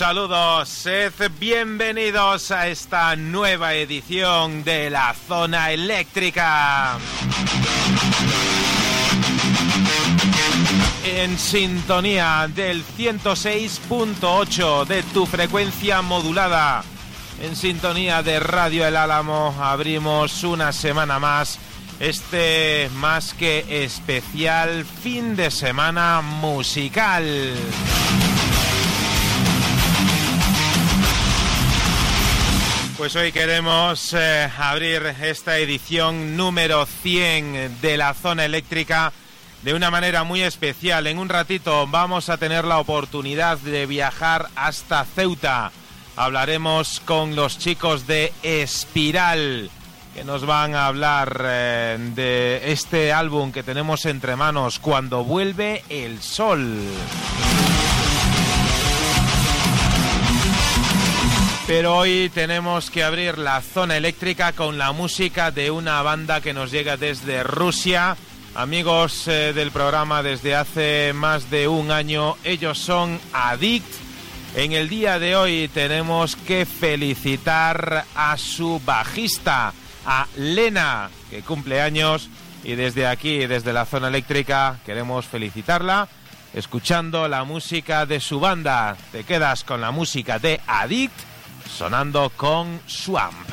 Saludos, sed bienvenidos a esta nueva edición de la zona eléctrica. En sintonía del 106.8 de tu frecuencia modulada. En sintonía de Radio El Álamo abrimos una semana más este más que especial fin de semana musical. Pues hoy queremos eh, abrir esta edición número 100 de la zona eléctrica de una manera muy especial. En un ratito vamos a tener la oportunidad de viajar hasta Ceuta. Hablaremos con los chicos de Espiral que nos van a hablar eh, de este álbum que tenemos entre manos, Cuando vuelve el sol. Pero hoy tenemos que abrir la zona eléctrica con la música de una banda que nos llega desde Rusia. Amigos eh, del programa desde hace más de un año, ellos son Addict. En el día de hoy tenemos que felicitar a su bajista, a Lena, que cumple años. Y desde aquí, desde la zona eléctrica, queremos felicitarla escuchando la música de su banda. Te quedas con la música de Addict sonando con Swamp.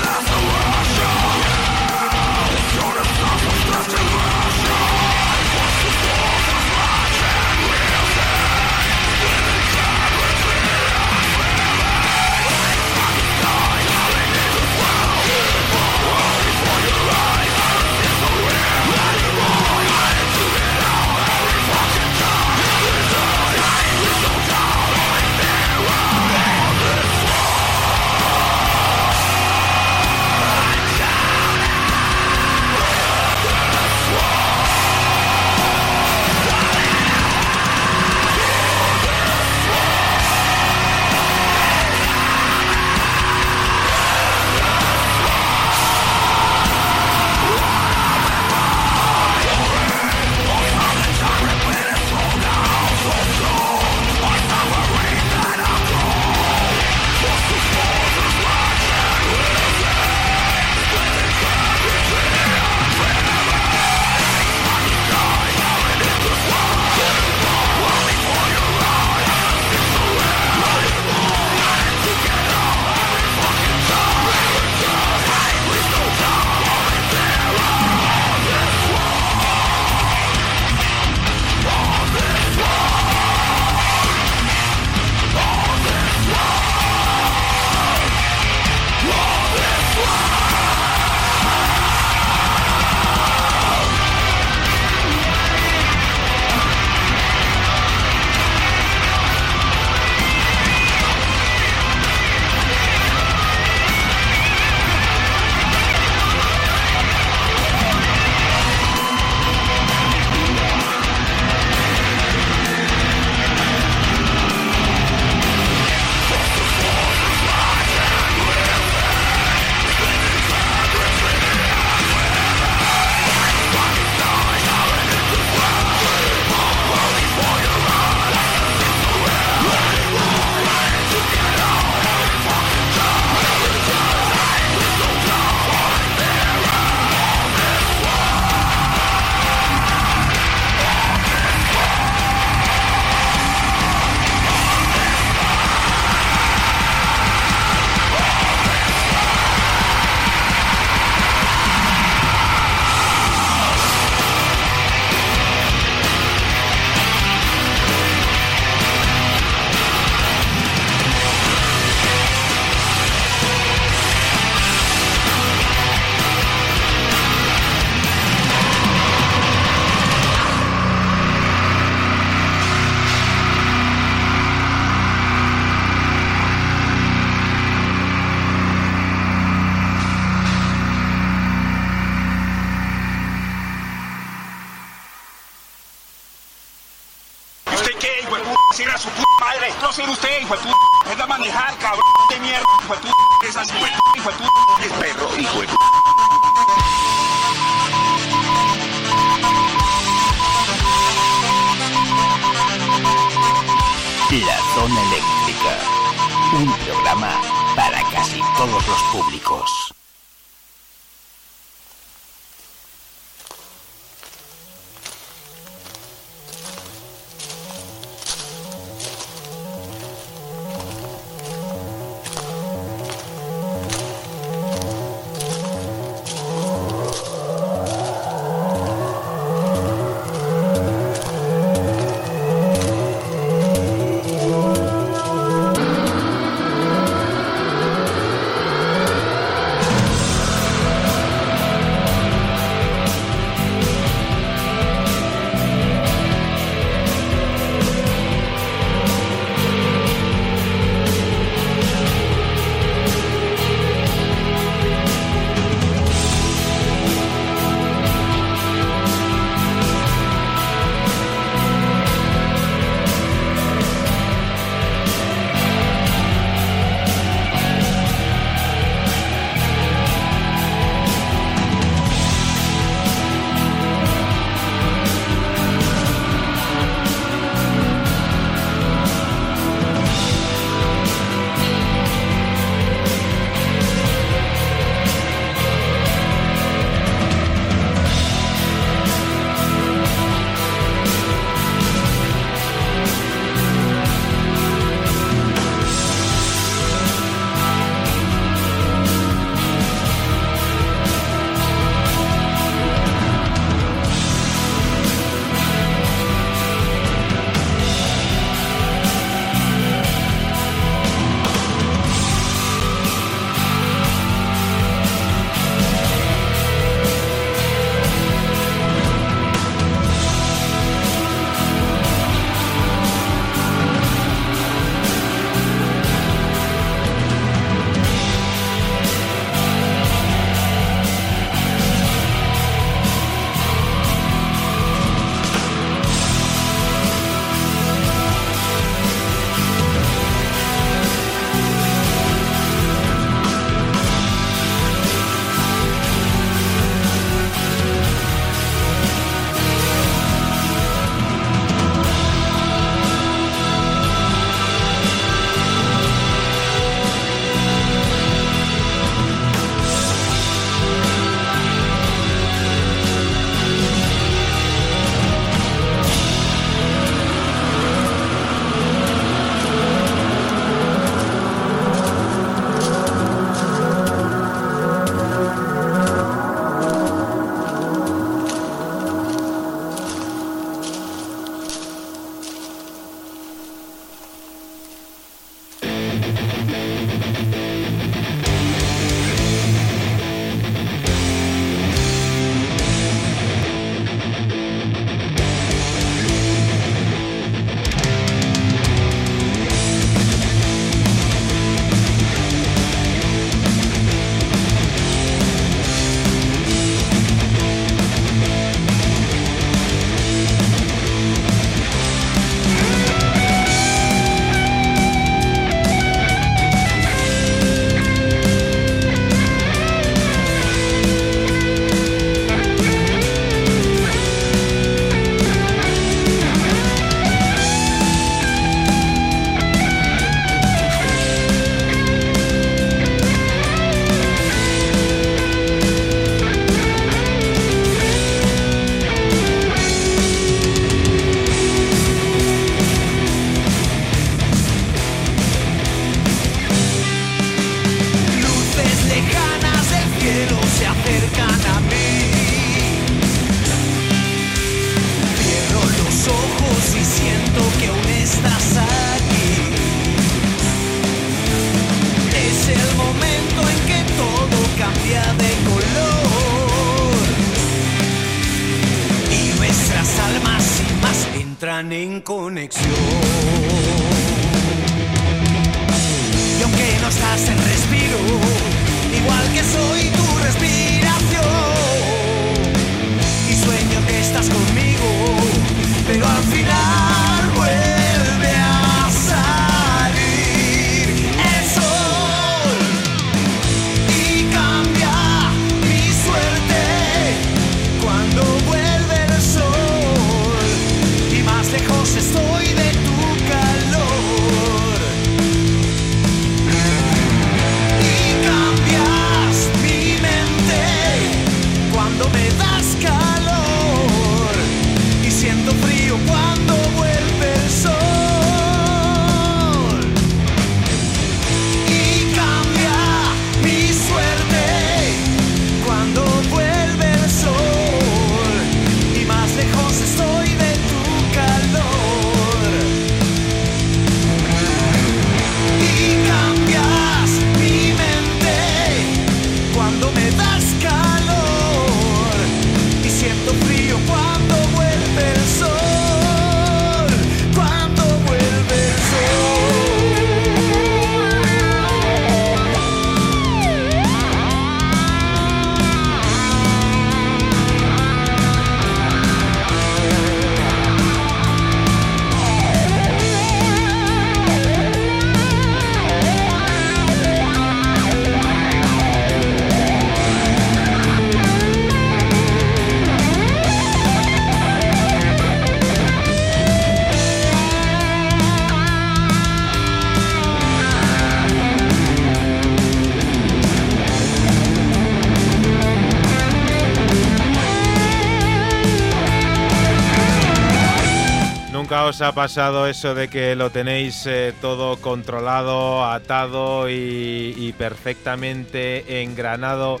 Ha pasado eso de que lo tenéis eh, todo controlado, atado y, perfectamente engranado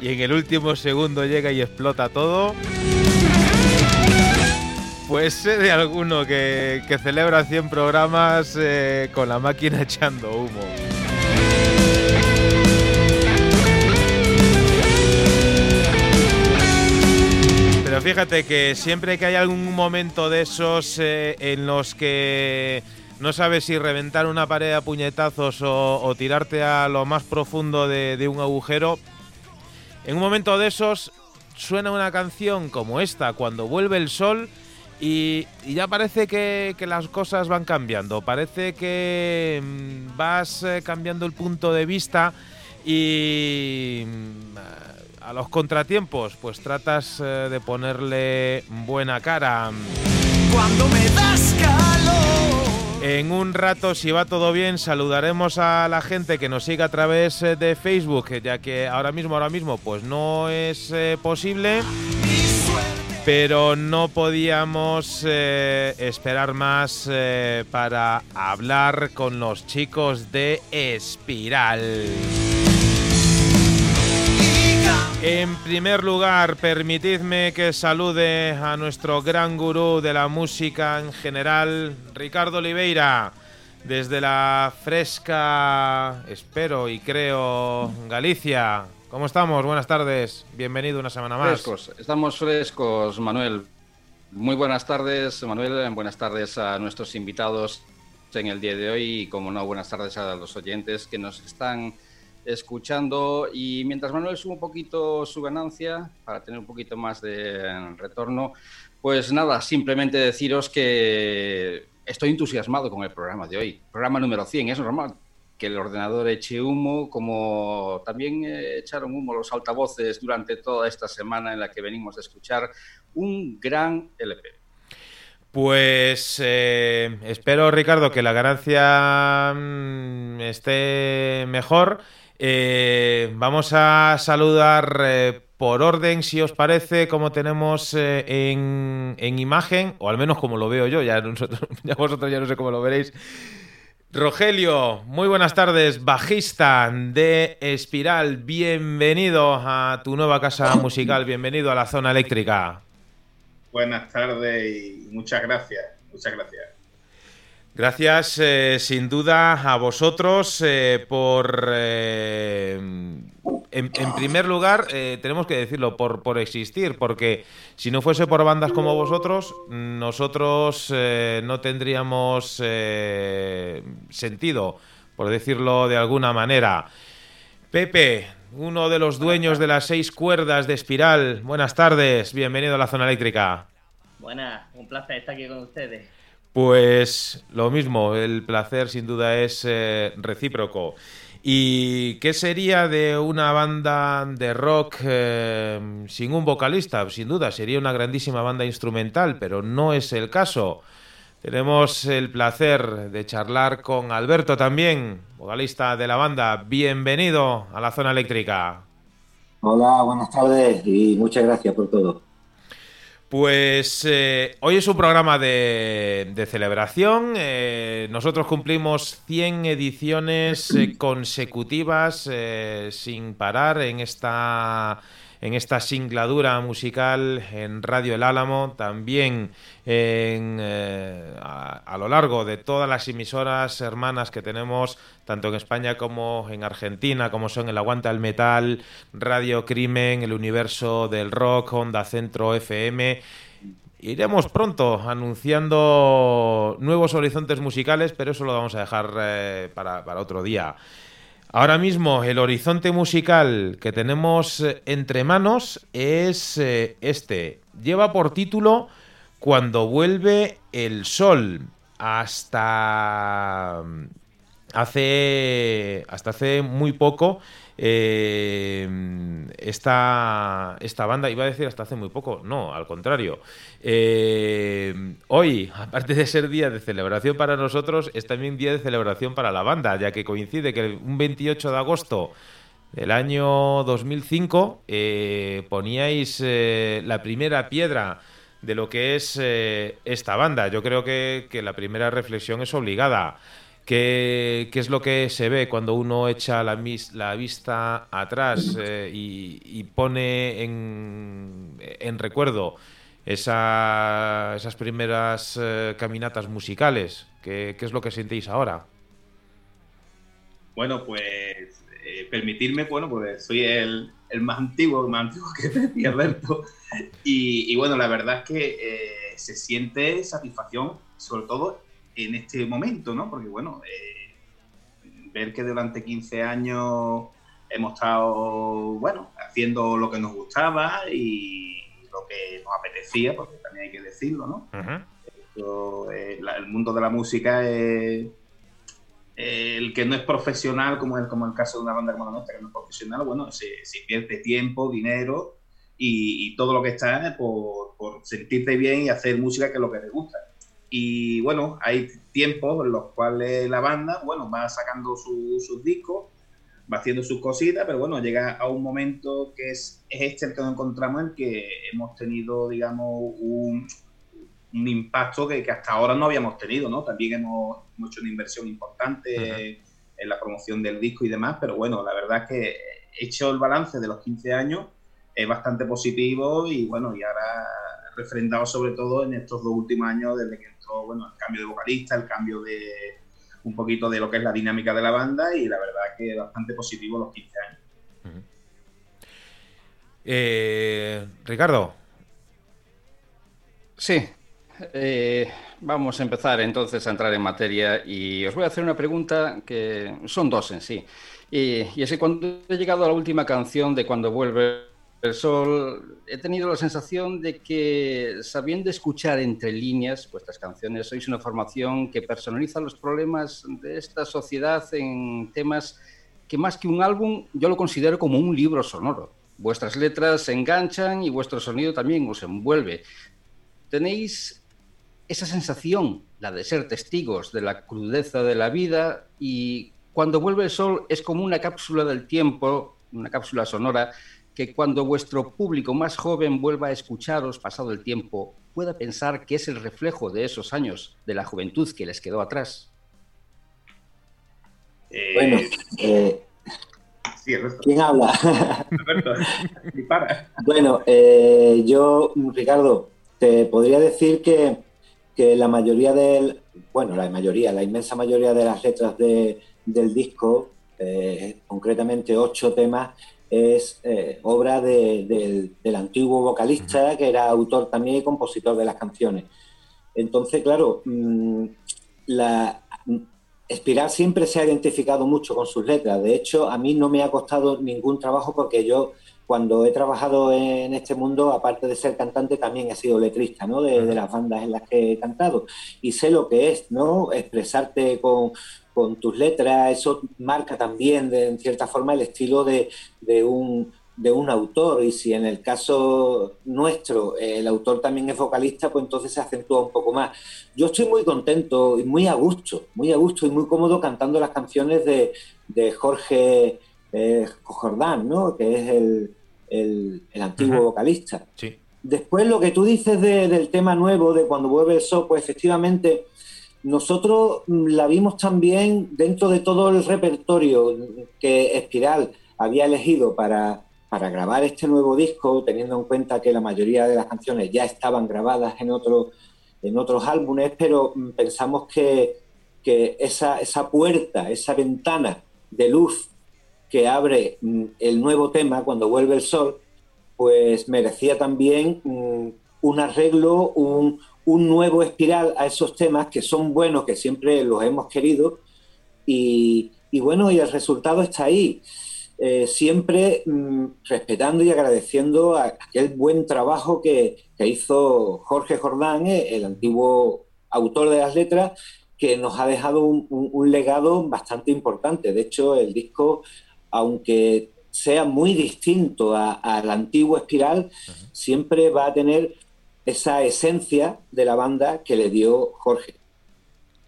y en el último segundo llega y explota todo? Pues sé de alguno que, celebra 100 programas eh, con la máquina echando humo. Fíjate que siempre que hay algún momento de esos eh, en los que no sabes si reventar una pared a puñetazos o, tirarte a lo más profundo de, un agujero, en un momento de esos suena una canción como esta, cuando vuelve el sol, y, ya parece que, las cosas van cambiando, parece que mm, vas eh, cambiando el punto de vista y mm, a los contratiempos, pues tratas eh, de ponerle buena cara. Cuando me das calor. En un rato, si va todo bien, saludaremos a la gente que nos sigue a través eh, de Facebook, ya que ahora mismo, ahora mismo, pues no es eh, posible. Pero no podíamos esperar más para hablar con los chicos de Espiral. En primer lugar, permitidme que salude a nuestro gran gurú de la música en general, Ricardo Oliveira, desde la fresca, espero y creo, Galicia. ¿Cómo estamos? Buenas tardes. Bienvenido una semana más. Frescos, estamos frescos, Manuel. Muy buenas tardes, Manuel. Buenas tardes a nuestros invitados en el día de hoy y, como no, buenas tardes a los oyentes que nos están escuchando y mientras Manuel sube un poquito su ganancia para tener un poquito más de retorno, pues nada, simplemente deciros que estoy entusiasmado con el programa de hoy. Programa número 100, es normal que el ordenador eche humo, como también echaron humo los altavoces durante toda esta semana en la que venimos a escuchar un gran LP. Pues eh, espero, Ricardo, que la ganancia mm, esté mejor eh, vamos a saludar eh, por orden, si os parece, como tenemos eh, en, imagen, o al menos como lo veo yo, ya, ya vosotros ya no sé cómo lo veréis. Rogelio, muy buenas tardes, bajista de Espiral, bienvenido a tu nueva casa musical, bienvenido a la zona eléctrica. Buenas tardes y muchas gracias, muchas gracias. Gracias, eh, sin duda, a vosotros eh, por, eh, en, primer lugar, tenemos que decirlo, por, por existir, porque si no fuese por bandas como vosotros, nosotros no tendríamos sentido, por decirlo de alguna manera. Pepe, uno de los dueños de las seis cuerdas de Espiral, buenas tardes, bienvenido a la zona eléctrica. Buenas, un placer estar aquí con ustedes. Pues lo mismo, el placer sin duda es eh, recíproco. ¿Y qué sería de una banda de rock eh, sin un vocalista? Sin duda, sería una grandísima banda instrumental, pero no es el caso. Tenemos el placer de charlar con Alberto también, vocalista de la banda. Bienvenido a la zona eléctrica. Hola, buenas tardes y muchas gracias por todo. Pues eh, hoy es un programa de, celebración. Eh, nosotros cumplimos 100 ediciones eh, consecutivas sin parar en esta en esta singladura musical en Radio El Álamo, también eh, a, lo largo de todas las emisoras hermanas que tenemos, tanto en España como en Argentina, como son el Aguanta el Metal, Radio Crimen, el Universo del Rock, Onda Centro FM. Iremos pronto anunciando nuevos horizontes musicales, pero eso lo vamos a dejar eh, para, para otro día. Ahora mismo el horizonte musical que tenemos eh, entre manos es eh, este. Lleva por título Cuando vuelve el sol. Hasta mm, hace hasta hace muy poco eh, esta, esta banda, iba a decir hasta hace muy poco, no, al contrario. Eh, hoy, aparte de ser día de celebración para nosotros, es también día de celebración para la banda, ya que coincide que un 28 de agosto del año 2005 eh, poníais la primera piedra de lo que es eh, esta banda. Yo creo que, que, la primera reflexión es obligada. ¿Qué, ¿Qué, es lo que se ve cuando uno echa la, la vista atrás eh, y, y, pone en, en recuerdo esa, esas primeras eh, caminatas musicales? ¿Qué, ¿Qué, es lo que sentís ahora? Bueno, pues eh, permitirme, bueno, pues soy el, el, más antiguo, el más antiguo que decía Alberto. Y, y, bueno, la verdad es que eh, se siente satisfacción, sobre todo en este momento, ¿no? Porque bueno, eh, ver que durante 15 años hemos estado, bueno, haciendo lo que nos gustaba y lo que nos apetecía, porque también hay que decirlo, ¿no? Uh -huh. Esto, eh, la, el mundo de la música es eh, el que no es profesional, como el, como el caso de una banda como la nuestra, que no es profesional, bueno, se, se invierte tiempo, dinero y, y, todo lo que está por, por sentirte bien y hacer música que es lo que te gusta. Y bueno, hay tiempos en los cuales la banda, bueno, va sacando su, sus discos, va haciendo sus cositas, pero bueno, llega a un momento que es, es este el que nos encontramos en que hemos tenido, digamos, un, un impacto que, que, hasta ahora no habíamos tenido, ¿no? También hemos, hemos hecho una inversión importante uh -huh. en la promoción del disco y demás, pero bueno, la verdad es que hecho el balance de los 15 años es bastante positivo y bueno, y ahora refrendado sobre todo en estos dos últimos años desde que bueno, el cambio de vocalista, el cambio de un poquito de lo que es la dinámica de la banda y la verdad que bastante positivo los 15 años. Uh -huh. eh, Ricardo. Sí, eh, vamos a empezar entonces a entrar en materia y os voy a hacer una pregunta que son dos en sí. Y, y es que cuando he llegado a la última canción de Cuando vuelve el sol, he tenido la sensación de que, sabiendo escuchar entre líneas vuestras canciones, sois una formación que personaliza los problemas de esta sociedad en temas que más que un álbum yo lo considero como un libro sonoro. Vuestras letras se enganchan y vuestro sonido también os envuelve. Tenéis esa sensación, la de ser testigos de la crudeza de la vida y cuando vuelve el sol es como una cápsula del tiempo, una cápsula sonora que cuando vuestro público más joven vuelva a escucharos pasado el tiempo, pueda pensar que es el reflejo de esos años, de la juventud que les quedó atrás. Eh... Bueno, eh... Sí, ¿quién habla? Alberto. Bueno, eh, yo, Ricardo, te podría decir que, que, la mayoría del, bueno, la mayoría, la inmensa mayoría de las letras de, del disco, eh, concretamente ocho temas, es eh, obra de, de, del antiguo vocalista, que era autor también y compositor de las canciones. Entonces, claro, mmm, la, Espiral siempre se ha identificado mucho con sus letras. De hecho, a mí no me ha costado ningún trabajo porque yo, cuando he trabajado en este mundo, aparte de ser cantante, también he sido letrista, ¿no? De, de las bandas en las que he cantado. Y sé lo que es, ¿no? Expresarte con, con tus letras, eso marca también, de, en cierta forma, el estilo de, de, un, de un autor. Y si en el caso nuestro el autor también es vocalista, pues entonces se acentúa un poco más. Yo estoy muy contento y muy a gusto, muy a gusto y muy cómodo cantando las canciones de, de Jorge eh, Jordán, ¿no? que es el, el, el antiguo uh -huh. vocalista. Sí. Después lo que tú dices de, del tema nuevo, de cuando vuelve el pues efectivamente nosotros la vimos también dentro de todo el repertorio que Espiral había elegido para, para grabar este nuevo disco, teniendo en cuenta que la mayoría de las canciones ya estaban grabadas en, otro, en otros álbumes, pero pensamos que, que esa, esa puerta, esa ventana de luz que abre el nuevo tema cuando vuelve el sol, pues merecía también un arreglo, un, un nuevo espiral a esos temas que son buenos, que siempre los hemos querido, y, y bueno, y el resultado está ahí. Eh, siempre mmm, respetando y agradeciendo a aquel buen trabajo que, que, hizo Jorge Jordán, eh, el antiguo autor de las letras, que nos ha dejado un, un, un legado bastante importante. De hecho, el disco, aunque sea muy distinto al antiguo Espiral, uh -huh. siempre va a tener esa esencia de la banda que le dio Jorge.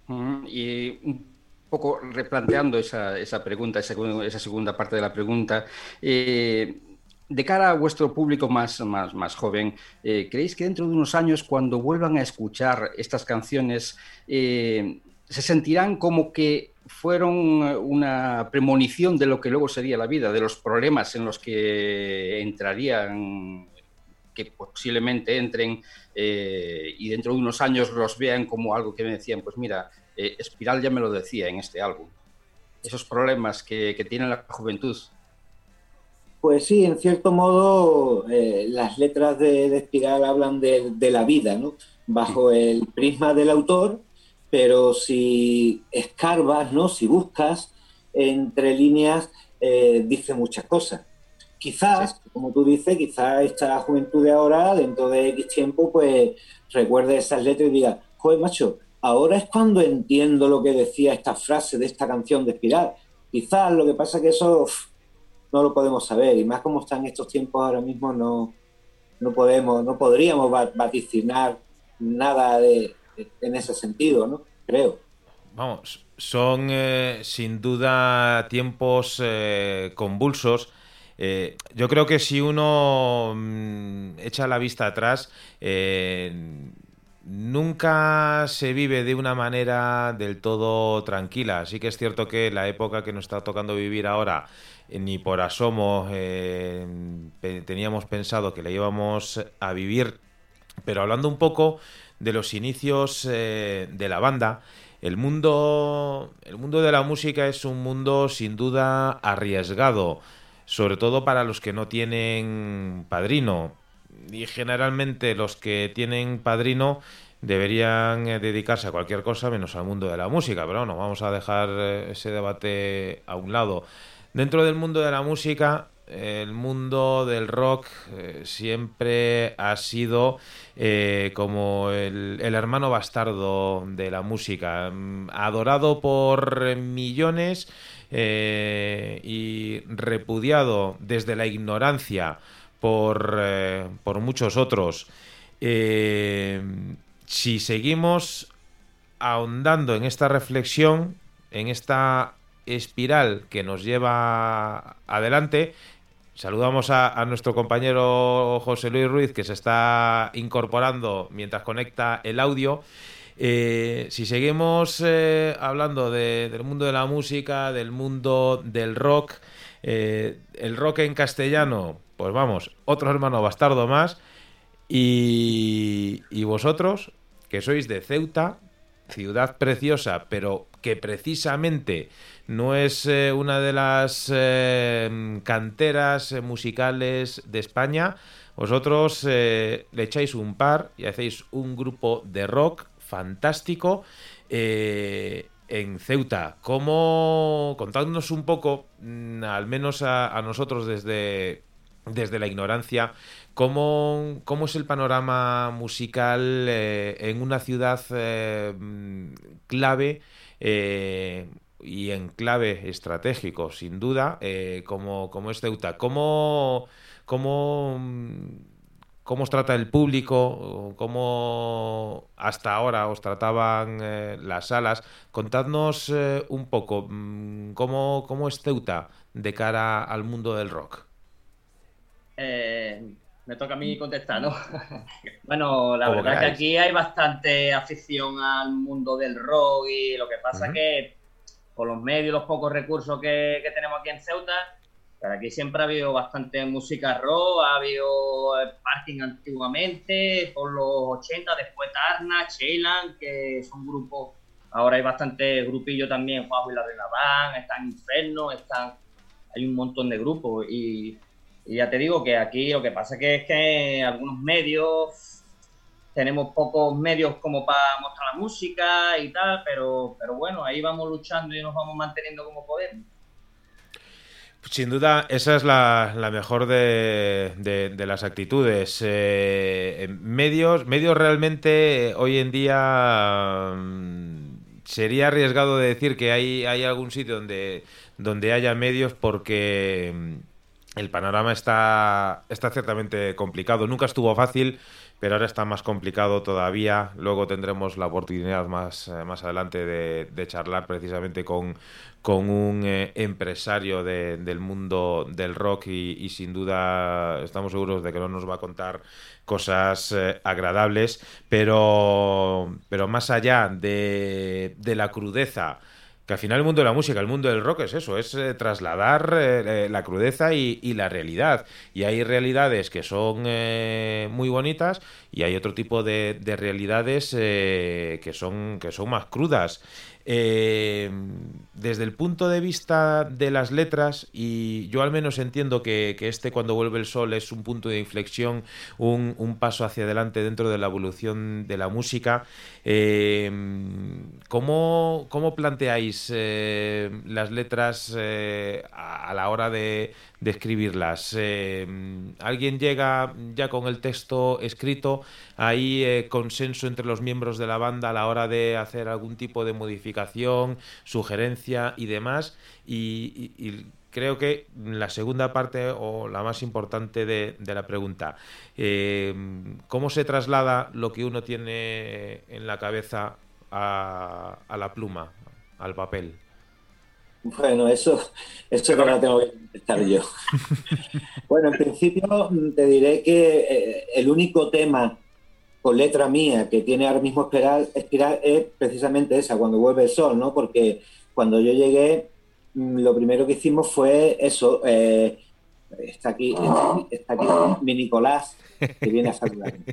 Mm, y un poco replanteando esa, esa pregunta, esa, esa, segunda parte de la pregunta, eh, de cara a vuestro público más, más, más joven, eh, ¿creéis que dentro de unos años, cuando vuelvan a escuchar estas canciones, eh, se sentirán como que fueron una premonición de lo que luego sería la vida, de los problemas en los que entrarían, que posiblemente entren eh, y dentro de unos años los vean como algo que me decían, pues mira, Espiral ya me lo decía en este álbum. Esos problemas que, que tiene la juventud pues sí, en cierto modo eh, las letras de, Espiral hablan de, la vida, ¿no? Bajo el prisma del autor, pero si escarbas, ¿no? Si buscas entre líneas, eh, dice muchas cosas. Quizás, como tú dices, quizás esta juventud de ahora, dentro de X tiempo, pues recuerde esas letras y diga, joder, macho, ahora es cuando entiendo lo que decía esta frase de esta canción de Espiral. Quizás lo que pasa es que eso no lo podemos saber. Y más como están estos tiempos ahora mismo, no, no podemos, no podríamos vaticinar nada de, en ese sentido, ¿no? Creo. Vamos, son eh, sin duda tiempos eh, convulsos. Eh, yo creo que si uno mm, echa la vista atrás, nunca se vive de una manera del todo tranquila. Sí que es cierto que la época que nos está tocando vivir ahora eh, ni por asomo eh, teníamos pensado que la íbamos a vivir, pero hablando un poco de los inicios eh, de la banda, el mundo, el mundo de la música es un mundo sin duda arriesgado, sobre todo para los que no tienen padrino. Y generalmente los que tienen padrino deberían dedicarse a cualquier cosa menos al mundo de la música, pero bueno, vamos a dejar ese debate a un lado. Dentro del mundo de la música, el mundo del rock eh, siempre ha sido eh, como el, hermano bastardo de la música, mm, adorado por millones eh, y repudiado desde la ignorancia por, por muchos otros. si seguimos ahondando en esta reflexión, en esta espiral que nos lleva adelante. Saludamos a, nuestro compañero José Luis Ruiz que se está incorporando mientras conecta el audio. Eh, si seguimos eh, hablando del mundo de la música, del mundo del rock, eh, el rock en castellano, pues vamos, otro hermano bastardo más. Y, vosotros, que sois de Ceuta, ciudad preciosa, pero que precisamente no es una de las canteras musicales de España, vosotros le echáis un par y hacéis un grupo de rock fantástico en Ceuta. ¿Cómo, contadnos un poco, mm, al menos a, nosotros desde, desde la ignorancia, cómo, cómo es el panorama musical en una ciudad mm, clave? y en clave estratégico, sin duda, eh, como, es Ceuta. ¿Cómo, cómo, cómo os trata el público? ¿Cómo hasta ahora os trataban eh, las salas? Contadnos eh, un poco, mm, ¿cómo, ¿cómo es Ceuta de cara al mundo del rock? me toca a mí contestar, ¿no? bueno, la verdad es que aquí hay bastante afición al mundo del rock y lo que pasa es que con los medios, los pocos recursos que, tenemos aquí en Ceuta, aquí siempre ha habido bastante música rock, ha habido eh, parking antiguamente, por los 80, después Tarna, Cheylan, que son grupos, ahora hay bastante grupillo también, Juanjo y la Van, están Inferno, están, hay un montón de grupos y, ya te digo que aquí lo que pasa es que algunos medios tenemos pocos medios como para mostrar la música y tal, pero, pero bueno, ahí vamos luchando y nos vamos manteniendo como podemos. Sin duda, esa es la, mejor de, las actitudes. Eh, medios, medios realmente hoy en día mm, sería arriesgado de decir que hay, hay algún sitio donde, donde haya medios porque mm, el panorama está, está ciertamente complicado. Nunca estuvo fácil pero ahora está más complicado todavía. Luego tendremos la oportunidad más, eh, más adelante de, charlar precisamente con, con un eh, empresario del mundo del rock y, sin duda estamos seguros de que no nos va a contar cosas eh, agradables, pero, pero más allá de, de la crudeza que al final el mundo de la música, el mundo del rock es eso, es eh, trasladar eh, eh, la crudeza y, la realidad. Y hay realidades que son muy bonitas y hay otro tipo de, de realidades que, son, que son más crudas. Eh, desde el punto de vista de las letras, y yo al menos entiendo que, este cuando vuelve el sol es un punto de inflexión, un, paso hacia adelante dentro de la evolución de la música, eh, ¿cómo, planteáis eh, las letras a, la hora de, escribirlas. Eh, alguien llega ya con el texto escrito, hay eh, consenso entre los miembros de la banda a la hora de hacer algún tipo de modificación, sugerencia y demás. Y, creo que la segunda parte o la más importante de, la pregunta, eh, ¿cómo se traslada lo que uno tiene en la cabeza a la pluma, al papel? Bueno, eso, eso no lo tengo que contestar yo. bueno, en principio mm, te diré que eh, el único tema con letra mía que tiene ahora mismo espiral, espiral es precisamente esa, cuando vuelve el sol, ¿no? Porque cuando yo llegué, mm, lo primero que hicimos fue eso. Eh, está aquí, está aquí mi Nicolás, que viene a saludar.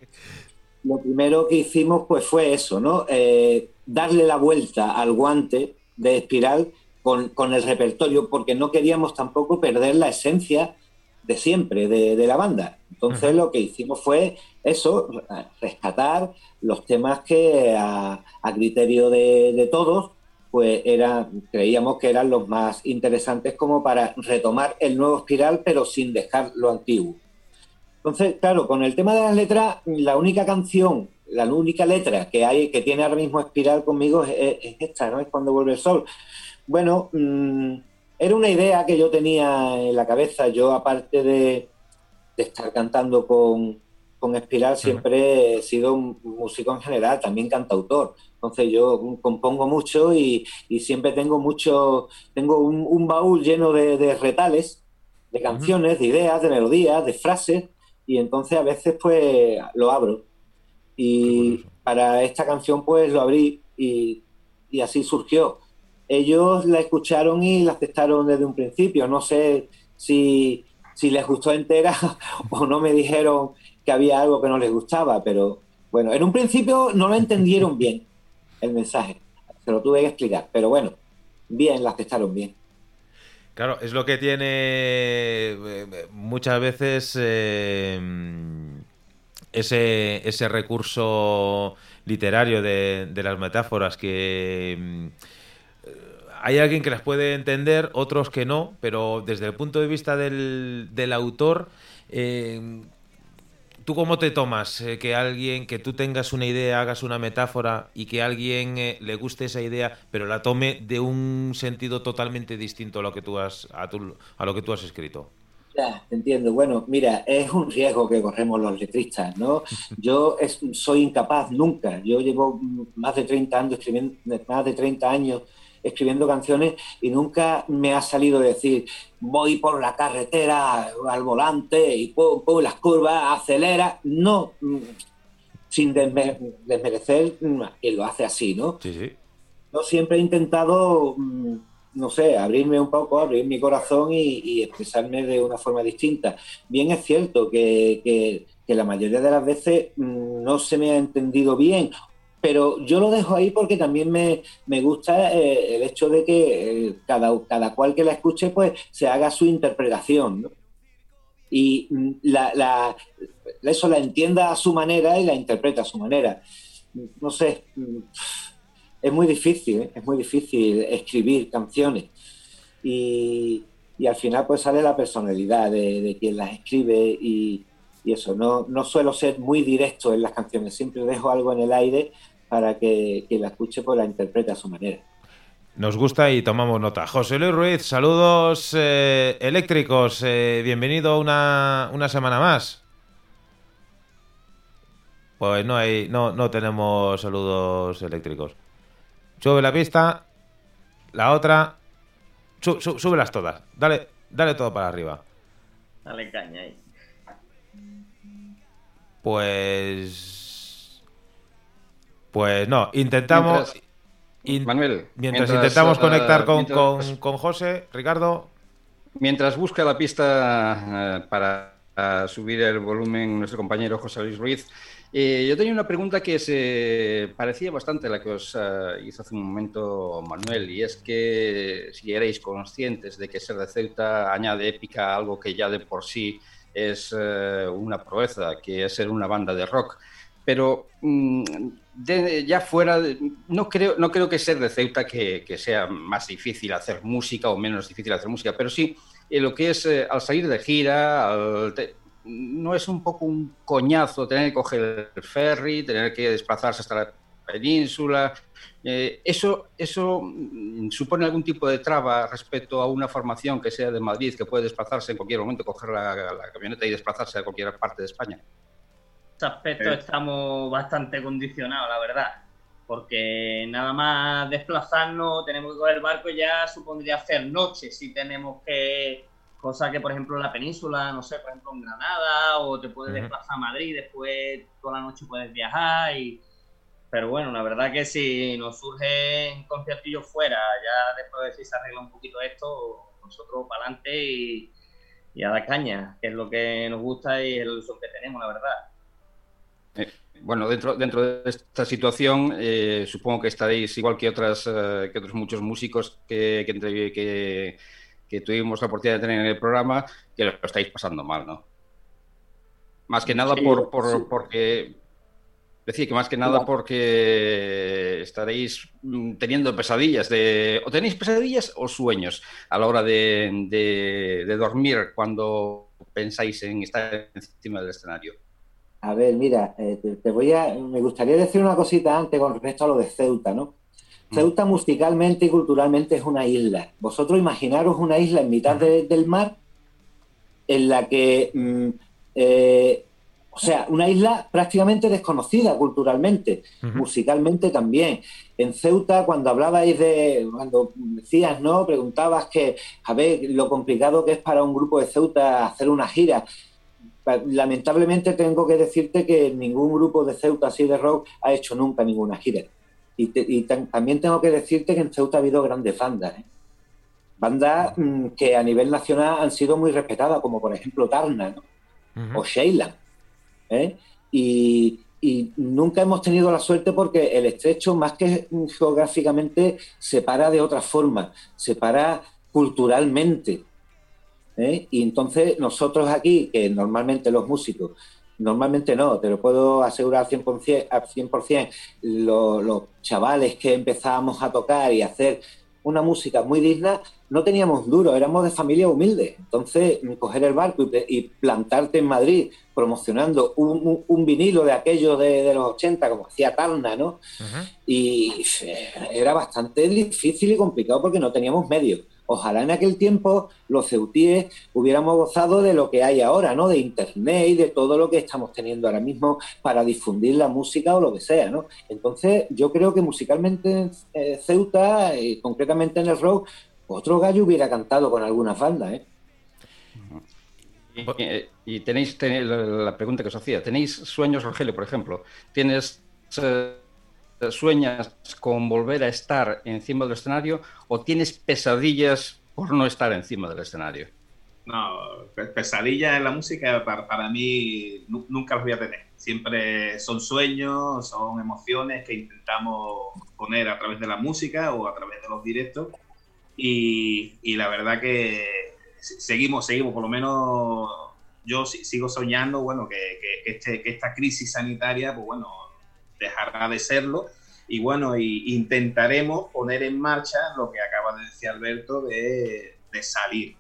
Lo primero que hicimos pues fue eso, ¿no? Eh, darle la vuelta al guante de espiral con, el repertorio, porque no queríamos tampoco perder la esencia de siempre de, la banda. Entonces lo que hicimos fue eso, rescatar los temas que a, criterio de, todos, pues era, creíamos que eran los más interesantes como para retomar el nuevo espiral, pero sin dejar lo antiguo. Entonces, claro, con el tema de las letras, la única canción, la única letra que hay, que tiene ahora mismo espiral conmigo es, es esta, ¿no? Es cuando vuelve el sol. Bueno, mm, era una idea que yo tenía en la cabeza. Yo, aparte de, estar cantando con, Espiral, siempre he sido un músico en general, también cantautor. Entonces yo compongo mucho y, siempre tengo mucho, tengo un, baúl lleno de, retales, de canciones, de ideas, de melodías, de frases, y entonces a veces pues lo abro. Y para esta canción pues lo abrí y así surgió ellos la escucharon y la aceptaron desde un principio. No sé si, les gustó entera o no me dijeron que había algo que no les gustaba, pero bueno, en un principio no lo entendieron bien el mensaje. Se lo tuve que explicar, pero bueno, bien, la aceptaron bien. Claro, es lo que tiene eh, muchas veces eh, ese, ese recurso literario de, las metáforas que hay alguien que las puede entender, otros que no, pero desde el punto de vista del, autor, eh, ¿tú cómo te tomas eh, que alguien, que tú tengas una idea, hagas una metáfora y que a alguien eh, le guste esa idea, pero la tome de un sentido totalmente distinto a lo que tú has, a, a lo que tú has escrito? Ya, entiendo. Bueno, mira, es un riesgo que corremos los letristas, ¿no? Yo soy incapaz nunca. Yo llevo más de 30 años escribiendo, más de 30 años escribiendo canciones y nunca me ha salido decir voy por la carretera al volante y pongo las curvas, acelera. No, mm, sin desmerecer quien lo hace así, ¿no? Sí, sí. Yo siempre he intentado, mm, no sé, abrirme un poco, abrir mi corazón y, expresarme de una forma distinta. Bien es cierto que, que, que la mayoría de las veces mm, no se me ha entendido bien pero yo lo dejo ahí porque también me, gusta eh, el hecho de que eh, cada, cada cual que la escuche pues se haga su interpretación y mm, la, eso la entienda a su manera y la interpreta a su manera. No sé, mm, es muy difícil, ¿eh? es muy difícil escribir canciones y, al final pues sale la personalidad de, quien las escribe y, eso, no, no suelo ser muy directo en las canciones, siempre dejo algo en el aire para que quien la escuche pues la interprete a su manera. Nos gusta y tomamos nota. José Luis Ruiz, saludos eh, eléctricos. Eh, bienvenido una, una semana más. Pues no hay, no, no tenemos saludos eléctricos. Sube la pista, la otra, sú- súbelas todas, dale, dale todo para arriba. Dale caña ahí. Pues, pues no, intentamos, Mientras- in- Manuel, mientras, mientras, intentamos eh, conectar con, mientras- con, con José, Ricardo, Mientras busca la pista eh, para eh, subir el volumen nuestro compañero José Luis Ruiz, eh, yo tenía una pregunta que se parecía bastante a la que os hizo hace un momento Manuel, y es que si erais conscientes de que ser de Ceuta añade épica a algo que ya de por sí es una proeza, que es ser una banda de rock. Pero mm, de- ya fuera, de- no creo, no creo que ser de Ceuta que, sea más difícil hacer música o menos difícil hacer música, pero sí eh, lo que es eh, al salir de gira, al no es un poco un coñazo tener que coger el ferry, tener que desplazarse hasta la península. Eh, eso eso mm, supone algún tipo de traba respecto a una formación que sea de Madrid, que puede desplazarse en cualquier momento, coger la, la camioneta y desplazarse a cualquier parte de España. Ese aspecto estamos bastante condicionados, la verdad. Porque nada más desplazarnos, tenemos que coger el barco ya supondría hacer noche si tenemos que. Cosa que, por ejemplo, en la península, no sé, por ejemplo, en Granada, o te puedes desplazar a Madrid, después toda la noche puedes viajar. y Pero bueno, la verdad que si nos surge conciertillo fuera, ya después de si se arregla un poquito esto, nosotros para adelante y, y a la caña, que es lo que nos gusta y el uso que tenemos, la verdad. Bueno, dentro, dentro de esta situación, eh, supongo que estaréis igual que otras eh, que otros muchos músicos que, que, que- que tuvimos la oportunidad de tener en el programa, que lo estáis pasando mal, ¿no? Más que nada Sí, por, por- sí. porque decía que más que nada porque estaréis mm, teniendo pesadillas de o tenéis pesadillas o sueños a la hora de, de- de dormir cuando pensáis en estar encima del escenario. A ver, mira, eh, te, te voy a, me gustaría decir una cosita antes con respecto a lo de Ceuta, ¿no? Ceuta musicalmente y culturalmente es una isla. Vosotros imaginaros una isla en mitad de- del mar en la que, mm, eh, o sea, una isla prácticamente desconocida culturalmente, musicalmente también. En Ceuta, cuando hablabais de, cuando decías, ¿no? Preguntabas que, a ver, lo complicado que es para un grupo de Ceuta hacer una gira. Lamentablemente tengo que decirte que ningún grupo de Ceuta así de rock ha hecho nunca ninguna gira. Y, te- y tam- también tengo que decirte que en Ceuta ha habido grandes bandas. ¿eh? Bandas mm, que a nivel nacional han sido muy respetadas, como por ejemplo Tarna o Sheila. ¿eh? Y, y nunca hemos tenido la suerte porque el estrecho, más que geográficamente, separa de otra forma, separa culturalmente. ¿Eh? Y entonces nosotros aquí, que normalmente los músicos, normalmente no, te lo puedo asegurar al 100%, al 100% lo- los chavales que empezábamos a tocar y a hacer una música muy digna, no teníamos duro, éramos de familia humilde. Entonces, coger el barco y, plantarte en Madrid promocionando un, un- un vinilo de aquellos de, de los 80, como hacía Tarna, ¿no? Y eh, era bastante difícil y complicado porque no teníamos medios. Ojalá en aquel tiempo los ceutíes hubiéramos gozado de lo que hay ahora, ¿no? De internet y de todo lo que estamos teniendo ahora mismo para difundir la música o lo que sea, ¿no? Entonces, yo creo que musicalmente en eh, Ceuta, y concretamente en el rock, otro gallo hubiera cantado con algunas bandas, ¿eh? Y, eh, tenéis, la pregunta que os hacía, ¿tenéis sueños, Rogelio, por ejemplo? ¿Tienes eh, sueñas con volver a estar encima del escenario o tienes pesadillas por no estar encima del escenario? No, pe- pesadillas en la música para, para mí nu- nunca las voy a tener. Siempre son sueños, son emociones que intentamos poner a través de la música o a través de los directos. Y, y la verdad que se- seguimos, seguimos, por lo menos yo si- sigo soñando, bueno, que- que este, que esta crisis sanitaria, pues bueno, dejará de serlo. Y bueno, y intentaremos poner en marcha lo que acaba de decir Alberto de, de salir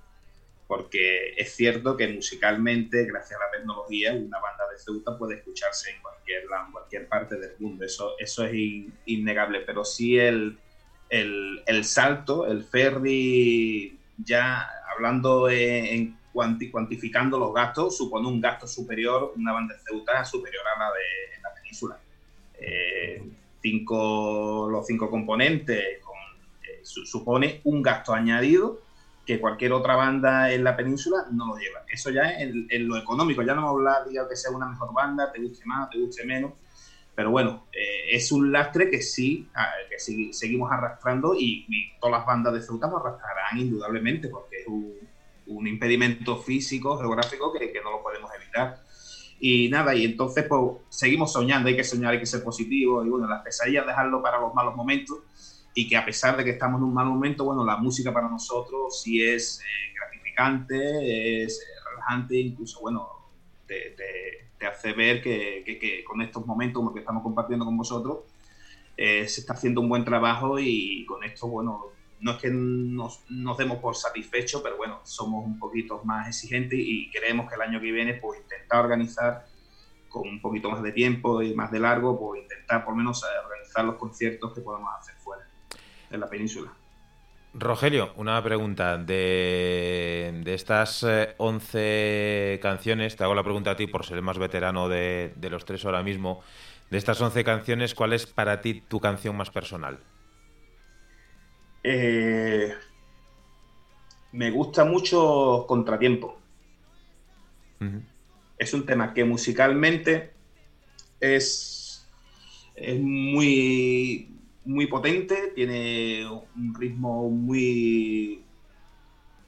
porque es cierto que musicalmente, gracias a la tecnología, una banda de Ceuta puede escucharse en cualquier, cualquier parte del mundo, eso, eso es in- innegable, pero sí el, el, el salto, el ferry, ya hablando en, en cuanti- cuantificando los gastos, supone un gasto superior, una banda de Ceuta superior a la de la península. Eh, cinco, los cinco componentes eh, supone un gasto añadido que cualquier otra banda en la península no lo lleva. Eso ya es en, lo económico, ya no me hablar de que sea una mejor banda, te guste más, te guste menos, pero bueno, eh, es un lastre que sí, que seguimos arrastrando y, todas las bandas de Ceuta lo arrastrarán indudablemente porque es un, impedimento físico, geográfico que, no lo podemos evitar. Y nada, y entonces pues seguimos soñando, hay que soñar, hay que ser positivo y bueno, las pesadillas dejarlo para los malos momentos y que a pesar de que estamos en un mal momento, bueno, la música para nosotros sí es eh, gratificante, es eh, relajante, incluso, bueno, te, hace ver que, con estos momentos como que estamos compartiendo con vosotros, eh, se está haciendo un buen trabajo y con esto, bueno, no es que nos, nos demos por satisfechos, pero bueno, somos un poquito más exigentes y queremos que el año que viene, pues, intentar organizar con un poquito más de tiempo y más de largo, pues intentar por lo menos organizar los conciertos que podamos hacer fuera en la península. Rogelio, una pregunta. De, estas 11 eh, canciones, te hago la pregunta a ti por ser el más veterano de, los tres ahora mismo. De estas 11 canciones, ¿cuál es para ti tu canción más personal? Eh, me gusta mucho Contratiempo. Es un tema que musicalmente es, es muy, muy potente, tiene un ritmo muy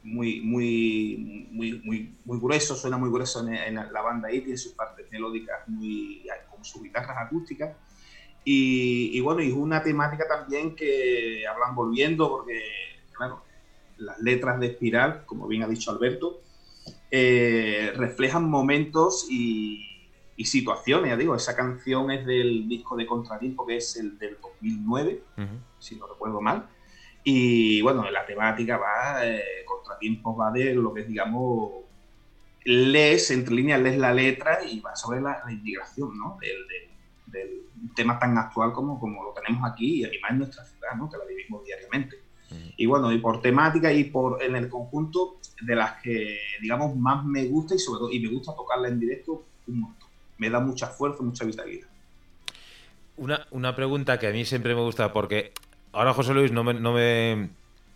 muy, muy, muy, muy, grueso, suena muy grueso en, la banda ahí, tiene sus partes melódicas muy, con sus guitarras acústicas. Y, bueno, y es una temática también que hablan volviendo, porque, claro, las letras de Espiral, como bien ha dicho Alberto, eh, reflejan momentos y, y situaciones. Ya digo, esa canción es del disco de Contratiempo, que es el del 2009, si no recuerdo mal. Y bueno, la temática va, eh, Contratiempo va de lo que es, digamos, lees, entre líneas, lees la letra y va sobre la, inmigración, ¿no? Del, del, tema tan actual como, como lo tenemos aquí y además en nuestra ciudad, ¿no? Que la vivimos diariamente. Y bueno, y por temática y por en el conjunto de las que, digamos, más me gusta y sobre todo, y me gusta tocarla en directo un montón me da mucha fuerza, mucha vitalidad. Una, una pregunta que a mí siempre me gusta, porque ahora José Luis no me, no me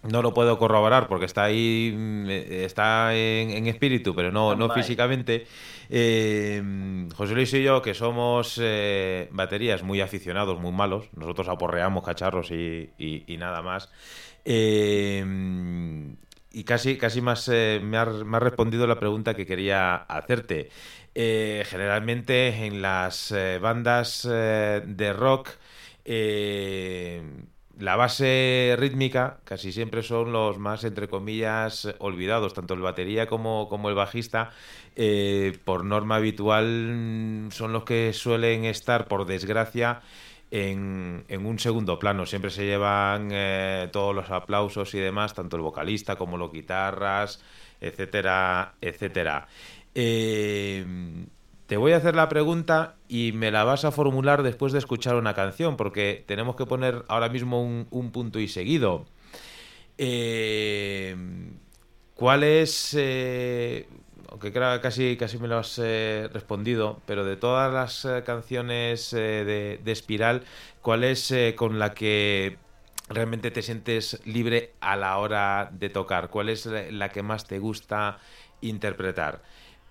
no lo puedo corroborar porque está ahí, mm, está en, espíritu, pero no, no físicamente. Eh, José Luis y yo, que somos eh, baterías muy aficionados, muy malos, nosotros aporreamos cacharros y, y, nada más. Eh, y casi, casi más me, ha, me respondido la pregunta que quería hacerte. Eh, generalmente en las eh, bandas eh, de rock la base rítmica casi siempre son los más, entre comillas, olvidados, tanto el batería como, como el bajista, por norma habitual mm, son los que suelen estar, por desgracia, en, en un segundo plano. Siempre se llevan todos los aplausos y demás, tanto el vocalista como los guitarras, etcétera, etcétera. Eh, te voy a hacer la pregunta y me la vas a formular después de escuchar una canción, porque tenemos que poner ahora mismo un, punto y seguido. Eh, ¿Cuál es, eh, aunque creo que casi, casi me lo has respondido, pero de todas las canciones de, Espiral, ¿cuál es con la que realmente te sientes libre a la hora de tocar? ¿Cuál es la que más te gusta interpretar?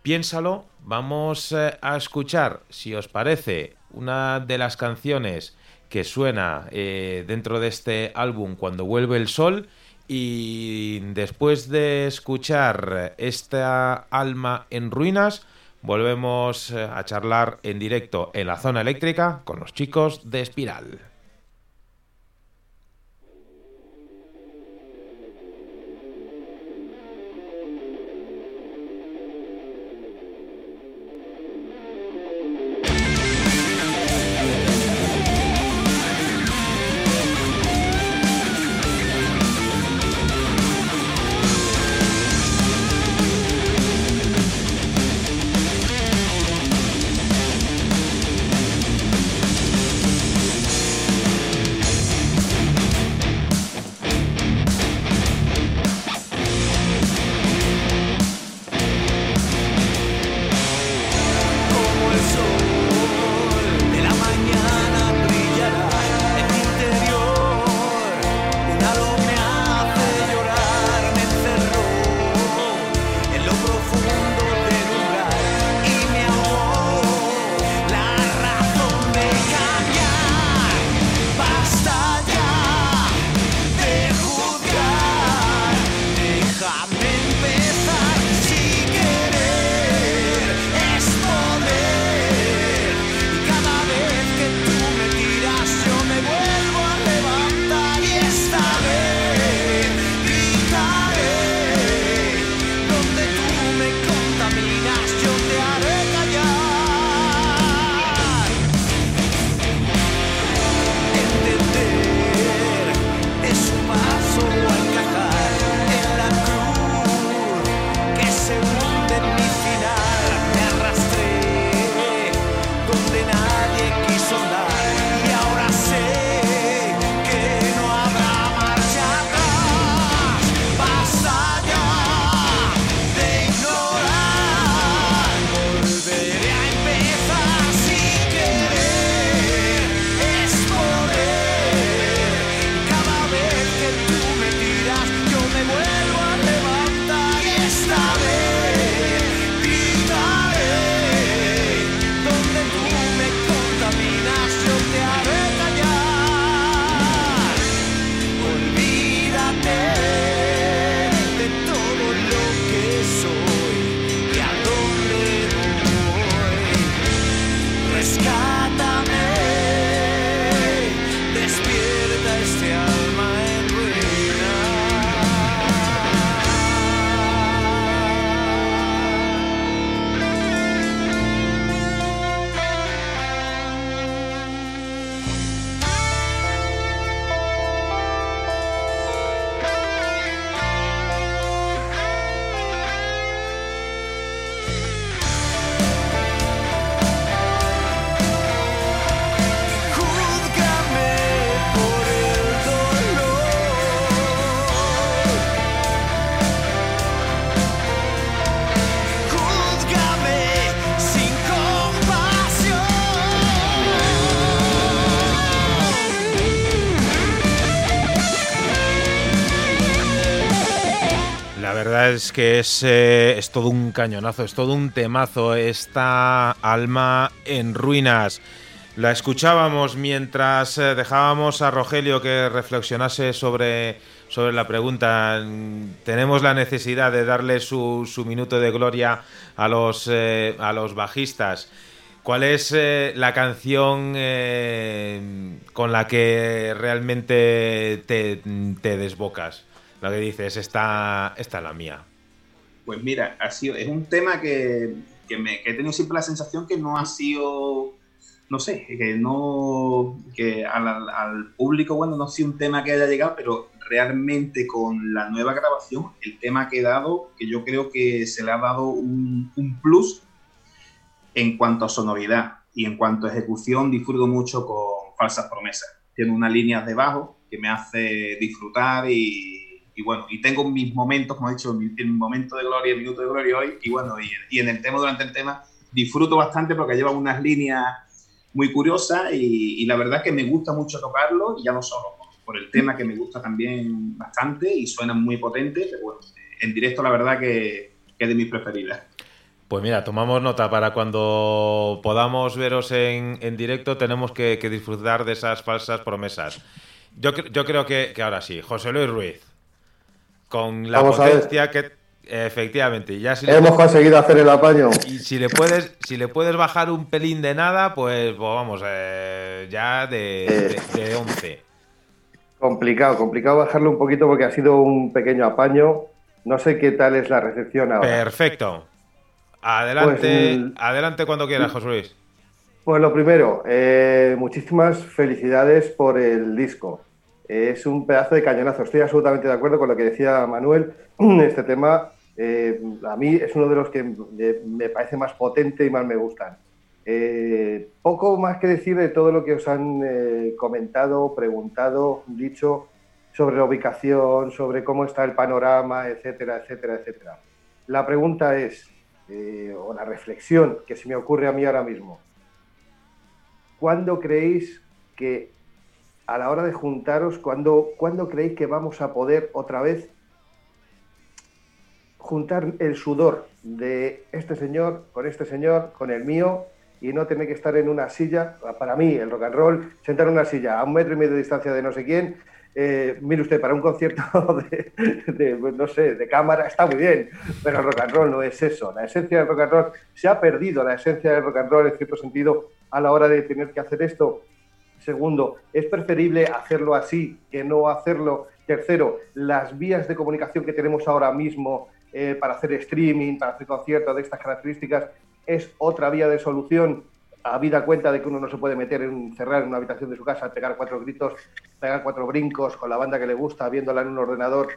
Piénsalo, vamos eh, a escuchar, si os parece, una de las canciones que suena eh, dentro de este álbum cuando vuelve el sol y después de escuchar esta alma en ruinas, volvemos eh, a charlar en directo en la zona eléctrica con los chicos de Espiral. Es que es, eh, es todo un cañonazo, es todo un temazo, esta alma en ruinas. La escuchábamos mientras eh, dejábamos a Rogelio que reflexionase sobre, sobre la pregunta. Tenemos la necesidad de darle su, su minuto de gloria a los, eh, a los bajistas. ¿Cuál es la canción con la que realmente te, te, desbocas? La que dices, esta, esta es la mía. Pues mira, ha sido, es un tema que, que, me, que he tenido siempre la sensación que no ha sido no sé, que no, que al, público, bueno, no sido un tema que haya llegado, pero realmente con la nueva grabación, el tema ha quedado, que yo creo que se le ha dado un, plus en cuanto a sonoridad y en cuanto a ejecución, disfruto mucho con Falsas Promesas. Tiene unas líneas de bajo que me hace disfrutar y, bueno, y tengo mis momentos, como he dicho, mi, momento de gloria, el minuto de gloria hoy, y bueno, y, y en el tema, durante el tema, disfruto bastante porque lleva unas líneas muy curiosa y, la verdad que me gusta mucho tocarlo y ya no solo por el tema que me gusta también bastante y suena muy potente, pero bueno, en directo la verdad que, es de mis preferidas. Pues mira, tomamos nota para cuando podamos veros en, directo, tenemos que, disfrutar de esas falsas promesas. Yo, yo creo que, ahora sí, José Luis Ruiz, con la potencia que Efectivamente, ya si hemos conseguido hacer el apaño. Y si le puedes, si le puedes bajar un pelín de nada, pues, pues vamos, eh, ya de, 11. Complicado, complicado bajarlo un poquito porque ha sido un pequeño apaño. No sé qué tal es la recepción ahora. Perfecto. Adelante, pues, adelante cuando quieras, José Luis. Pues lo primero, eh, muchísimas felicidades por el disco. Es un pedazo de cañonazo. Estoy absolutamente de acuerdo con lo que decía Manuel. Este tema eh, a mí es uno de los que me parece más potente y más me gustan. Eh, poco más que decir de todo lo que os han eh, comentado, preguntado, dicho sobre la ubicación, sobre cómo está el panorama, etcétera, etcétera, etcétera. La pregunta es, o la reflexión que se me ocurre a mí ahora mismo, ¿cuándo creéis que a la hora de juntaros, cuándo, ¿cuándo creéis que vamos a poder otra vez juntar el sudor de este señor con este señor, con el mío, y no tener que estar en una silla, para mí el rock and roll, sentar en una silla a un metro y medio de distancia de no sé quién, eh, mire usted, para un concierto de, pues, no sé, de cámara está muy bien, pero el rock and roll no es eso. La esencia del rock and roll se ha perdido, la esencia del rock and roll en cierto sentido a la hora de tener que hacer esto. Segundo, es preferible hacerlo así que no hacerlo. Tercero, las vías de comunicación que tenemos ahora mismo eh, para hacer streaming, para hacer conciertos de estas características, es otra vía de solución, habida cuenta de que uno no se puede meter, en, cerrar en una habitación de su casa, pegar cuatro gritos, pegar cuatro brincos con la banda que le gusta, viéndola en un ordenador,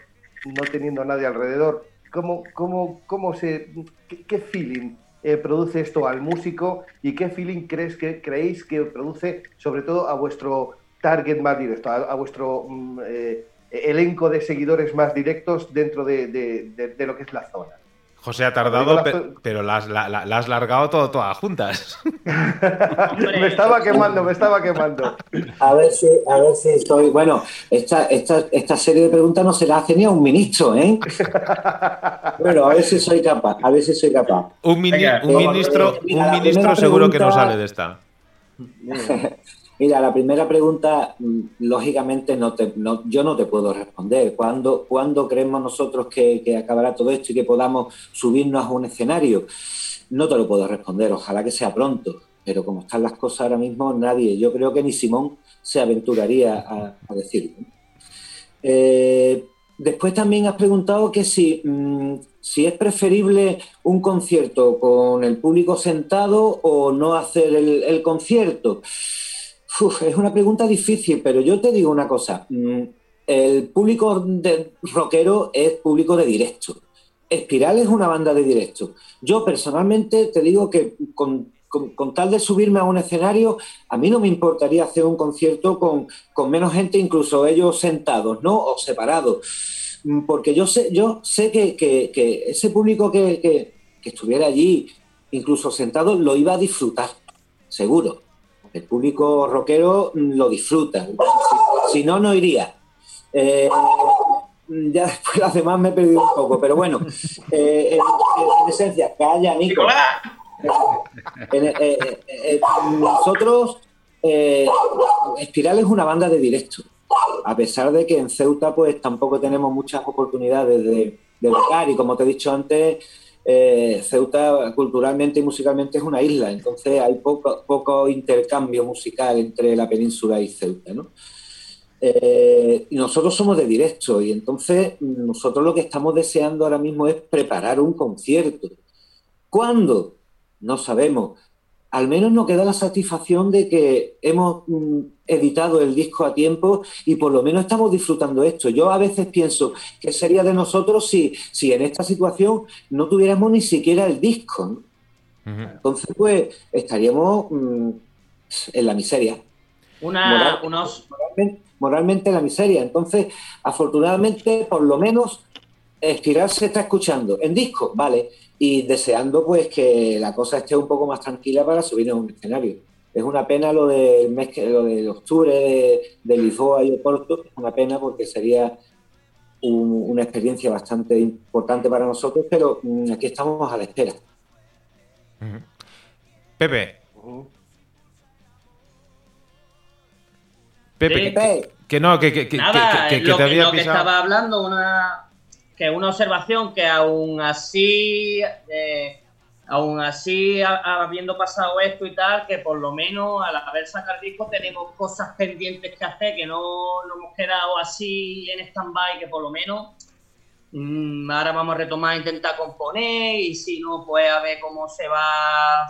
no teniendo a nadie alrededor. ¿Cómo, cómo, cómo se, qué, feeling eh, produce esto al músico y qué feeling crees que, creéis que produce sobre todo a vuestro target más directo, a, vuestro mm, eh, elenco de seguidores más directos dentro de, lo que es la zona. José ha tardado, pero la, has largado todo, todas juntas. me estaba quemando, me estaba quemando. A ver si, a ver si estoy. Bueno, esta, esta, esta serie de preguntas no se la hace ni a un ministro, ¿eh? bueno, a ver si soy capaz, a ver si soy capaz. Un, un ministro, un ministro seguro que no sale de esta. Mira, la primera pregunta, mm, lógicamente, no te, yo no te puedo responder. ¿Cuándo, ¿cuándo creemos nosotros que, acabará todo esto y que podamos subirnos a un escenario? No te lo puedo responder, ojalá que sea pronto, pero como están las cosas ahora mismo, nadie, yo creo que ni Simón se aventuraría a, decirlo. Eh, después también has preguntado que si, mm, si es preferible un concierto con el público sentado o no hacer el concierto es una pregunta difícil, pero yo te digo una cosa. Mm, el público de rockero es público de directo. Espiral es una banda de directo. Yo personalmente te digo que con, tal de subirme a un escenario, a mí no me importaría hacer un concierto con, menos gente, incluso ellos sentados, ¿no? O separados. Mm, porque yo sé, yo sé que, ese público que, que estuviera allí, incluso sentado, lo iba a disfrutar, seguro el público rockero lo disfruta. Si, no, no iría. Eh, ya después las demás me he perdido un poco, pero bueno, eh, en, esencia, calla, Nico. nosotros, Espiral es una banda de directo, a pesar de que en Ceuta pues tampoco tenemos muchas oportunidades de, de tocar y como te he dicho antes, eh, Ceuta culturalmente y musicalmente es una isla, entonces hay poco, intercambio musical entre la península y Ceuta, ¿no? Eh, y nosotros somos de directo y entonces nosotros lo que estamos deseando ahora mismo es preparar un concierto. ¿Cuándo? No sabemos al menos nos queda la satisfacción de que hemos mm, editado el disco a tiempo y por lo menos estamos disfrutando esto. Yo a veces pienso que sería de nosotros si, si en esta situación no tuviéramos ni siquiera el disco. Entonces, pues estaríamos mm, en la miseria. Una, unos... moralmente, en la miseria. Entonces, afortunadamente, por lo menos, Espiral se está escuchando. En disco, vale y deseando pues que la cosa esté un poco más tranquila para subir a un escenario. Es una pena lo del mes lo de octubre de, de Lisboa y Oporto, es una pena porque sería una experiencia bastante importante para nosotros, pero mm, aquí estamos a la espera. Pepe. Pepe, que, no, que, que, Nada, que, te había que estaba hablando, una, que una observación que aún así, eh, aún así, habiendo pasado esto y tal, que por lo menos al haber sacado disco tenemos cosas pendientes que hacer, que no nos hemos quedado así en stand-by, que por lo menos mm, ahora vamos a retomar, intentar componer y si no, pues a ver cómo se va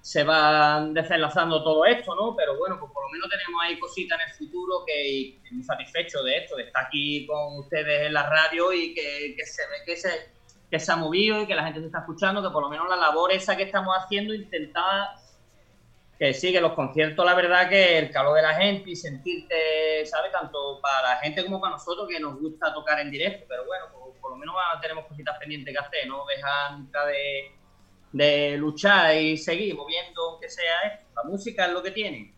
se va desenlazando todo esto, ¿no? Pero bueno, pues por lo menos tenemos ahí cositas en el futuro que muy satisfecho de esto, de estar aquí con ustedes en la radio y que, se ve que se, que se ha movido y que la gente se está escuchando, que por lo menos la labor esa que estamos haciendo, intentar que sí, que los conciertos, la verdad que el calor de la gente y sentirte, ¿sabes? Tanto para la gente como para nosotros que nos gusta tocar en directo, pero bueno, pues, por lo menos tenemos cositas pendientes que hacer, no dejar nunca de de luchar y seguir moviendo, aunque sea esto. La música es lo que tiene.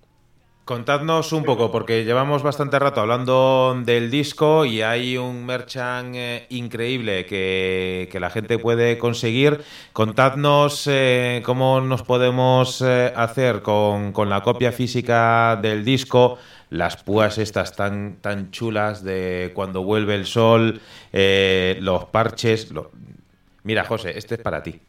Contadnos un poco, porque llevamos bastante rato hablando del disco y hay un merchant eh, increíble que, la gente puede conseguir. Contadnos eh, cómo nos podemos eh, hacer con, la copia física del disco, las púas estas tan, tan chulas de cuando vuelve el sol, los parches. Mira, José, este es para ti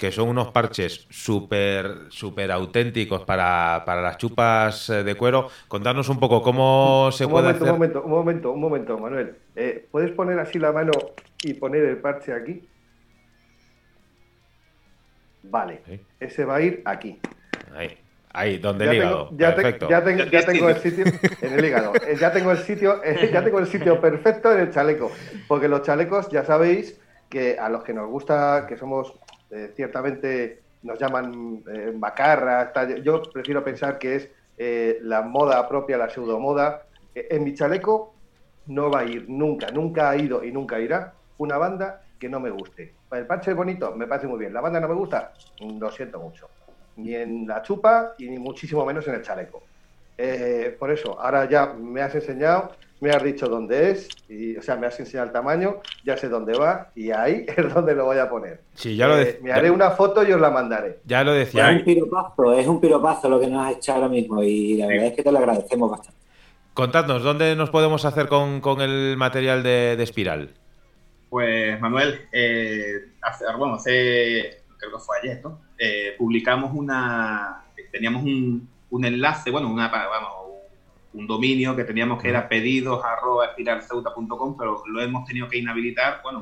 que son unos parches súper súper auténticos para, las chupas eh, de cuero. Contarnos un poco cómo se puede hacer. Un momento, un momento, un momento, Manuel. Eh, ¿Puedes poner así la mano y poner el parche aquí? Vale, ese va a ir aquí. Ahí. Ahí, donde el hígado. ya, perfecto. ya, tengo el sitio en el hígado. Eh, ya tengo el sitio, ya tengo el sitio perfecto en el chaleco. Porque los chalecos, ya sabéis que a los que nos gusta, que somos eh, ciertamente nos llaman eh, macarra, yo prefiero pensar que es eh, la moda propia, la pseudomoda. En mi chaleco no va a ir nunca, nunca ha ido y nunca irá una banda que no me guste. El parche es bonito, me parece muy bien. La banda no me gusta, lo siento mucho. Ni en la chupa y ni muchísimo menos en el chaleco. por eso, ahora ya me has enseñado me has dicho dónde es, y, o sea, me has enseñado el tamaño, ya sé dónde va y ahí es donde lo voy a poner. Sí, ya lo eh, Me haré una foto y os la mandaré. Ya lo decía. Es un piropazo, es un piropazo lo que nos has hecho ahora mismo y la verdad es que te lo agradecemos bastante. Contadnos, ¿dónde nos podemos hacer con, el material de, Espiral? Pues, Manuel, eh, hace, bueno, hace, creo que fue ayer, ¿no? Eh, publicamos una, teníamos un, un enlace, bueno, una, vamos, un dominio que teníamos que era pedidos pero lo hemos tenido que inhabilitar, bueno,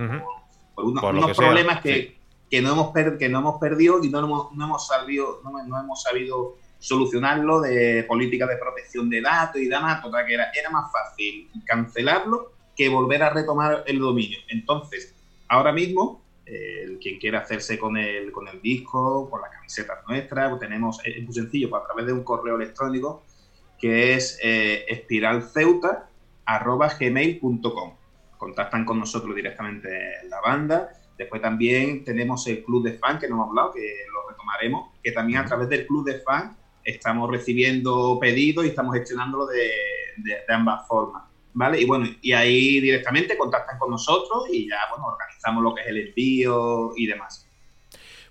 por, unos, problemas que, no hemos que no hemos perdido y no hemos, no hemos sabido, no, hemos sabido solucionarlo de política de protección de datos y demás, total que era, era más fácil cancelarlo que volver a retomar el dominio. Entonces, ahora mismo, quien quiera hacerse con el, con el disco, con la camiseta nuestra, pues tenemos, es muy sencillo, pues a través de un correo electrónico que es eh, espiralceuta.gmail.com. Contactan con nosotros directamente en la banda. Después también tenemos el club de fan que no hemos hablado, que lo retomaremos, que también a través del club de fan estamos recibiendo pedidos y estamos gestionándolo de, ambas formas. ¿vale? Y bueno, y ahí directamente contactan con nosotros y ya, bueno, organizamos lo que es el envío y demás.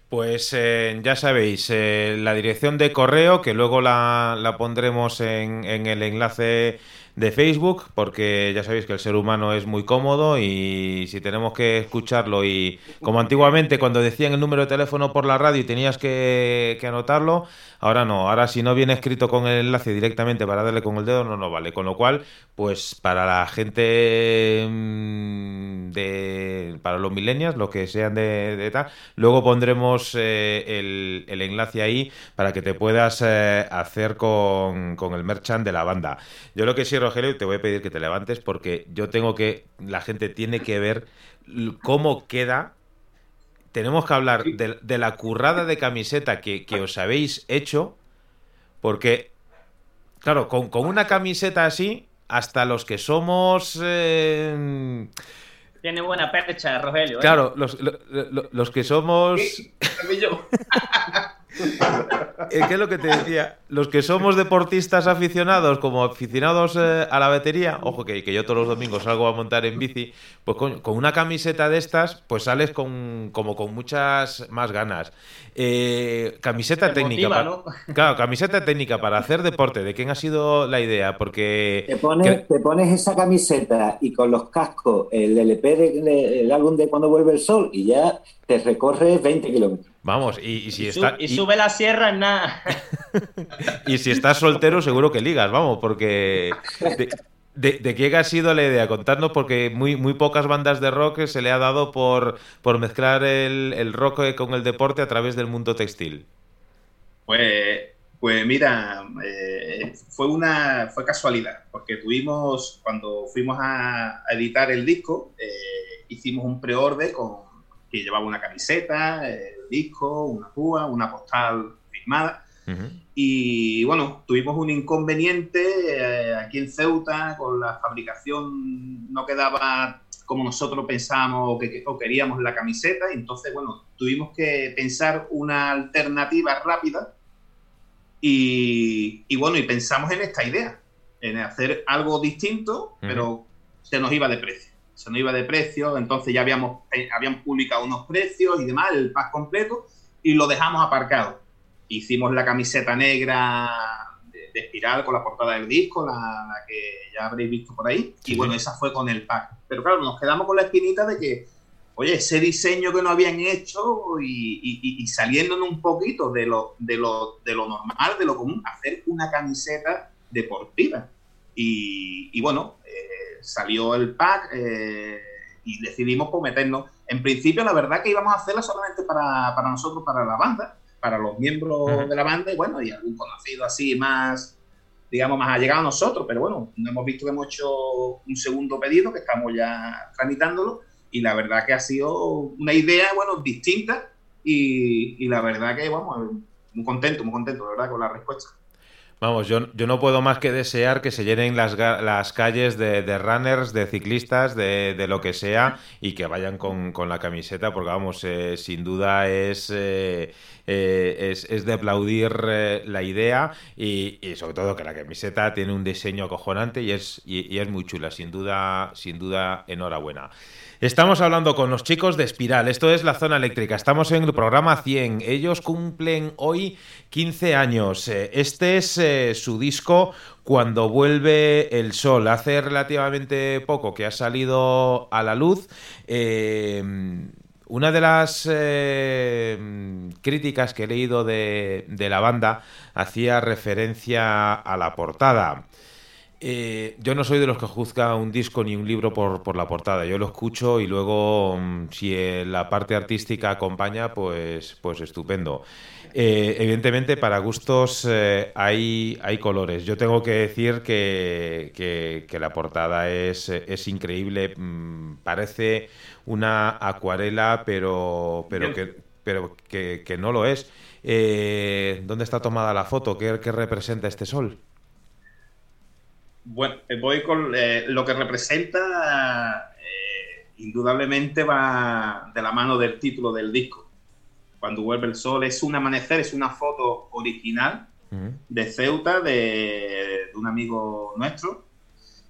Pues eh, ya sabéis, eh, la dirección de correo, que luego la, pondremos en, en, el enlace de Facebook, porque ya sabéis que el ser humano es muy cómodo y si tenemos que escucharlo y como antiguamente cuando decían el número de teléfono por la radio y tenías que, anotarlo, ahora no, ahora si no viene escrito con el enlace directamente para darle con el dedo no nos vale, con lo cual pues para la gente mm, de para los millennials, los que sean de, tal, luego pondremos eh, el, el, enlace ahí para que te puedas eh, hacer con, con el merchant de la banda. Yo lo que sí Rogelio, te voy a pedir que te levantes porque yo tengo que, la gente tiene que ver cómo queda. Tenemos que hablar de, la currada de camiseta que, os habéis hecho, porque, claro, con, una camiseta así, hasta los que somos... Eh, tiene buena percha, Rogelio. ¿eh? Claro, los, los, que somos... ¿Qué es lo que te decía? Los que somos deportistas aficionados, como aficionados eh, a la batería, ojo que, que, yo todos los domingos salgo a montar en bici, pues con, una camiseta de estas, pues sales con, como con muchas más ganas. Eh, camiseta técnica. para, Claro, camiseta técnica para hacer deporte. ¿De quién ha sido la idea? Porque. Te pones, te pones esa camiseta y con los cascos, el LP, el álbum de Cuando vuelve el sol, y ya te recorres 20 kilómetros. Vamos, y, si está. y, sube la sierra, nada. y si estás soltero, seguro que ligas, vamos, porque. De, de, qué ha sido la idea? Contadnos, porque muy, muy pocas bandas de rock se le ha dado por, por mezclar el, el rock con el deporte a través del mundo textil. Pues, pues mira, eh, fue una fue casualidad, porque tuvimos, cuando fuimos a, editar el disco, eh, hicimos un pre-order con que llevaba una camiseta, el disco, una púa, una postal firmada. Y bueno, tuvimos un inconveniente eh, aquí en Ceuta, con la fabricación no quedaba como nosotros pensábamos o, que, queríamos la camiseta, y entonces bueno, tuvimos que pensar una alternativa rápida y, bueno, y pensamos en esta idea, en hacer algo distinto, pero se nos iba de precio. Se nos iba de precio, entonces ya habíamos, eh, habían publicado unos precios y demás, el pack completo, y lo dejamos aparcado hicimos la camiseta negra de, espiral con la portada del disco, la, que ya habréis visto por ahí. Y bueno, esa fue con el pack. Pero claro, nos quedamos con la espinita de que, oye, ese diseño que no habían hecho y, saliéndonos un poquito de lo, de, lo, de lo normal, de lo común, hacer una camiseta deportiva. Y, bueno, eh, salió el pack eh, y decidimos pues, meternos. En principio, la verdad que íbamos a hacerla solamente para, para nosotros, para la banda para los miembros de la banda y bueno, y algún conocido así más, digamos, más allegado a nosotros, pero bueno, hemos visto que hemos hecho un segundo pedido que estamos ya tramitándolo y la verdad que ha sido una idea, bueno, distinta y, y la verdad que, vamos, muy contento, muy contento, la verdad, con la respuesta. Vamos, yo, yo no puedo más que desear que se llenen las, las calles de, runners, de ciclistas, de, de, lo que sea, y que vayan con, con la camiseta, porque vamos, eh, sin duda es, eh, eh, es, es, de aplaudir la idea y, y, sobre todo que la camiseta tiene un diseño acojonante y es, y es muy chula, sin duda, sin duda, enhorabuena. Estamos hablando con los chicos de Espiral. Esto es la zona eléctrica. Estamos en el programa 100. Ellos cumplen hoy 15 años. Eh, este es eh, su disco Cuando vuelve el sol. Hace relativamente poco que ha salido a la luz. Eh, una de las críticas que he leído de la banda hacía referencia a la portada. Eh, yo no soy de los que juzga un disco ni un libro por, la portada. Yo lo escucho y luego, mm, si la parte artística acompaña, pues, pues estupendo. Eh, evidentemente, para gustos eh, hay, hay colores. Yo tengo que decir que, que, la portada es, es increíble. Mm, parece una acuarela, pero, pero, que, pero que, no lo es. ¿Dónde está tomada la foto? ¿Qué, qué representa este sol? Bueno, eh, voy con eh, lo que representa, eh, indudablemente va de la mano del título del disco. Cuando vuelve el sol es un amanecer, es una foto original de Ceuta, de, un amigo nuestro.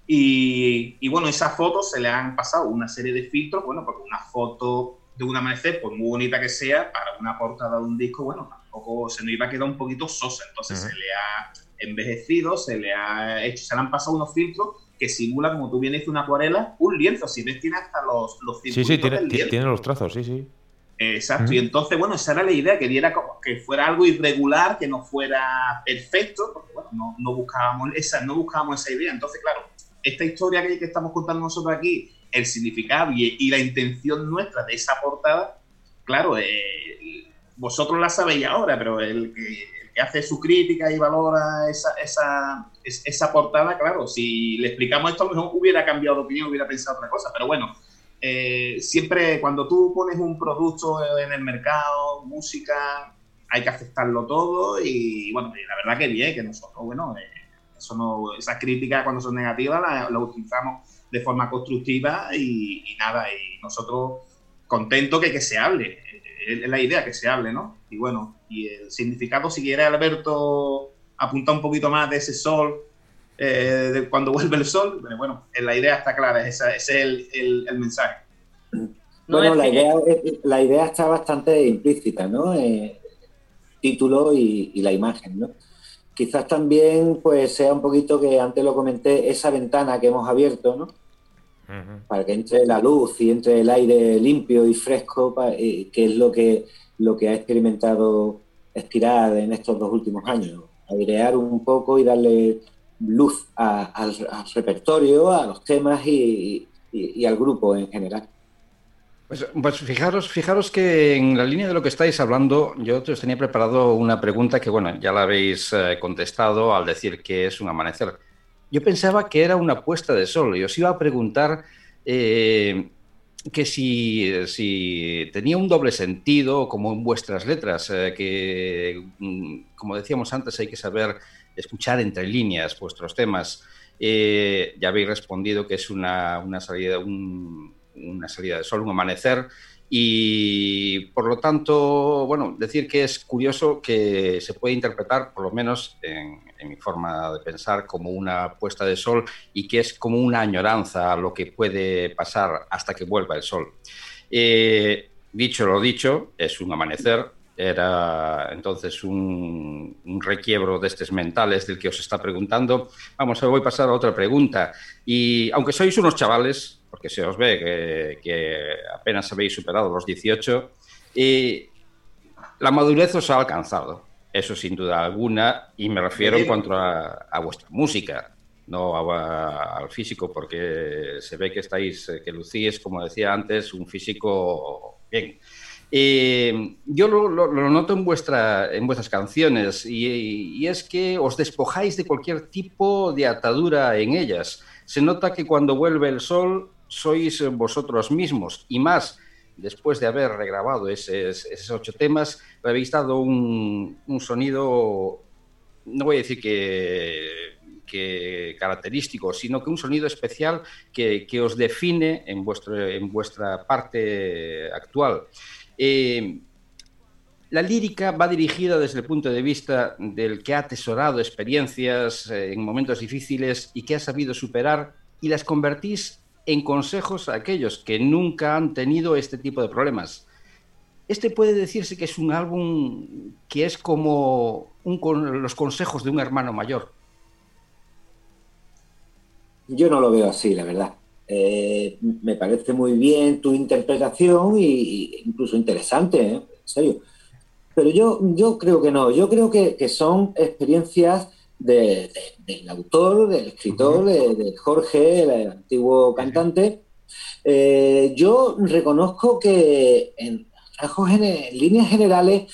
Y, bueno, esas fotos se le han pasado una serie de filtros, bueno, porque una foto de un amanecer, por muy bonita que sea, para una portada de un disco, bueno, tampoco se nos iba a quedar un poquito sosa. Entonces se le ha envejecido, se le ha hecho, se le han pasado unos filtros que simula, como tú bien dices, una acuarela, un lienzo. Si ves, tiene hasta los, los Sí, sí, tiene, tiene los trazos, sí, sí. Exacto, y entonces, bueno, esa era la idea, que diera como que fuera algo irregular, que no fuera perfecto, porque bueno, no, no, buscábamos esa, no buscábamos esa idea. Entonces, claro, esta historia que, que estamos contando nosotros aquí, el significado y, la intención nuestra de esa portada, claro, eh, vosotros la sabéis ahora, pero el que, hace su crítica y valora esa, esa, esa portada, claro, si le explicamos esto, a lo mejor hubiera cambiado de opinión, hubiera pensado otra cosa, pero bueno eh, siempre cuando tú pones un producto en el mercado, música, hay que aceptarlo todo y bueno, la verdad que bien, que nosotros, bueno, eh, esas críticas cuando son negativas las la utilizamos de forma constructiva y, nada, y nosotros contentos que, que se hable, es la idea que se hable, ¿no? Y bueno, y el significado, si quiere Alberto apuntar un poquito más de ese sol eh, de cuando vuelve el sol. bueno, la idea está clara, ese, es el, el, mensaje. bueno, la, idea, la idea está bastante implícita, ¿no? Eh, título y, la imagen, ¿no? Quizás también pues sea un poquito que antes lo comenté, esa ventana que hemos abierto, ¿no? Para que entre la luz y entre el aire limpio y fresco, eh, que es lo que, lo que ha experimentado Espiral en estos dos últimos años. Airear un poco y darle luz al, repertorio, a los temas y, al grupo en general. Pues, pues, fijaros, fijaros que en la línea de lo que estáis hablando, yo os tenía preparado una pregunta que, bueno, ya la habéis eh, contestado al decir que es un amanecer. Yo pensaba que era una puesta de sol y os iba a preguntar eh, que si, tenía un doble sentido, como en vuestras letras, eh, que, mm, como decíamos antes, hay que saber escuchar entre líneas vuestros temas. Eh, ya habéis respondido que es una, salida, una salida de sol, un amanecer, y por lo tanto, bueno, decir que es curioso que se puede interpretar, por lo menos en, mi forma de pensar, como una puesta de sol y que es como una añoranza a lo que puede pasar hasta que vuelva el sol. Eh, dicho lo dicho, es un amanecer, era entonces un, requiebro de estos mentales del que os está preguntando. Vamos, voy a pasar a otra pregunta. Y aunque sois unos chavales, porque se os ve que, apenas habéis superado los 18, y la madurez os ha alcanzado, eso sin duda alguna, y me refiero en cuanto a, vuestra música, no al físico, porque se ve que estáis, que lucís, como decía antes, un físico bien. Eh, yo lo, noto en, vuestra, en vuestras canciones y, es que os despojáis de cualquier tipo de atadura en ellas. Se nota que cuando vuelve el sol sois vosotros mismos y más después de haber regrabado esos, ocho temas, habéis dado un, sonido, no voy a decir que, característico, sino que un sonido especial que, que os define en, vuestro, en vuestra parte actual. Eh, la lírica va dirigida desde el punto de vista del que ha atesorado experiencias eh, en momentos difíciles y que ha sabido superar y las convertís en consejos a aquellos que nunca han tenido este tipo de problemas. Este puede decirse que es un álbum que es como los consejos de un hermano mayor. Yo no lo veo así, la verdad. Eh, me parece muy bien tu interpretación e incluso interesante, ¿eh? en serio. Pero yo, yo creo que no, yo creo que, son experiencias del autor, del escritor, de, Jorge, el antiguo cantante. Eh, yo reconozco que en, en líneas generales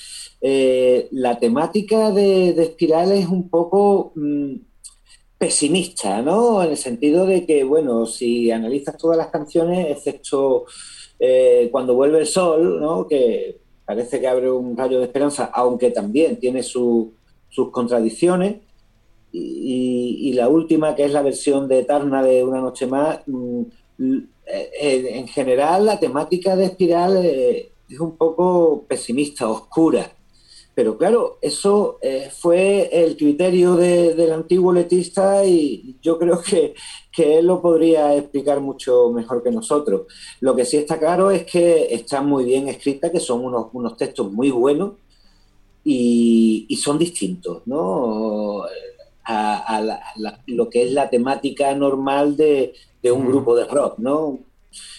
la temática de, de Espiral es un poco... Mm, pesimista, ¿no? En el sentido de que, bueno, si analizas todas las canciones, excepto eh, cuando vuelve el sol, ¿no? Que parece que abre un rayo de esperanza, aunque también tiene sus contradicciones. Y, la última, que es la versión de Eterna de Una Noche Más, mm, eh, en general la temática de Espiral eh, es un poco pesimista, oscura. Pero claro, eso eh, fue el criterio del antiguo letista y yo creo que, él lo podría explicar mucho mejor que nosotros. Lo que sí está claro es que están muy bien escritas, que son unos, unos textos muy buenos y, son distintos, ¿no? A, lo que es la temática normal de, un grupo de rock, ¿no?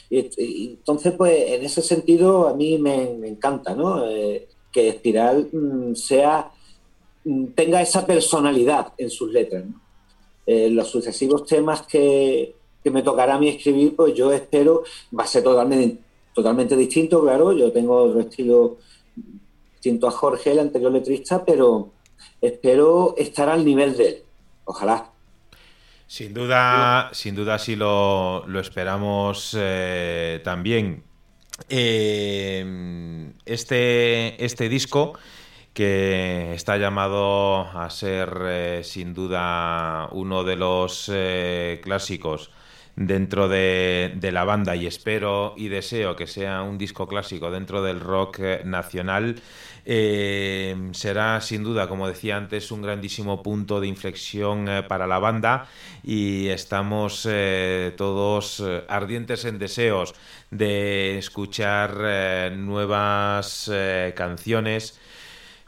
entonces, pues en ese sentido a mí me, encanta, ¿no? Eh, que Espiral mm, sea, mm, tenga esa personalidad en sus letras. Eh, los sucesivos temas que, me tocará a mí escribir, pues yo espero, va a ser totalmente, totalmente distinto, claro, yo tengo otro estilo distinto a Jorge, el anterior letrista, pero espero estar al nivel de él. Ojalá. Sin duda, sin duda sí lo, esperamos eh, también. Eh, este, este disco que está llamado a ser eh, sin duda uno de los eh, clásicos dentro de, de, la banda y espero y deseo que sea un disco clásico dentro del rock nacional eh, será sin duda, como decía antes, un grandísimo punto de inflexión eh, para la banda y estamos eh, todos ardientes en deseos de escuchar nuevas canciones.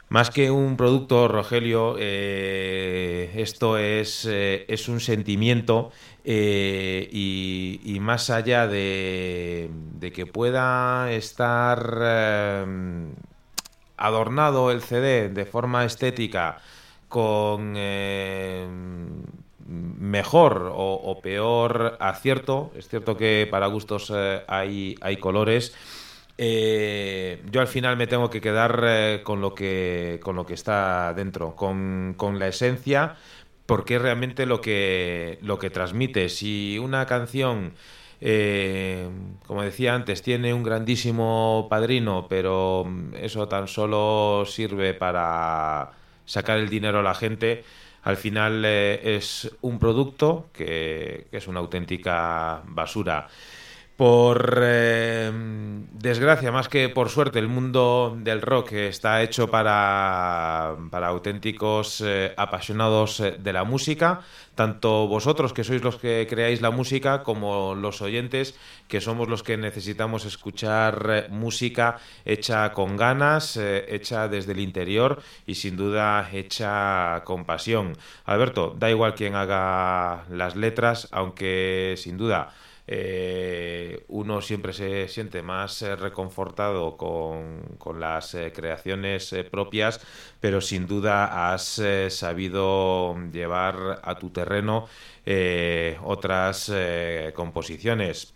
Más que un producto, Rogelio, esto es, es, un sentimiento y, más allá de, de que pueda estar adornado el CD de forma estética con eh, mejor o, peor acierto, es cierto que para gustos eh, hay, hay colores. Eh, yo al final me tengo que quedar con lo que con lo que está dentro, con, con la esencia, porque es realmente lo que lo que transmite. Si una canción eh, como decía antes, tiene un grandísimo padrino, pero eso tan solo sirve para sacar el dinero a la gente. Al final eh, es un producto que, es una auténtica basura. Por eh, desgracia, más que por suerte, el mundo del rock está hecho para, para auténticos eh, apasionados eh, de la música, tanto vosotros que sois los que creáis la música como los oyentes que somos los que necesitamos escuchar música hecha con ganas, hecha desde el interior y sin duda hecha con pasión. Alberto, da igual quien haga las letras, aunque sin duda eh, uno siempre se siente más eh, reconfortado con, las eh, creaciones propias, pero sin duda has sabido llevar a tu terreno otras composiciones.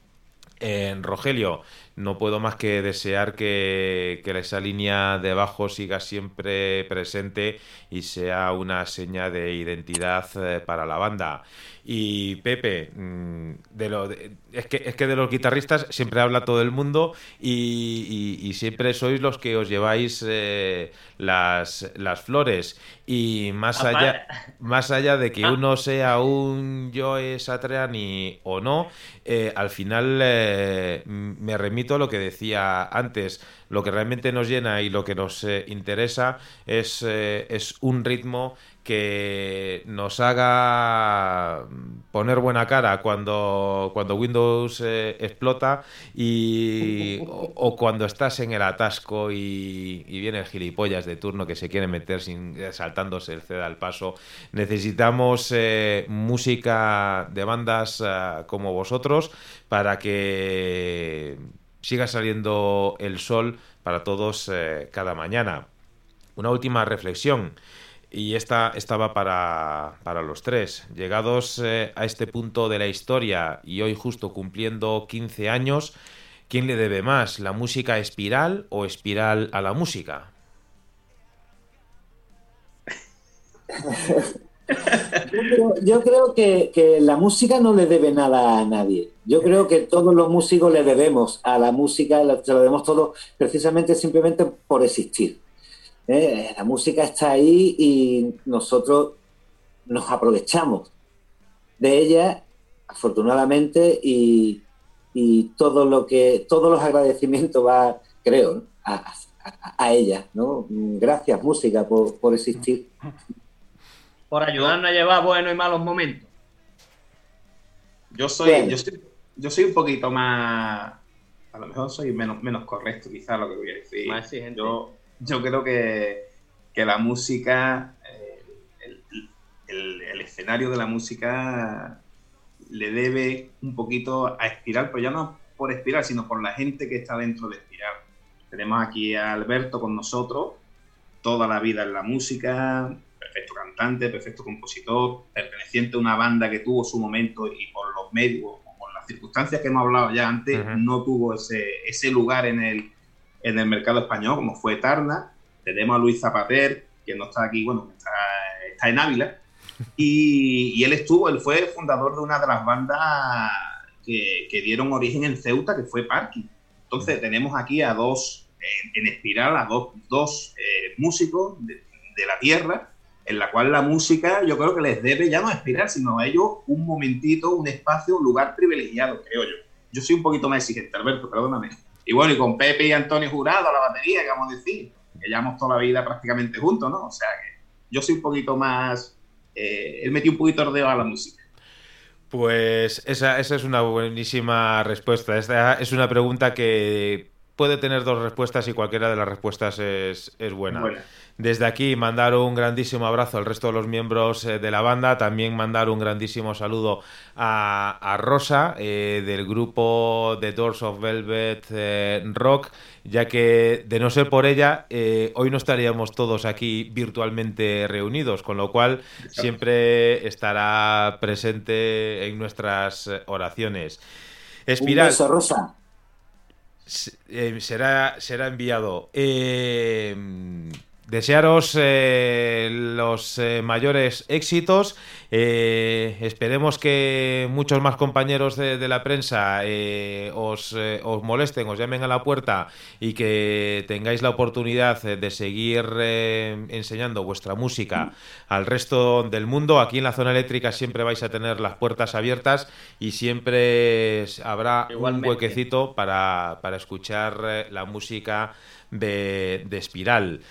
En Rogelio, no puedo más que desear que, esa línea de abajo siga siempre presente y sea una seña de identidad para la banda. Y Pepe, mm, de lo, es, que, es que de los guitarristas siempre habla todo el mundo y, siempre sois los que os lleváis eh, las, las flores. Y más allá, más allá de que ah. uno sea un Joe Satriani o no, eh, al final eh, me remito a lo que decía antes. Lo que realmente nos llena y lo que nos interesa es, es un ritmo que nos haga poner buena cara cuando, cuando Windows eh, explota y, o, cuando estás en el atasco y, viene el gilipollas de turno que se quiere meter sin, saltándose el CD al paso. Necesitamos eh, música de bandas eh, como vosotros para que siga saliendo el sol para todos cada mañana. Una última reflexión. Y esta estaba para, para los tres. Llegados eh, a este punto de la historia y hoy justo cumpliendo 15 años, ¿quién le debe más? ¿La música espiral o espiral a la música? Yo creo, que, que, la música no le debe nada a nadie. Yo creo que todos los músicos le debemos a la música, se lo debemos todo precisamente simplemente por existir. ¿Eh? la música está ahí y nosotros nos aprovechamos de ella, afortunadamente, y, todo lo que, todos los agradecimientos va, creo, a, a, ella, ¿no? Gracias, música, por, existir. Por ayudarnos a llevar buenos y malos momentos. Yo soy, yo soy, yo soy un poquito más, a lo mejor soy menos, menos correcto quizás lo que voy a decir. yo, yo creo que, que la música, eh, el, el, escenario de la música le debe un poquito a Espiral, pero ya no por Espiral, sino por la gente que está dentro de Espiral. Tenemos aquí a Alberto con nosotros, toda la vida en la música, perfecto cantante, perfecto compositor, perteneciente a una banda que tuvo su momento y por los medios, o por las circunstancias que hemos hablado ya antes, no tuvo ese, ese lugar en el, en el mercado español, como fue Tarna. Tenemos a Luis Zapater, que no está aquí, bueno, está, está en Ávila, y, y, él estuvo, él fue fundador de una de las bandas que, que dieron origen en Ceuta, que fue Parking. Entonces tenemos aquí a dos, en, espiral, a dos, dos eh, músicos de, de, la tierra, en la cual la música yo creo que les debe ya no espiral, sino a ellos un momentito, un espacio, un lugar privilegiado, creo yo. Yo soy un poquito más exigente, Alberto, perdóname. Y bueno, y con Pepe y Antonio Jurado a la batería, que vamos a decir, que llevamos toda la vida prácticamente juntos, ¿no? O sea que yo soy un poquito más... Eh, él metió un poquito de a la música. Pues esa, esa, es una buenísima respuesta. Esta es una pregunta que puede tener dos respuestas y cualquiera de las respuestas es, es buena. Desde aquí mandar un grandísimo abrazo al resto de los miembros eh, de la banda, también mandar un grandísimo saludo a, Rosa eh, del grupo The Doors of Velvet eh, Rock, ya que de no ser por ella, hoy no estaríamos todos aquí virtualmente reunidos, con lo cual siempre estará presente en nuestras oraciones. Espiral. Un beso, Rosa. Será, será enviado. Eh, Desearos eh, los eh, mayores éxitos. Eh, esperemos que muchos más compañeros de, la prensa os, os, molesten, os llamen a la puerta y que tengáis la oportunidad de seguir enseñando vuestra música al resto del mundo. Aquí en la zona eléctrica siempre vais a tener las puertas abiertas y siempre habrá un huequecito para, para escuchar la música de, de Espiral.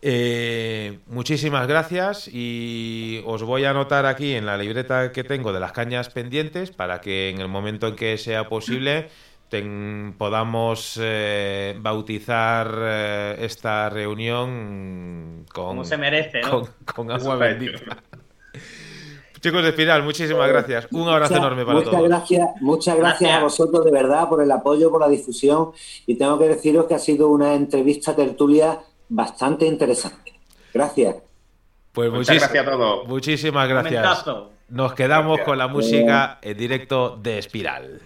Eh, muchísimas gracias y os voy a anotar aquí en la libreta que tengo de las cañas pendientes para que en el momento en que sea posible podamos eh, bautizar eh, esta reunión con, Como se merece, con, agua bendita. Chicos de final, muchísimas gracias. Un abrazo enorme para muchas todos. Gracias, muchas gracias, a vosotros de verdad por el apoyo, por la difusión y tengo que deciros que ha sido una entrevista tertulia bastante interesante. Gracias. Pues Muchas gracias a todos. Muchísimas gracias. Nos quedamos con la música en directo de Espiral.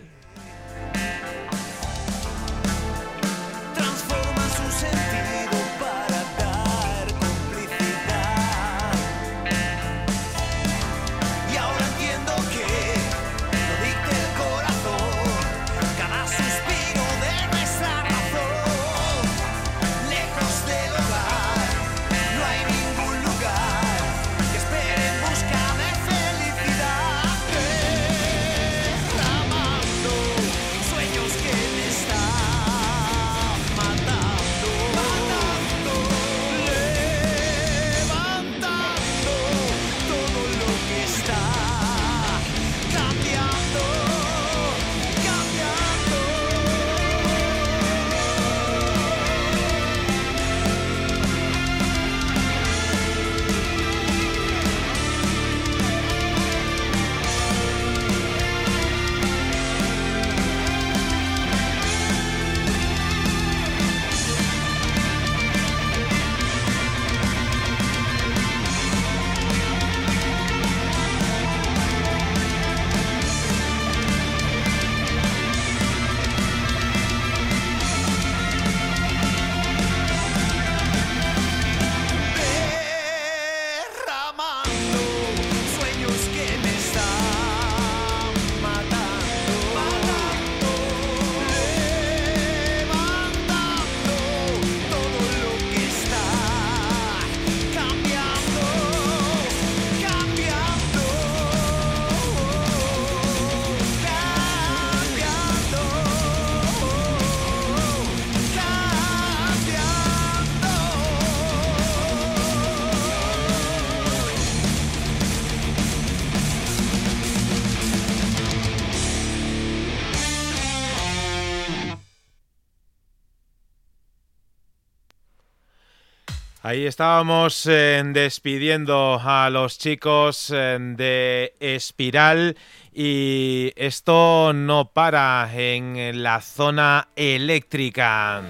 Ahí estábamos eh, despidiendo a los chicos eh, de Espiral y esto no para en la zona eléctrica.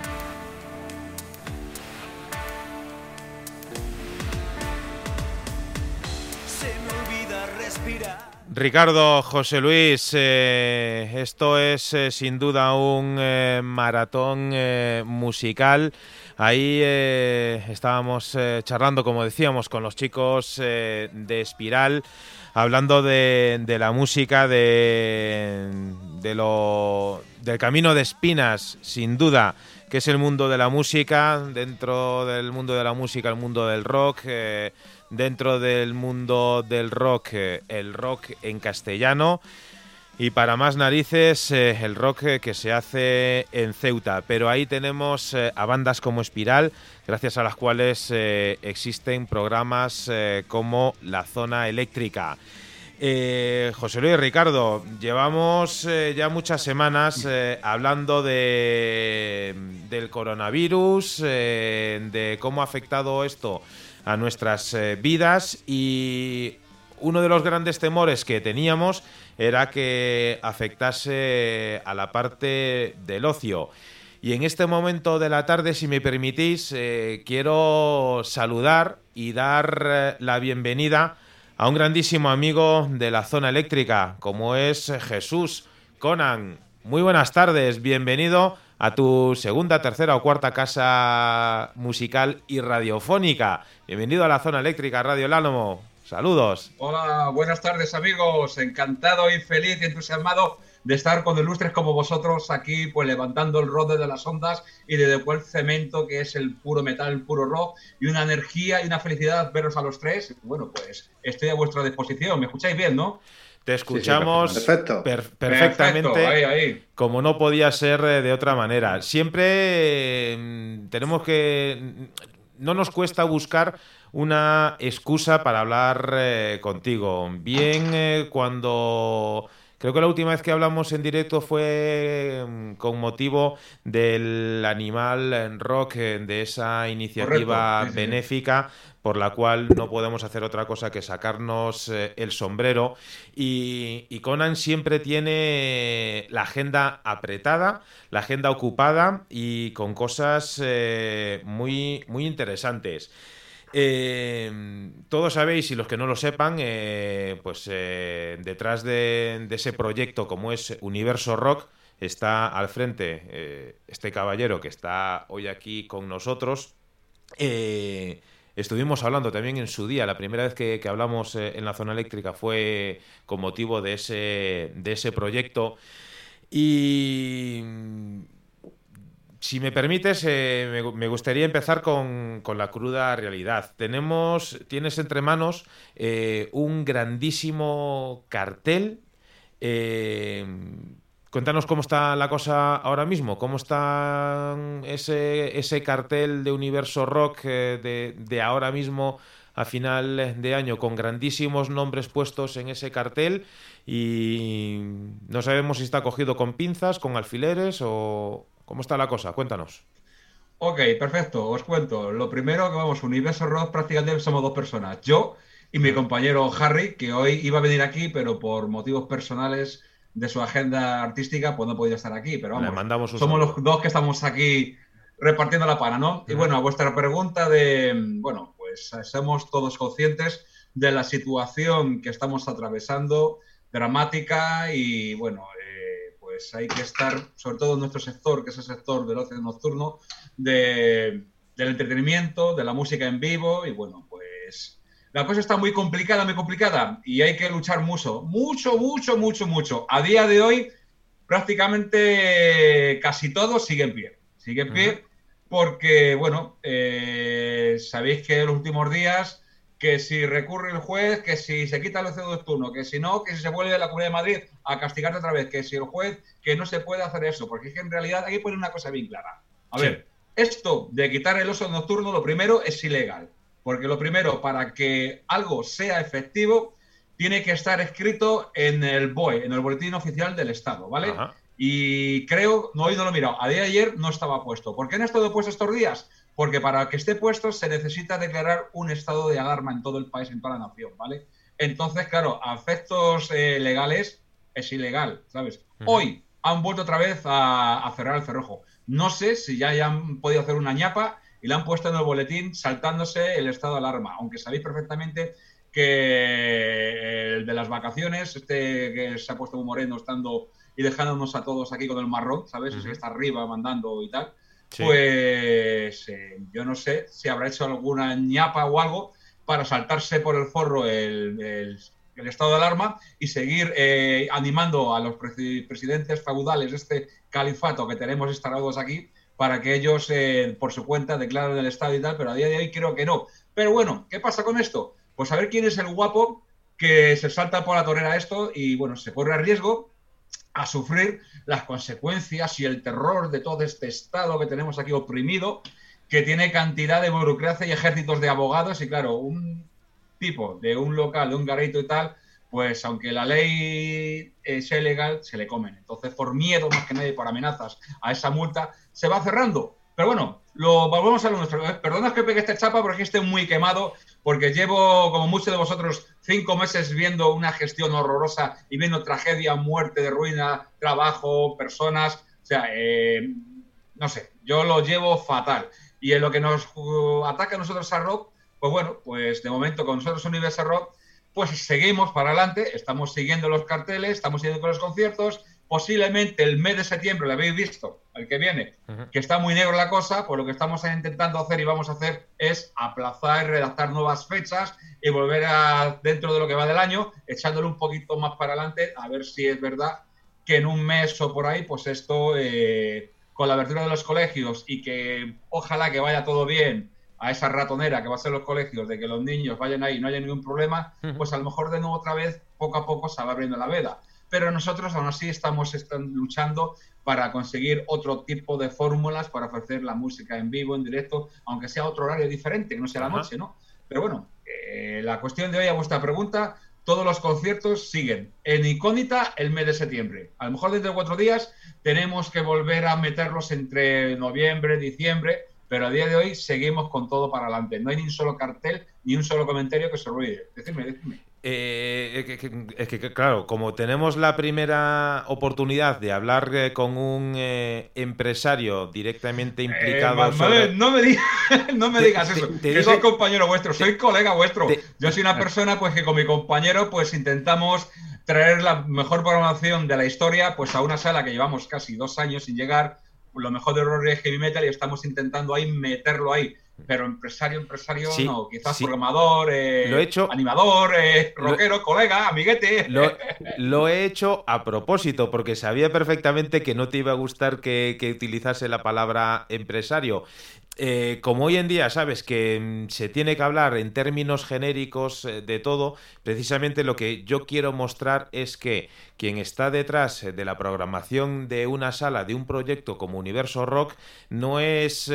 Ricardo, José Luis, eh, esto es eh, sin duda un eh, maratón musical. Ahí estábamos charlando, como decíamos, con los chicos de Espiral, hablando de, la música, de, lo, del camino de espinas, sin duda, que es el mundo de la música, dentro del mundo de la música, el mundo del rock dentro del mundo del rock, eh, el rock en castellano. Y para más narices, eh, el rock eh, que se hace en Ceuta. Pero ahí tenemos a bandas como Espiral, gracias a las cuales existen programas como La Zona Eléctrica. José Luis Ricardo, llevamos ya muchas semanas hablando de, del coronavirus, de cómo ha afectado esto a nuestras eh, vidas y uno de los grandes temores que teníamos era que afectase a la parte del ocio. Y en este momento de la tarde, si me permitís, eh, quiero saludar y dar eh, la bienvenida a un grandísimo amigo de la zona eléctrica, como es Jesús Conan. Muy buenas tardes, bienvenido a tu segunda, tercera o cuarta casa musical y radiofónica. Bienvenido a la zona eléctrica Radio Lálamo. Saludos. Hola, buenas tardes amigos. Encantado y feliz y entusiasmado de estar con ilustres como vosotros aquí, pues levantando el rock de las ondas y de después cemento, que es el puro metal, el puro rock, y una energía y una felicidad veros a los tres. Bueno, pues estoy a vuestra disposición. ¿Me escucháis bien, no? Te escuchamos perfectamente, como no podía ser de otra manera. Siempre mm, tenemos que... No nos cuesta buscar una excusa para hablar eh, contigo. Bien eh, cuando Creo que la última vez que hablamos en directo fue mm, con motivo del Animal en Rock, eh, de esa iniciativa benéfica por la cual no podemos hacer otra cosa que sacarnos el sombrero. Y, Conan siempre tiene la agenda apretada, la agenda ocupada y con cosas eh, muy, muy interesantes. Eh, todos sabéis, y los que no lo sepan, eh, pues eh, detrás de, ese proyecto como es Universo Rock está al frente este caballero que está hoy aquí con nosotros. estuvimos hablando también en su día, la primera vez que, que hablamos en la zona eléctrica fue con motivo de ese, de ese proyecto. Y si me permites, eh, me, gustaría empezar con, la cruda realidad. Tenemos, tienes entre manos eh, un grandísimo cartel. Eh, cuéntanos cómo está la cosa ahora mismo, cómo está ese, cartel de Universo Rock de ahora mismo a final de año con grandísimos nombres puestos en ese cartel y no sabemos si está cogido con pinzas, con alfileres o, ¿Cómo está la cosa? Cuéntanos. Ok, perfecto, os cuento. Lo primero que vamos, Universo Rock prácticamente somos dos personas. Yo y mi compañero Harry, que hoy iba a venir aquí, pero por motivos personales de su agenda artística, pues no podía estar aquí. Pero vamos, mandamos somos los dos que estamos aquí repartiendo la pana, ¿no? Y bueno, a vuestra pregunta de, bueno, pues somos todos conscientes de la situación que estamos atravesando, dramática y bueno, pues hay que estar, sobre todo en nuestro sector, que es el sector del ocio nocturno, del entretenimiento, de la música en vivo, y bueno, pues la cosa está muy complicada, muy complicada, y hay que luchar mucho, mucho, mucho, mucho, mucho. A día de hoy, prácticamente casi todo sigue en pie, sigue en pie, porque, bueno, eh, sabéis que en los últimos días que si recurre el juez, que si se quita el ocio nocturno, que si no, que si se vuelve a la Comunidad de Madrid a castigarte otra vez, que si el juez, que no se puede hacer eso, porque es que en realidad hay que poner una cosa bien clara. A ver, esto de quitar el oso nocturno, lo primero es ilegal, porque lo primero, para que algo sea efectivo, tiene que estar escrito en el BOE, en el Boletín Oficial del Estado, ¿vale? Y creo, no hoy no lo he mirado, a día de ayer no estaba puesto. ¿Por qué no ha estado puesto estos días? Porque para que esté puesto se necesita declarar un estado de alarma en todo el país, en toda la nación, ¿vale? Entonces, claro, a efectos eh, legales es ilegal, ¿sabes? Hoy han vuelto otra vez a, cerrar el cerrojo. No sé si ya hayan podido hacer una ñapa y la han puesto en el boletín saltándose el estado de alarma, aunque sabéis perfectamente que el de las vacaciones, este que se ha puesto muy moreno estando y dejándonos a todos aquí con el marrón, ¿sabes? que está arriba mandando y tal. Pues eh, yo no sé si habrá hecho alguna ñapa o algo para saltarse por el forro el, estado de alarma y seguir eh, animando a los presidentes feudales de este califato que tenemos instalados aquí para que ellos eh, por su cuenta declaren el estado y tal, pero a día de hoy creo que no. Pero bueno, ¿qué pasa con esto? Pues a ver quién es el guapo que se salta por la torera esto y bueno, se corre a riesgo a sufrir las consecuencias y el terror de todo este Estado que tenemos aquí oprimido, que tiene cantidad de burocracia y ejércitos de abogados y claro, un tipo de un local, de un garito y tal, pues aunque la ley sea ilegal, se le comen. Entonces, por miedo más que nadie, por amenazas a esa multa, se va cerrando. Pero bueno, lo volvemos a lo nuestro. Perdona que pegue esta chapa porque estoy muy quemado, porque llevo, como muchos de vosotros, cinco meses viendo una gestión horrorosa y viendo tragedia, muerte, de ruina, trabajo, personas. O sea, eh, no sé, yo lo llevo fatal. Y en lo que nos uh, ataca a nosotros a Rock, pues bueno, pues de momento con nosotros Universal Rock, pues seguimos para adelante, estamos siguiendo los carteles, estamos siguiendo con los conciertos, posiblemente el mes de septiembre, lo habéis visto, el que viene, que está muy negro la cosa, pues lo que estamos intentando hacer y vamos a hacer es aplazar, redactar nuevas fechas y volver a, dentro de lo que va del año, echándole un poquito más para adelante, a ver si es verdad que en un mes o por ahí, pues esto, eh, con la abertura de los colegios y que ojalá que vaya todo bien a esa ratonera que va a ser los colegios, de que los niños vayan ahí y no haya ningún problema, pues a lo mejor de nuevo otra vez, poco a poco se va abriendo la veda pero nosotros aún así estamos luchando para conseguir otro tipo de fórmulas para ofrecer la música en vivo, en directo, aunque sea otro horario diferente, que no sea la noche, ¿no? Pero bueno, eh, la cuestión de hoy a vuestra pregunta, todos los conciertos siguen en incógnita el mes de septiembre. A lo mejor dentro de cuatro días tenemos que volver a meterlos entre noviembre, diciembre, pero a día de hoy seguimos con todo para adelante. No hay ni un solo cartel ni un solo comentario que se olvide. Decidme, decidme. Eh, es, que, claro, como tenemos la primera oportunidad de hablar eh, con un eh, empresario directamente implicado. no, me digas, no me digas eso. que soy compañero vuestro, soy colega vuestro. Yo soy una persona pues que con mi compañero pues intentamos traer la mejor programación de la historia pues a una sala que llevamos casi dos años sin llegar. Lo mejor de horror y heavy metal y estamos intentando ahí meterlo ahí pero empresario, empresario no, quizás programador, eh, lo he hecho, animador, eh, rockero, colega, amiguete. Lo, he hecho a propósito, porque sabía perfectamente que no te iba a gustar que, que utilizase la palabra empresario. Eh, como hoy en día sabes que mm, se tiene que hablar en términos genéricos eh, de todo, precisamente lo que yo quiero mostrar es que quien está detrás eh, de la programación de una sala, de un proyecto como Universo Rock, no es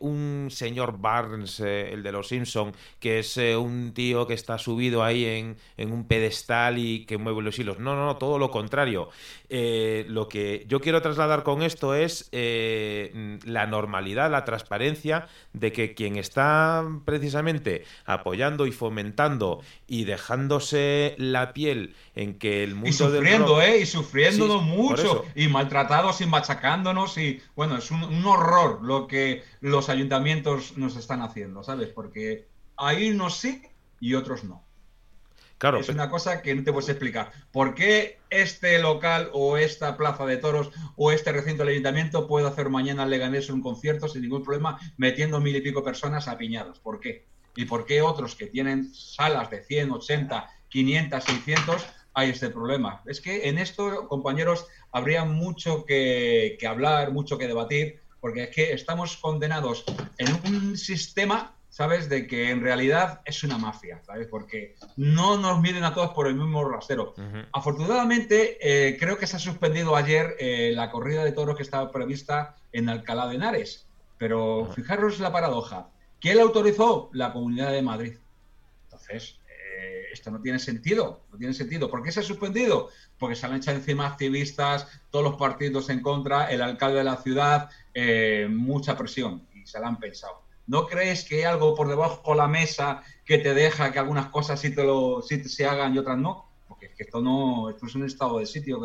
un señor Barnes, el de los Simpson, que es un tío que está subido ahí en, en, un pedestal y que mueve los hilos. No, no, no, todo lo contrario. Lo que yo quiero trasladar con esto es la normalidad, la transparencia de que quien está precisamente apoyando y fomentando y dejándose la piel en que el mundo y sufriendo, ¿eh? Y sufriéndonos mucho y maltratados y machacándonos y bueno, es un, horror lo que los ayuntamientos nos están haciendo, ¿sabes? Porque hay unos sí y otros no es una cosa que no te puedes explicar. ¿Por qué este local o esta plaza de toros o este recinto del ayuntamiento puede hacer mañana en Leganés un concierto sin ningún problema metiendo mil y pico personas apiñadas? ¿Por qué? ¿Y por qué otros que tienen salas de 100, 80, 500, 600 hay este problema? Es que en esto, compañeros, habría mucho que, que hablar, mucho que debatir, porque es que estamos condenados en un sistema ¿sabes? De que en realidad es una mafia, ¿sabes? Porque no nos miden a todos por el mismo rasero. Afortunadamente, eh, creo que se ha suspendido ayer eh, la corrida de toros que estaba prevista en Alcalá de Henares. Pero fijaros la paradoja. ¿Quién la autorizó? La Comunidad de Madrid. Entonces, eh, esto no tiene sentido. No tiene sentido. ¿Por qué se ha suspendido? Porque se han echado encima activistas, todos los partidos en contra, el alcalde de la ciudad, mucha presión y se la han pensado. ¿No crees que hay algo por debajo de la mesa que te deja que algunas cosas sí, te lo, sí se hagan y otras no? Porque es que esto no esto es un estado de sitio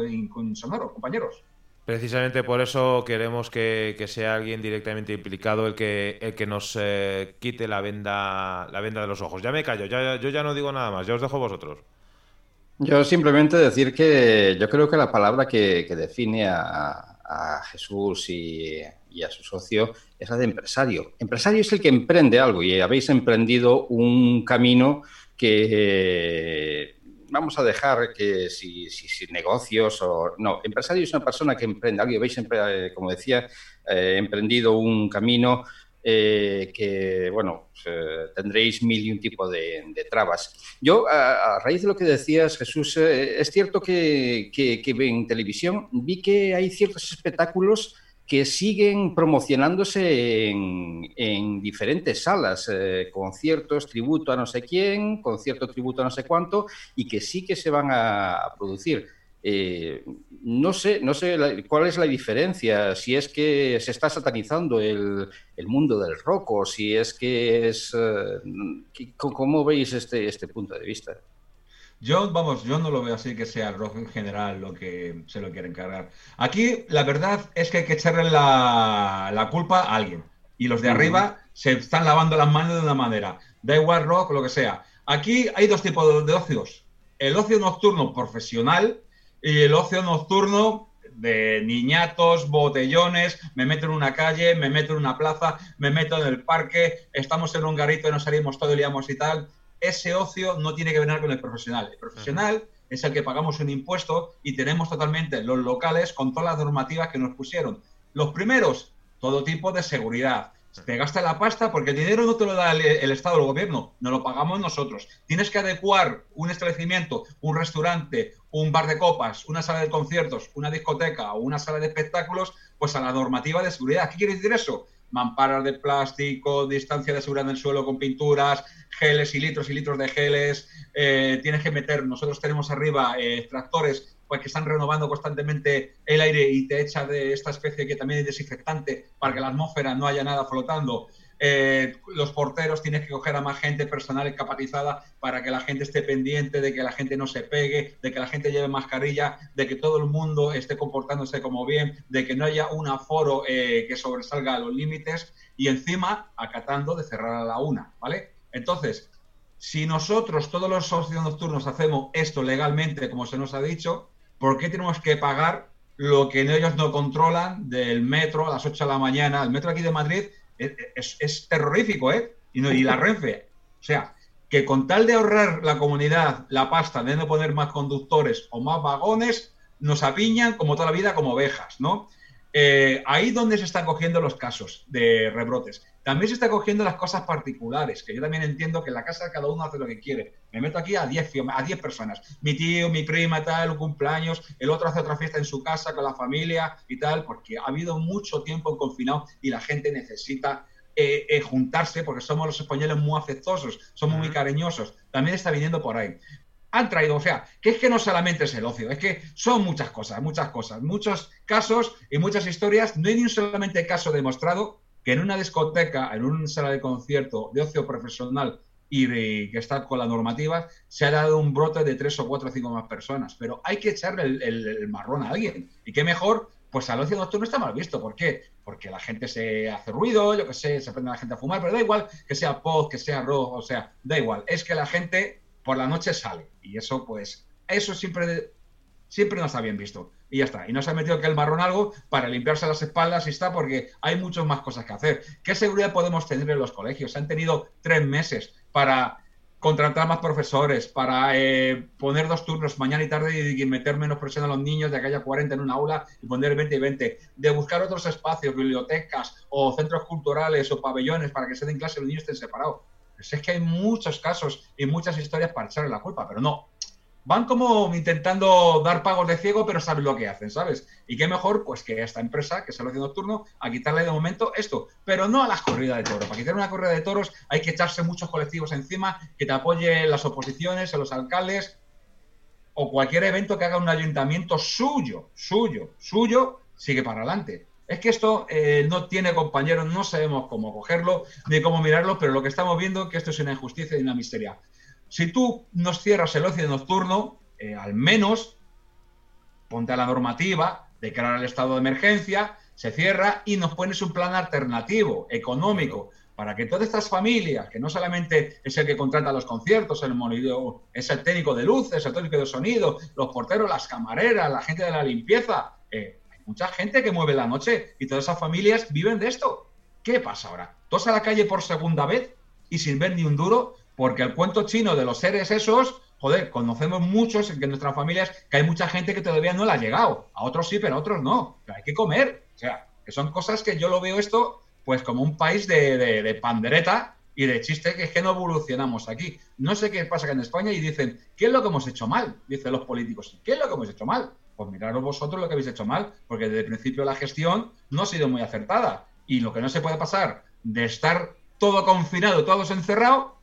sonoro, compañeros. Precisamente por eso queremos que, sea alguien directamente implicado el que, el que nos eh, quite la venda, la venda de los ojos. Ya me callo, ya, yo ya no digo nada más, ya os dejo vosotros. Yo simplemente decir que yo creo que la palabra que, define a, Jesús y, a su socio es la de empresario. Empresario es el que emprende algo y habéis emprendido un camino que vamos a dejar que si, si, negocios o... No, empresario es una persona que emprende algo. Habéis, eh, como decía, eh, emprendido un camino eh, que, bueno, pues, tendréis mil y un tipo de, trabas. Yo, a, raíz de lo que decías, Jesús, es cierto que, que, que, en televisión vi que hay ciertos espectáculos que siguen promocionándose en, diferentes salas, eh, conciertos, tributo a no sé quién, concierto, tributo a no sé cuánto, y que sí que se van a, producir. Eh, no sé, no sé cuál es la diferencia, si es que se está satanizando el, mundo del rock o si es que es... Eh, ¿Cómo veis este, este punto de vista? Yo, vamos, yo no lo veo así que sea el rock en general lo que se lo quiere encargar. Aquí la verdad es que hay que echarle la, culpa a alguien. Y los de arriba se están lavando las manos de una manera. Da igual rock, lo que sea. Aquí hay dos tipos de ocios. El ocio nocturno profesional y el ocio nocturno de niñatos, botellones, me meto en una calle, me meto en una plaza, me meto en el parque, estamos en un garito y nos salimos todo y liamos y tal ese ocio no tiene que venir con el profesional. El profesional es el que pagamos un impuesto y tenemos totalmente los locales con todas las normativas que nos pusieron. Los primeros, todo tipo de seguridad. Te gasta la pasta porque el dinero no te lo da el, Estado o el gobierno, no lo pagamos nosotros. Tienes que adecuar un establecimiento, un restaurante, un bar de copas, una sala de conciertos, una discoteca o una sala de espectáculos, pues a la normativa de seguridad. ¿Qué quiere decir eso? Mamparas de plástico, distancia de seguridad en el suelo con pinturas, geles y litros y litros de geles. Eh, tienes que meter, nosotros tenemos arriba eh, extractores pues, que están renovando constantemente el aire y te echa de esta especie que también es desinfectante para que la atmósfera no haya nada flotando. Eh, los porteros tienes que coger a más gente personal capacitada para que la gente esté pendiente, de que la gente no se pegue, de que la gente lleve mascarilla, de que todo el mundo esté comportándose como bien, de que no haya un aforo eh, que sobresalga a los límites y encima acatando de cerrar a la una, ¿vale? Entonces, si nosotros, todos los socios nocturnos, hacemos esto legalmente, como se nos ha dicho, ¿por qué tenemos que pagar lo que ellos no controlan del metro a las 8 de la mañana? El metro aquí de Madrid es, terrorífico, ¿eh? Y, no, y la Renfe. O sea, que con tal de ahorrar la comunidad la pasta, de no poner más conductores o más vagones, nos apiñan como toda la vida como ovejas, ¿no? Eh, ahí donde se están cogiendo los casos de rebrotes. También se están cogiendo las cosas particulares, que yo también entiendo que en la casa cada uno hace lo que quiere. Me meto aquí a 10 a 10 personas. Mi tío, mi prima, tal, un cumpleaños, el otro hace otra fiesta en su casa con la familia y tal, porque ha habido mucho tiempo confinado y la gente necesita eh, eh, juntarse porque somos los españoles muy afectuosos, somos muy cariñosos. También está viniendo por ahí han traído, o sea, que es que no solamente es el ocio, es que son muchas cosas, muchas cosas, muchos casos y muchas historias. No hay ni un solamente caso demostrado que en una discoteca, en una sala de concierto de ocio profesional y que está con la normativa, se ha dado un brote de tres o cuatro o cinco más personas. Pero hay que echarle el, marrón a alguien. ¿Y qué mejor? Pues al ocio nocturno está mal visto. ¿Por qué? Porque la gente se hace ruido, yo qué sé, se prende a la gente a fumar, pero da igual que sea pop, que sea rock, o sea, da igual. Es que la gente por la noche sale. Y eso, pues, eso siempre, siempre no está bien visto y ya está. Y no se ha metido que el marrón algo para limpiarse las espaldas y está porque hay muchas más cosas que hacer. ¿Qué seguridad podemos tener en los colegios? Se han tenido tres meses para contratar más profesores, para eh, poner dos turnos mañana y tarde y, meter menos presión a los niños, de que haya 40 en una aula y poner 20 y 20, de buscar otros espacios, bibliotecas o centros culturales o pabellones para que se den clase y los niños estén separados. Pues es que hay muchos casos y muchas historias para echarle la culpa, pero no, van como intentando dar pagos de ciego, pero saben lo que hacen, ¿sabes? Y qué mejor, pues que esta empresa, que es el ocio nocturno, a quitarle de momento esto, pero no a las corridas de toros. Para quitar una corrida de toros hay que echarse muchos colectivos encima, que te apoyen las oposiciones, a los alcaldes, o cualquier evento que haga un ayuntamiento suyo, suyo, suyo, sigue para adelante. Es que esto eh, no tiene compañeros, no sabemos cómo cogerlo ni cómo mirarlo, pero lo que estamos viendo es que esto es una injusticia y una miseria. Si tú nos cierras el ocio nocturno, eh, al menos ponte a la normativa, declarar el estado de emergencia, se cierra y nos pones un plan alternativo, económico, para que todas estas familias, que no solamente es el que contrata los conciertos, el monitor, es el técnico de luces, el técnico de sonido, los porteros, las camareras, la gente de la limpieza, eh, hay mucha gente que mueve la noche y todas esas familias viven de esto. ¿Qué pasa ahora? ¿Todos a la calle por segunda vez y sin ver ni un duro? Porque el cuento chino de los seres esos, joder, conocemos muchos en que nuestras familias que hay mucha gente que todavía no la ha llegado. A otros sí, pero a otros no. Pero hay que comer. O sea, que son cosas que yo lo veo esto pues como un país de, pandereta y de chiste que es que no evolucionamos aquí. No sé qué pasa acá en España y dicen, ¿qué es lo que hemos hecho mal? Dicen los políticos, ¿qué es lo que hemos hecho mal? Pues miraros vosotros lo que habéis hecho mal, porque desde el principio la gestión no ha sido muy acertada. Y lo que no se puede pasar de estar todo confinado, todos encerrados,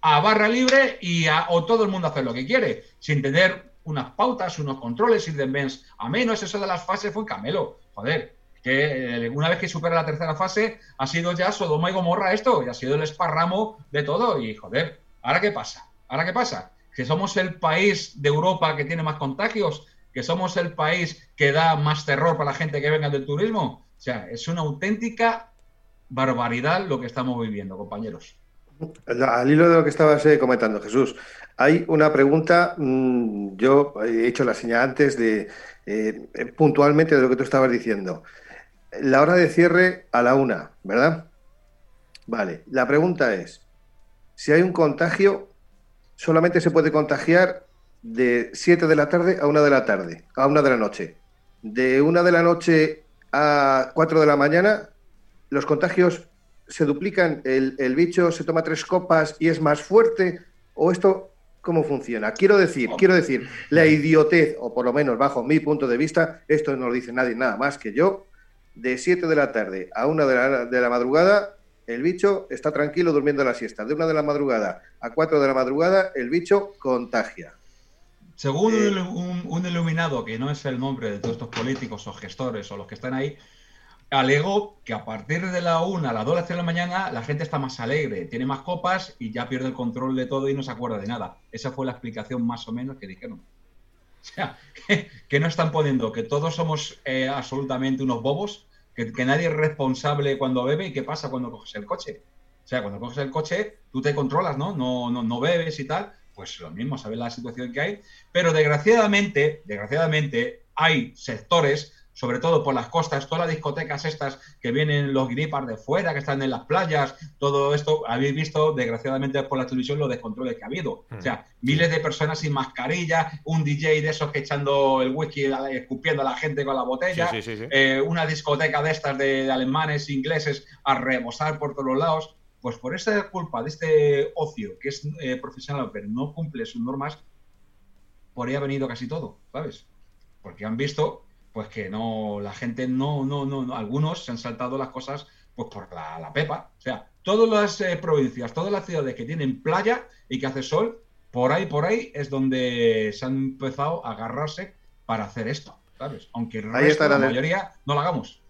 a barra libre y a, o todo el mundo hacer lo que quiere, sin tener unas pautas, unos controles, ir de a menos. Eso de las fases fue un camelo. Joder, que eh, una vez que supera la tercera fase ha sido ya Sodoma y Gomorra esto, y ha sido el esparramo de todo. Y joder, ¿ahora qué pasa? ¿Ahora qué pasa? Que somos el país de Europa que tiene más contagios, que somos el país que da más terror para la gente que venga del turismo. O sea, es una auténtica barbaridad lo que estamos viviendo, compañeros. Al hilo de lo que estabas eh, comentando, Jesús, hay una pregunta, mm, yo he hecho la señal antes de eh, puntualmente de lo que tú estabas diciendo la hora de cierre a la una, ¿verdad? Vale, la pregunta es, si hay un contagio, solamente se puede contagiar de 7 de la tarde a 1 de la tarde, a 1 de la noche. De 1 de la noche a 4 de la mañana, los contagios se duplican, el, el bicho se toma tres copas y es más fuerte, o esto cómo funciona. Quiero decir, quiero decir, la idiotez, o por lo menos bajo mi punto de vista, esto no lo dice nadie nada más que yo, de 7 de la tarde a 1 de la, de la madrugada, el bicho está tranquilo durmiendo la siesta. De 1 de la madrugada a 4 de la madrugada, el bicho contagia. Según eh, un, iluminado, que no es el nombre de todos estos políticos o gestores o los que están ahí, alegó que a partir de la 1 a las 2 de la mañana la gente está más alegre, tiene más copas y ya pierde el control de todo y no se acuerda de nada. Esa fue la explicación más o menos que dijeron. O sea, que, no están poniendo que todos somos eh, absolutamente unos bobos que, nadie es responsable cuando bebe y qué pasa cuando coges el coche. O sea, cuando coges el coche, tú te controlas, ¿no? No, no, no bebes y tal. Pues lo mismo, sabes la situación que hay. Pero desgraciadamente, desgraciadamente, hay sectores sobre todo por las costas, todas las discotecas estas que vienen los gripas de fuera, que están en las playas, todo esto, habéis visto, desgraciadamente por la televisión, los descontroles que ha habido. O sea, mm. miles de personas sin mascarilla, un DJ de esos que echando el whisky, escupiendo a la gente con la botella, eh, una discoteca de estas de, alemanes, ingleses, a rebosar por todos los lados. Pues por esta culpa de este ocio, que es eh, profesional, pero no cumple sus normas, por ahí ha venido casi todo, ¿sabes? Porque han visto pues que no, la gente no, no, no, algunos se han saltado las cosas pues por la, pepa. O sea, todas las eh, provincias, todas las ciudades que tienen playa y que hace sol, por ahí, por ahí es donde se han empezado a agarrarse para hacer esto, ¿sabes? Aunque el resto, la, mayoría no lo hagamos.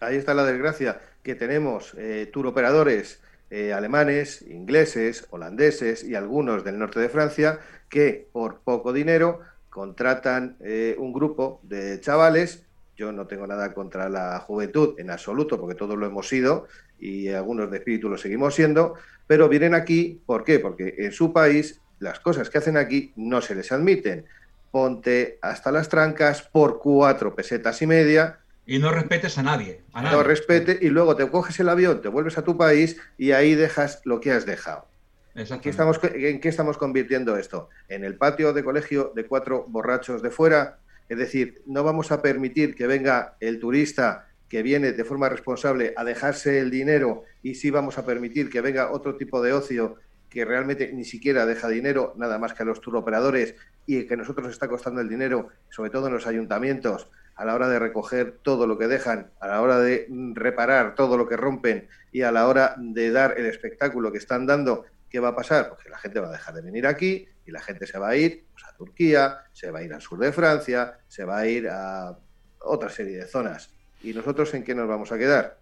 Ahí está la desgracia, que tenemos eh, tour operadores eh, alemanes, ingleses, holandeses y algunos del norte de Francia que por poco dinero contratan eh, un grupo de chavales. Yo no tengo nada contra la juventud en absoluto, porque todos lo hemos sido y algunos de espíritu lo seguimos siendo, pero vienen aquí, ¿por qué? Porque en su país las cosas que hacen aquí no se les admiten. Ponte hasta las trancas por cuatro pesetas y media. Y no respetes a nadie. A nadie. No respete y luego te coges el avión, te vuelves a tu país y ahí dejas lo que has dejado. ¿En qué, estamos, ¿En qué estamos convirtiendo esto? ¿En el patio de colegio de cuatro borrachos de fuera? Es decir, no vamos a permitir que venga el turista que viene de forma responsable a dejarse el dinero y sí vamos a permitir que venga otro tipo de ocio que realmente ni siquiera deja dinero, nada más que a los turoperadores y que a nosotros está costando el dinero, sobre todo en los ayuntamientos, a la hora de recoger todo lo que dejan, a la hora de reparar todo lo que rompen y a la hora de dar el espectáculo que están dando ¿qué va a pasar? Porque la gente va a dejar de venir aquí y la gente se va a ir pues, a Turquía, se va a ir al sur de Francia, se va a ir a otra serie de zonas. ¿Y nosotros en qué nos vamos a quedar?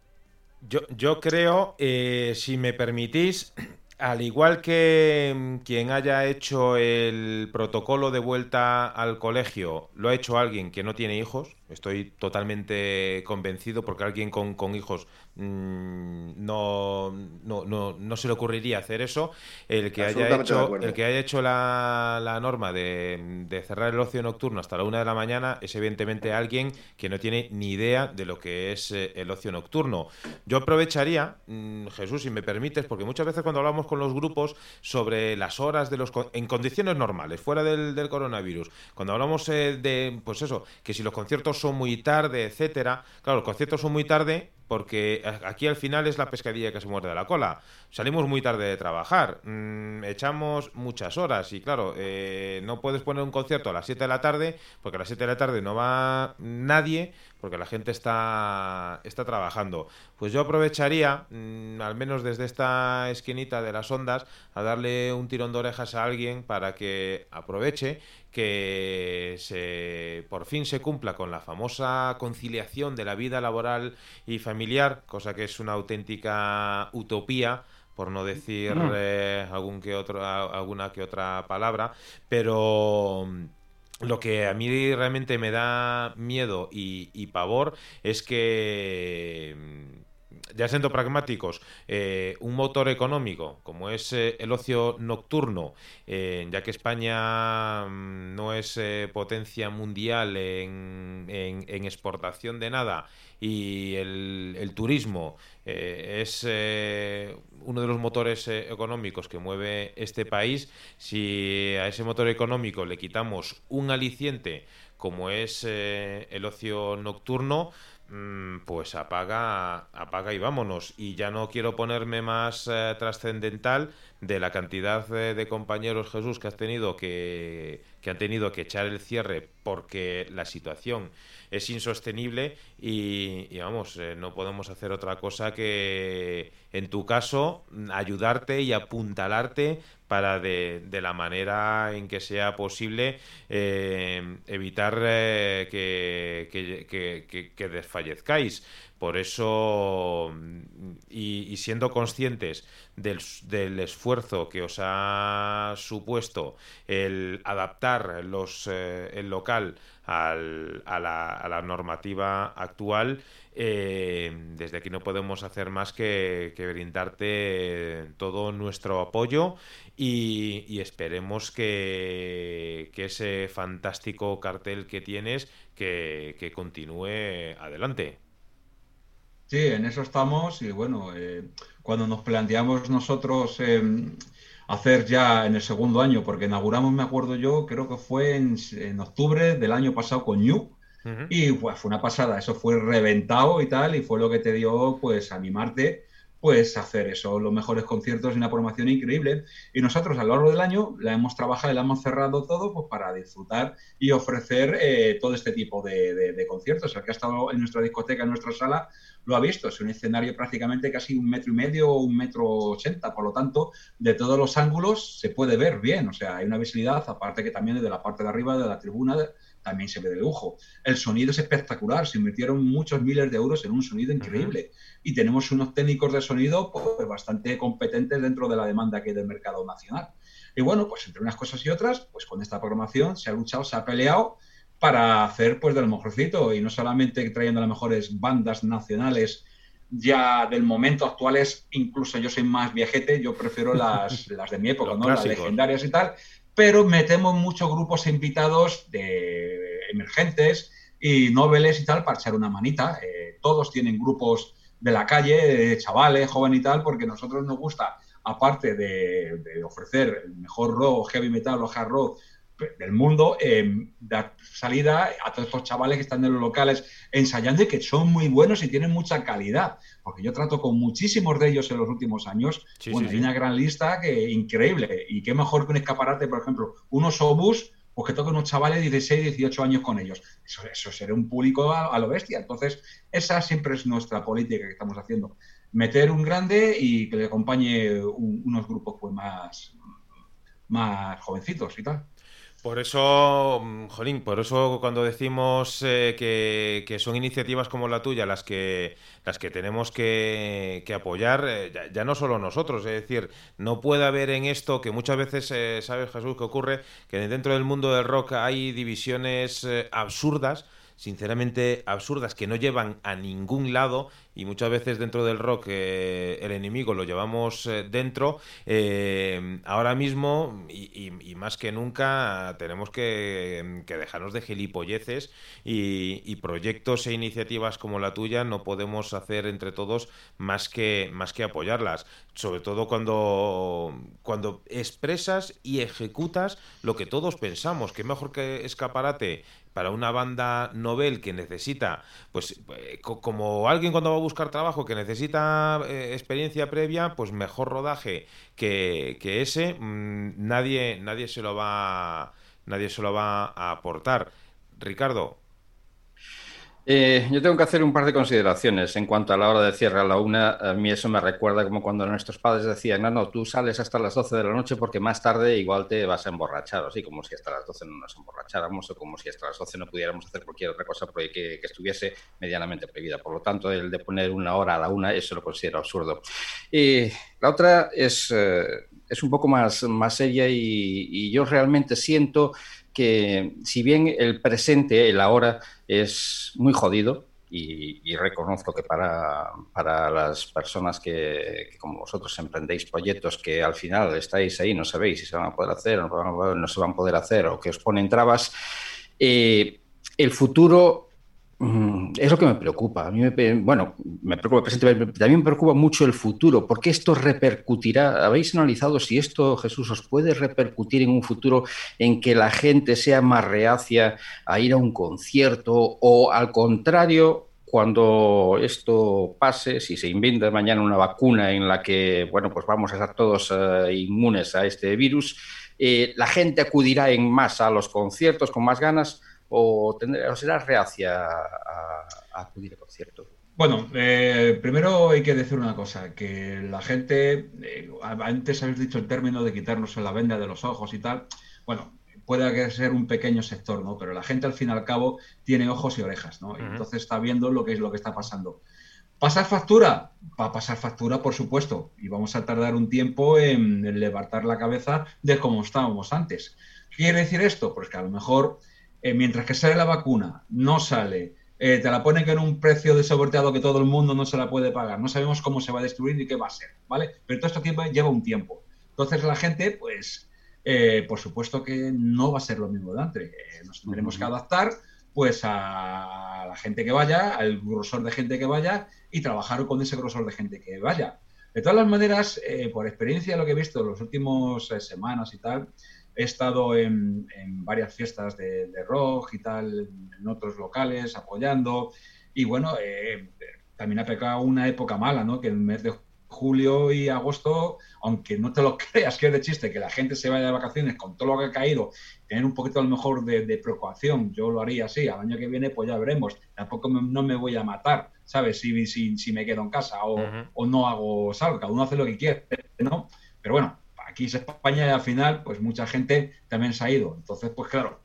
Yo, yo creo, eh, si me permitís, al igual que mm, quien haya hecho el protocolo de vuelta al colegio, lo ha hecho alguien que no tiene hijos, estoy totalmente convencido porque alguien con, con hijos Mm, no, no, no, no, se le ocurriría hacer eso. El que haya hecho, el que haya hecho la, la norma de, de, cerrar el ocio nocturno hasta la una de la mañana es evidentemente alguien que no tiene ni idea de lo que es eh, el ocio nocturno. Yo aprovecharía, mm, Jesús, si me permites, porque muchas veces cuando hablamos con los grupos sobre las horas de los en condiciones normales, fuera del, del coronavirus, cuando hablamos eh, de, pues eso, que si los conciertos son muy tarde, etcétera, claro, los conciertos son muy tarde porque aquí al final es la pescadilla que se muerde la cola. Salimos muy tarde de trabajar, mm, echamos muchas horas y claro, eh, no puedes poner un concierto a las 7 de la tarde porque a las 7 de la tarde no va nadie porque la gente está, está trabajando. Pues yo aprovecharía, mm, al menos desde esta esquinita de las ondas, a darle un tirón de orejas a alguien para que aproveche que se, por fin se cumpla con la famosa conciliación de la vida laboral y familiar, cosa que es una auténtica utopía por no decir mm. eh, algún que otro, alguna que otra palabra, pero lo que a mí realmente me da miedo y, pavor es que mm, ya siendo pragmáticos, eh, un motor económico como es eh, el ocio nocturno, eh, ya que España mm, no es potencia mundial en, exportación de nada y el turismo es uno de los motores económicos que mueve este país, si a ese motor económico le quitamos un aliciente como es el ocio nocturno, pues apaga, apaga y vámonos. Y ya no quiero ponerme más eh, trascendental de la cantidad de compañeros Jesús que has tenido que, que han tenido que echar el cierre porque la situación es insostenible y, vamos, eh, no podemos hacer otra cosa que, en tu caso, ayudarte y apuntalarte para de, la manera en que sea posible eh, evitar eh, que, que, desfallezcáis. Por eso, y, siendo conscientes del, esfuerzo que os ha supuesto el adaptar los, el local al, a, la, a, la, normativa actual, eh, desde aquí no podemos hacer más que, brindarte todo nuestro apoyo y, esperemos que, que, ese fantástico cartel que tienes que, continúe adelante. Sí, en eso estamos y bueno, eh, cuando nos planteamos nosotros em, hacer ya en el segundo año, porque inauguramos, me acuerdo yo, creo que fue en, octubre del año pasado con New. Y fue una pasada, eso fue reventado y tal, y fue lo que te dio, pues, animarte, pues, hacer eso, los mejores conciertos y una programación increíble. Y nosotros a lo largo del año la hemos trabajado y la hemos cerrado todo, pues, para disfrutar y ofrecer eh, todo este tipo de, de conciertos. El que ha estado en nuestra discoteca, en nuestra sala, lo ha visto. Es un escenario prácticamente casi un metro y medio o un metro ochenta. Por lo tanto, de todos los ángulos se puede ver bien. O sea, hay una visibilidad, aparte que también desde la parte de arriba de la tribuna también se ve de lujo. El sonido es espectacular. Se invirtieron muchos miles de euros en un sonido increíble. Y tenemos unos técnicos de sonido pues, bastante competentes dentro de la demanda que hay del mercado nacional. Y bueno, pues entre unas cosas y otras, pues con esta programación se ha luchado, se ha peleado para hacer pues del mejorcito y no solamente trayendo las mejores bandas nacionales ya del momento actuales, incluso yo soy más viejete, yo prefiero las, las de mi época, ¿no? las legendarias y tal, pero metemos muchos grupos invitados de emergentes y noveles y tal para echar una manita. Eh, todos tienen grupos de la calle, chavales, jóvenes y tal, porque a nosotros nos gusta, aparte de, de ofrecer el mejor rock, heavy metal o hard rock del mundo, eh, dar salida a todos estos chavales que están en los locales ensayando y que son muy buenos y tienen mucha calidad. Porque yo trato con muchísimos de ellos en los últimos años. bueno, hay una gran lista que increíble. Y qué mejor que un escaparate, por ejemplo, unos obús, pues que toquen unos chavales de 16, 18 años con ellos. Eso, eso sería un público a, lo bestia. Entonces, esa siempre es nuestra política que estamos haciendo. Meter un grande y que le acompañe unos grupos pues más, más jovencitos y tal. Por eso, mm, Jolín, por eso cuando decimos eh, que, son iniciativas como la tuya las que las que tenemos que, apoyar, eh, ya, no solo nosotros, es decir, no puede haber en esto que muchas veces, eh, sabes Jesús, que ocurre que dentro del mundo del rock hay divisiones absurdas sinceramente absurdas que no llevan a ningún lado y muchas veces dentro del rock eh, el enemigo lo llevamos eh, dentro. Eh, ahora mismo y, más que nunca tenemos que, dejarnos de gilipolleces y, proyectos e iniciativas como la tuya no podemos hacer entre todos más que, más que apoyarlas. Sobre todo cuando, cuando expresas y ejecutas lo que todos pensamos, que mejor que escaparate para una banda novel que necesita, pues eh, como alguien cuando va a buscar trabajo que necesita eh, experiencia previa, pues mejor rodaje que, que ese, mm, nadie, nadie se lo va nadie se lo va a aportar. Ricardo, eh, yo tengo que hacer un par de consideraciones en cuanto a la hora de cierre a la una. A mí eso me recuerda como cuando nuestros padres decían, no, no, tú sales hasta las 12 de la noche porque más tarde igual te vas a emborrachar, así como si hasta las 12 no nos emborracháramos o como si hasta las 12 no pudiéramos hacer cualquier otra cosa que, estuviese medianamente prohibida. Por lo tanto, el de poner una hora a la una, eso lo considero absurdo. Y la otra es, eh, un poco más, seria y yo realmente siento que si bien el presente, el ahora, es muy jodido, y, reconozco que para, para las personas que, como vosotros emprendéis proyectos que al final estáis ahí, no sabéis si se van a poder hacer o no, se van a poder hacer o que os ponen trabas, eh, el futuro es lo que me preocupa. A mí me, bueno, me preocupa el presente, también me preocupa mucho el futuro, porque esto repercutirá. ¿Habéis analizado si esto, Jesús, os puede repercutir en un futuro en que la gente sea más reacia a ir a un concierto o al contrario, cuando esto pase, si se inventa mañana una vacuna en la que, bueno, pues vamos a estar todos eh, inmunes a este virus, eh, la gente acudirá en masa a los conciertos con más ganas o, será reacia a, acudir al concierto? Bueno, eh, primero hay que decir una cosa, que la gente, eh, antes habéis dicho el término de quitarnos la venda de los ojos y tal, bueno, puede ser un pequeño sector, ¿no? Pero la gente al fin y al cabo tiene ojos y orejas, ¿no? Entonces está viendo lo que es lo que está pasando. ¿Pasar factura? Va a pasar factura, por supuesto, y vamos a tardar un tiempo en levantar la cabeza de cómo estábamos antes. ¿Qué quiere decir esto? Pues que a lo mejor eh, mientras que sale la vacuna, no sale, eh, te la ponen en un precio desoberteado que todo el mundo no se la puede pagar, no sabemos cómo se va a destruir ni qué va a ser, ¿vale? Pero todo esto tiempo, lleva un tiempo. Entonces la gente, pues, eh, por supuesto que no va a ser lo mismo de antes. nos tendremos que adaptar, pues, a la gente que vaya, al grosor de gente que vaya y trabajar con ese grosor de gente que vaya. De todas las maneras, por experiencia, lo que he visto en las últimas semanas y tal, He estado en, varias fiestas de, rock y tal, en otros locales, apoyando. Y bueno, eh, también ha pecado una época mala, ¿no? Que el mes de julio y agosto, aunque no te lo creas que es de chiste, que la gente se vaya de vacaciones con todo lo que ha caído, tener un poquito a lo mejor de, preocupación, yo lo haría así, al año que viene pues ya veremos, tampoco no me voy a matar, ¿sabes? Si, si, si me quedo en casa o, o no hago salgo, cada uno hace lo que quiere, ¿no? Pero bueno, aquí es España y al final, pues mucha gente también se ha ido. Entonces, pues claro,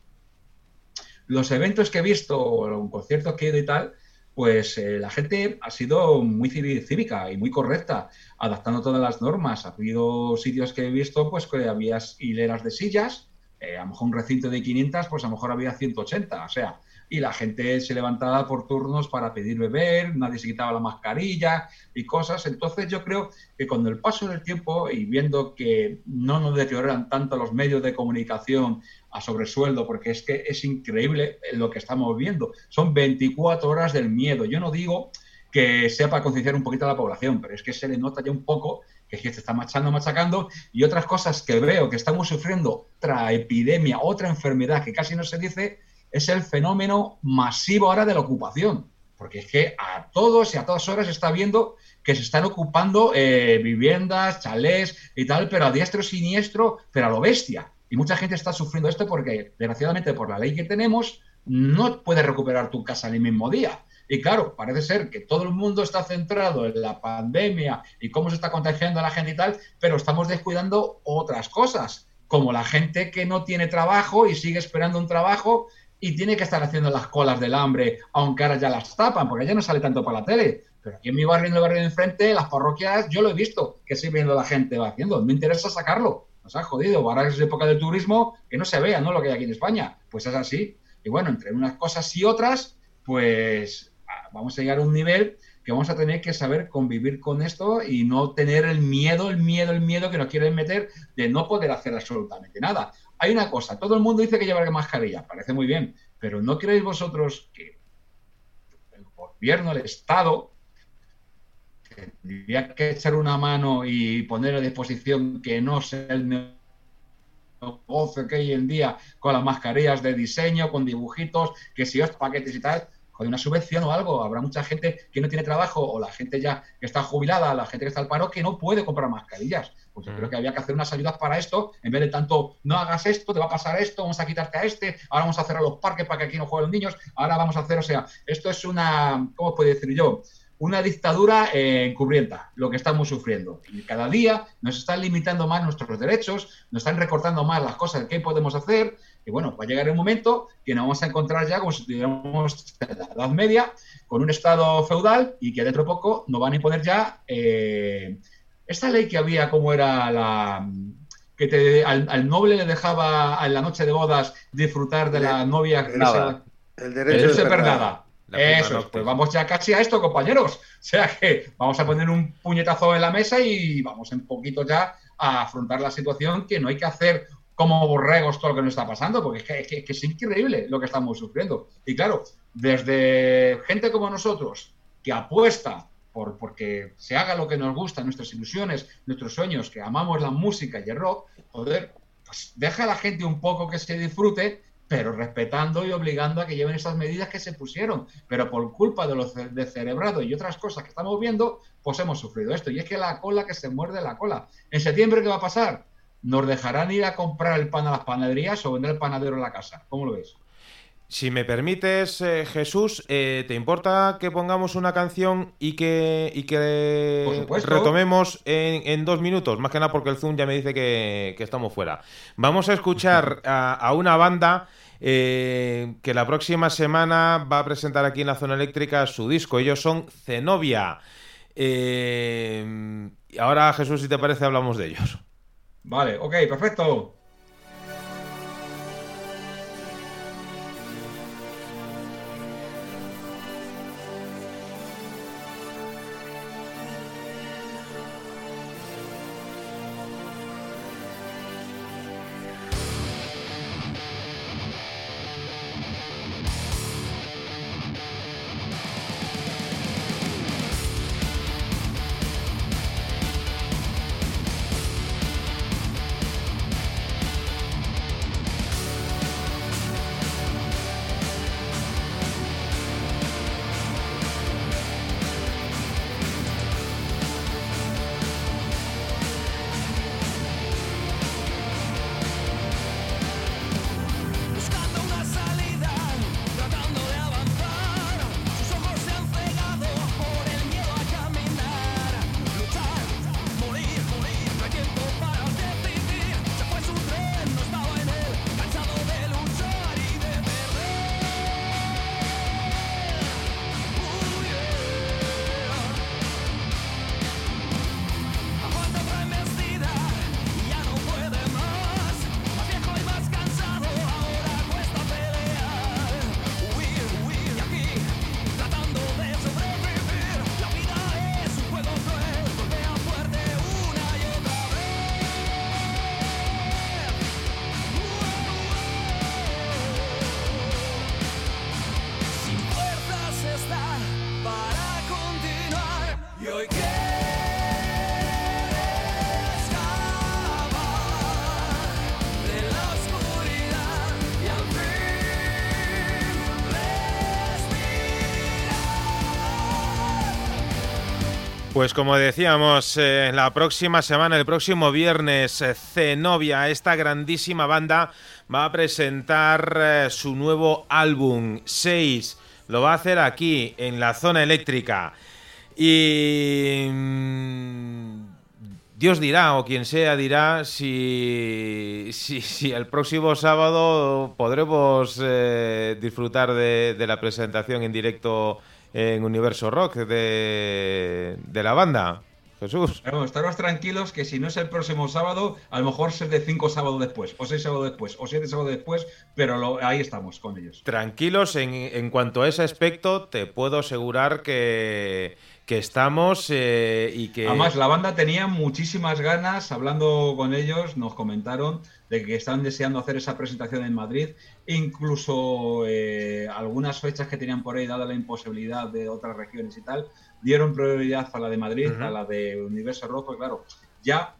los eventos que he visto, o conciertos que he ido y tal, pues eh, la gente ha sido muy cívica y muy correcta, adaptando todas las normas. Ha habido sitios que he visto, pues que había hileras de sillas, eh, a lo mejor un recinto de 500, pues a lo mejor había 180. O sea, y la gente se levantaba por turnos para pedir beber, nadie se quitaba la mascarilla y cosas. Entonces yo creo que con el paso del tiempo y viendo que no nos deterioran tanto los medios de comunicación a sobresueldo, porque es que es increíble lo que estamos viendo. Son 24 horas del miedo. Yo no digo que sea para concienciar un poquito a la población, pero es que se le nota ya un poco que se está machando, machacando, y otras cosas que veo que estamos sufriendo otra epidemia, otra enfermedad que casi no se dice, es el fenómeno masivo ahora de la ocupación. Porque es que a todos y a todas horas se está viendo que se están ocupando eh, viviendas, chalés y tal, pero a diestro siniestro, pero a lo bestia. Y mucha gente está sufriendo esto porque, desgraciadamente, por la ley que tenemos, no puedes recuperar tu casa en el mismo día. Y claro, parece ser que todo el mundo está centrado en la pandemia y cómo se está contagiando a la gente y tal, pero estamos descuidando otras cosas como la gente que no tiene trabajo y sigue esperando un trabajo y tiene que estar haciendo las colas del hambre, aunque ahora ya las tapan, porque ya no sale tanto para la tele. Pero aquí en mi barrio, en el barrio de enfrente, las parroquias, yo lo he visto que sigue viendo la gente va haciendo. Me interesa sacarlo. Nos ha jodido. Ahora es época del turismo, que no se vea, ¿no? Lo que hay aquí en España. Pues es así. Y bueno, entre unas cosas y otras, pues ah, vamos a llegar a un nivel que vamos a tener que saber convivir con esto y no tener el miedo, el miedo, el miedo que nos quieren meter de no poder hacer absolutamente nada. Hay una cosa, todo el mundo dice que llevar mascarilla, parece muy bien, pero ¿no creéis vosotros que el gobierno, el Estado, tendría que echar una mano y poner a disposición que no sea el negocio que hay en día con las mascarillas de diseño, con dibujitos, que si os paquetes y tal, con una subvención o algo. Habrá mucha gente que no tiene trabajo o la gente ya que está jubilada, la gente que está al paro, que no puede comprar mascarillas. Pues yo creo que había que hacer unas ayudas para esto, en vez de tanto, no hagas esto, te va a pasar esto, vamos a quitarte a este, ahora vamos a cerrar los parques para que aquí no jueguen los niños, ahora vamos a hacer, o sea, esto es una, ¿cómo puedo decir yo? una dictadura eh, encubrienta, lo que estamos sufriendo. Y cada día nos están limitando más nuestros derechos, nos están recortando más las cosas que podemos hacer. Y bueno, va a llegar el momento que nos vamos a encontrar ya como si estuviéramos en la Edad Media, con un Estado feudal y que dentro de poco nos van a imponer ya eh, esta ley que había, como era la que te, al, noble le dejaba en la noche de bodas disfrutar de la novia. El derecho, de nada. Eso, pues vamos ya casi a esto, compañeros. O sea que vamos a poner un puñetazo en la mesa y vamos en poquito ya a afrontar la situación que no hay que hacer como borregos todo lo que nos está pasando, porque es que, es increíble lo que estamos sufriendo. Y claro, desde gente como nosotros, que apuesta por porque se haga lo que nos gusta, nuestras ilusiones, nuestros sueños, que amamos la música y el rock, poder, pues deja a la gente un poco que se disfrute pero respetando y obligando a que lleven esas medidas que se pusieron. Pero por culpa de los cerebrado y otras cosas que estamos viendo, pues hemos sufrido esto. Y es que la cola que se muerde la cola. ¿En septiembre qué va a pasar? ¿Nos dejarán ir a comprar el pan a las panaderías o vender el panadero en la casa? ¿Cómo lo ves? Si me permites, eh, Jesús, eh, ¿te importa que pongamos una canción y que, y que retomemos en, dos minutos? Más que nada porque el Zoom ya me dice que, estamos fuera. Vamos a escuchar a, una banda eh, que la próxima semana va a presentar aquí en la zona eléctrica su disco. Ellos son Zenobia. ahora, Jesús, si te parece, hablamos de ellos. Vale, ok, perfecto. Pues como decíamos, eh, la próxima semana, el próximo viernes, eh, Zenobia, esta grandísima banda, va a presentar eh, su nuevo álbum, 6. Lo va a hacer aquí, en la zona eléctrica. Y... Mm, Dios dirá, o quien sea dirá, si, si, el próximo sábado podremos eh, disfrutar de, la presentación en directo en Universo Rock de, de la banda. Jesús. Pero estaros tranquilos que si no es el próximo sábado, a lo mejor es de cinco sábados después, o seis sábados después, o siete sábados después, pero ahí estamos con ellos. Tranquilos, en, en cuanto a ese aspecto, te puedo asegurar que que estamos eh, y que... Además, la banda tenía muchísimas ganas, hablando con ellos, nos comentaron de que estaban deseando hacer esa presentación en Madrid, incluso eh, algunas fechas que tenían por ahí, dada la imposibilidad de otras regiones y tal, dieron prioridad a la de Madrid, a la de Universo Rojo, claro, ya,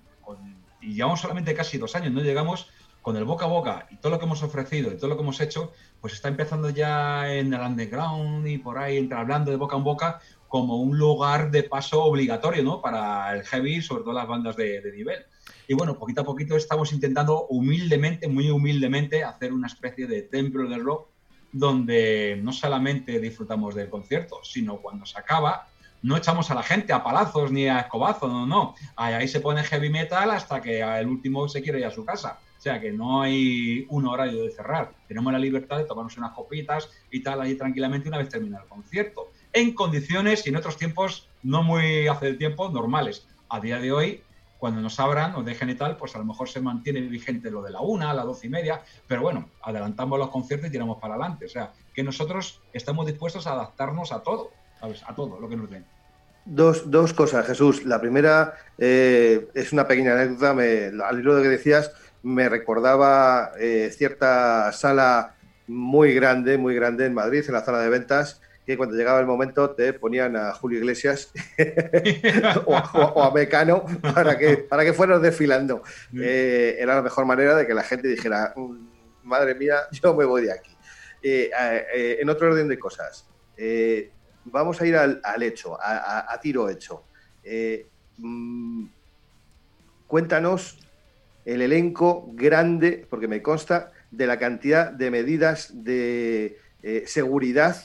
y llevamos solamente casi dos años, no llegamos con el boca a boca y todo lo que hemos ofrecido y todo lo que hemos hecho, pues está empezando ya en el underground y por ahí, entre hablando de boca en boca, como un lugar de paso obligatorio ¿no? para el heavy, sobre todo las bandas de, nivel. Y bueno, poquito a poquito estamos intentando humildemente, muy humildemente, hacer una especie de templo del rock donde no solamente disfrutamos del concierto, sino cuando se acaba, no echamos a la gente a palazos ni a escobazos, no, no. Ahí se pone heavy metal hasta que el último se quiere ir a su casa. O sea que no hay un horario de cerrar. Tenemos la libertad de tomarnos unas copitas y tal ahí tranquilamente una vez terminado el concierto en condiciones y en otros tiempos no muy hace el tiempo normales. A día de hoy, cuando nos abran o dejen y tal, pues a lo mejor se mantiene vigente lo de la una, la doce y media, pero bueno, adelantamos los conciertos y tiramos para adelante. O sea, que nosotros estamos dispuestos a adaptarnos a todo, ¿sabes? A todo lo que nos den. Dos, dos cosas, Jesús. La primera eh, es una pequeña anécdota. Me, al hilo de que decías, me recordaba eh, cierta sala muy grande, muy grande en Madrid, en la sala de ventas, que cuando llegaba el momento te ponían a Julio Iglesias o, a Mecano para que, para que fueran desfilando. Eh, era la mejor manera de que la gente dijera, mm, madre mía, yo me voy de aquí. Eh, eh, en otro orden de cosas, vamos a ir al, hecho, a, tiro hecho. Mm, cuéntanos el elenco grande, porque me consta, de la cantidad de medidas de seguridad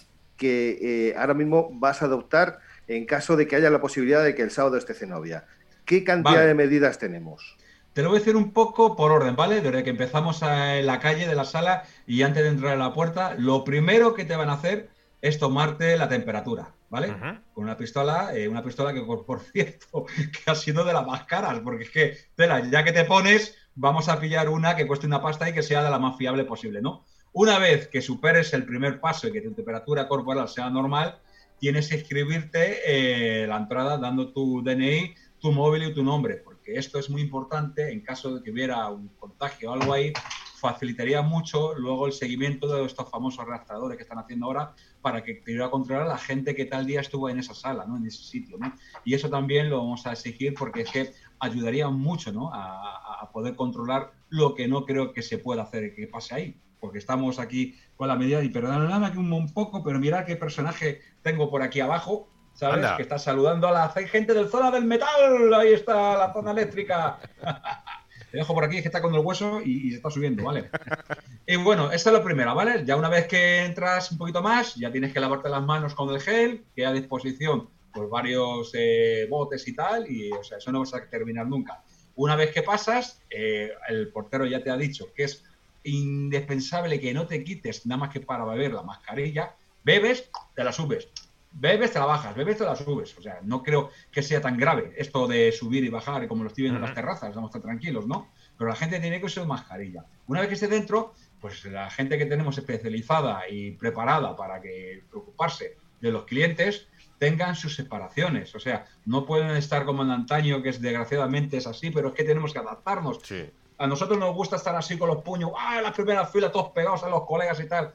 que eh, ahora mismo vas a adoptar en caso de que haya la posibilidad de que el sábado esté Zenobia. ¿Qué cantidad de medidas tenemos? Te lo voy a decir un poco por orden, ¿vale? Desde que empezamos en la calle de la sala y antes de entrar a la puerta, lo primero que te van a hacer es tomarte la temperatura, ¿vale? Con una pistola, eh, una pistola que por, cierto, que ha sido de las más caras, porque es que, tela, ya que te pones, vamos a pillar una que cueste una pasta y que sea de la más fiable posible, ¿no? Una vez que superes el primer paso y que tu temperatura corporal sea normal, tienes que escribirte eh, la entrada dando tu DNI, tu móvil y tu nombre, porque esto es muy importante en caso de que hubiera un contagio o algo ahí, facilitaría mucho luego el seguimiento de estos famosos rastreadores que están haciendo ahora para que pudiera controlar a la gente que tal día estuvo en esa sala, ¿no? en ese sitio. ¿no? Y eso también lo vamos a exigir porque es que ayudaría mucho ¿no? a, a poder controlar lo que no creo que se pueda hacer que pase ahí porque estamos aquí con la medida y perdonadme aquí un, un poco, pero mira qué personaje tengo por aquí abajo, ¿sabes? Que está saludando a la gente del zona del metal, ahí está la zona eléctrica. Te dejo por aquí, que está con el hueso y, se está subiendo, ¿vale? y bueno, esta es la primera, ¿vale? Ya una vez que entras un poquito más, ya tienes que lavarte las manos con el gel, que a disposición pues varios eh, botes y tal, y o sea, eso no vas a terminar nunca. Una vez que pasas, eh, el portero ya te ha dicho que es indispensable que no te quites nada más que para beber la mascarilla. Bebes, te la subes. Bebes, te la bajas. Bebes, te la subes. O sea, no creo que sea tan grave esto de subir y bajar como lo estoy viendo en las terrazas. Estamos tan tranquilos, ¿no? Pero la gente tiene que usar mascarilla. Una vez que esté dentro, pues la gente que tenemos especializada y preparada para que preocuparse de los clientes tengan sus separaciones. O sea, no pueden estar como en antaño, que es desgraciadamente es así, pero es que tenemos que adaptarnos. Sí. A nosotros nos gusta estar así con los puños, ¡ah! En la primera fila, todos pegados a los colegas y tal.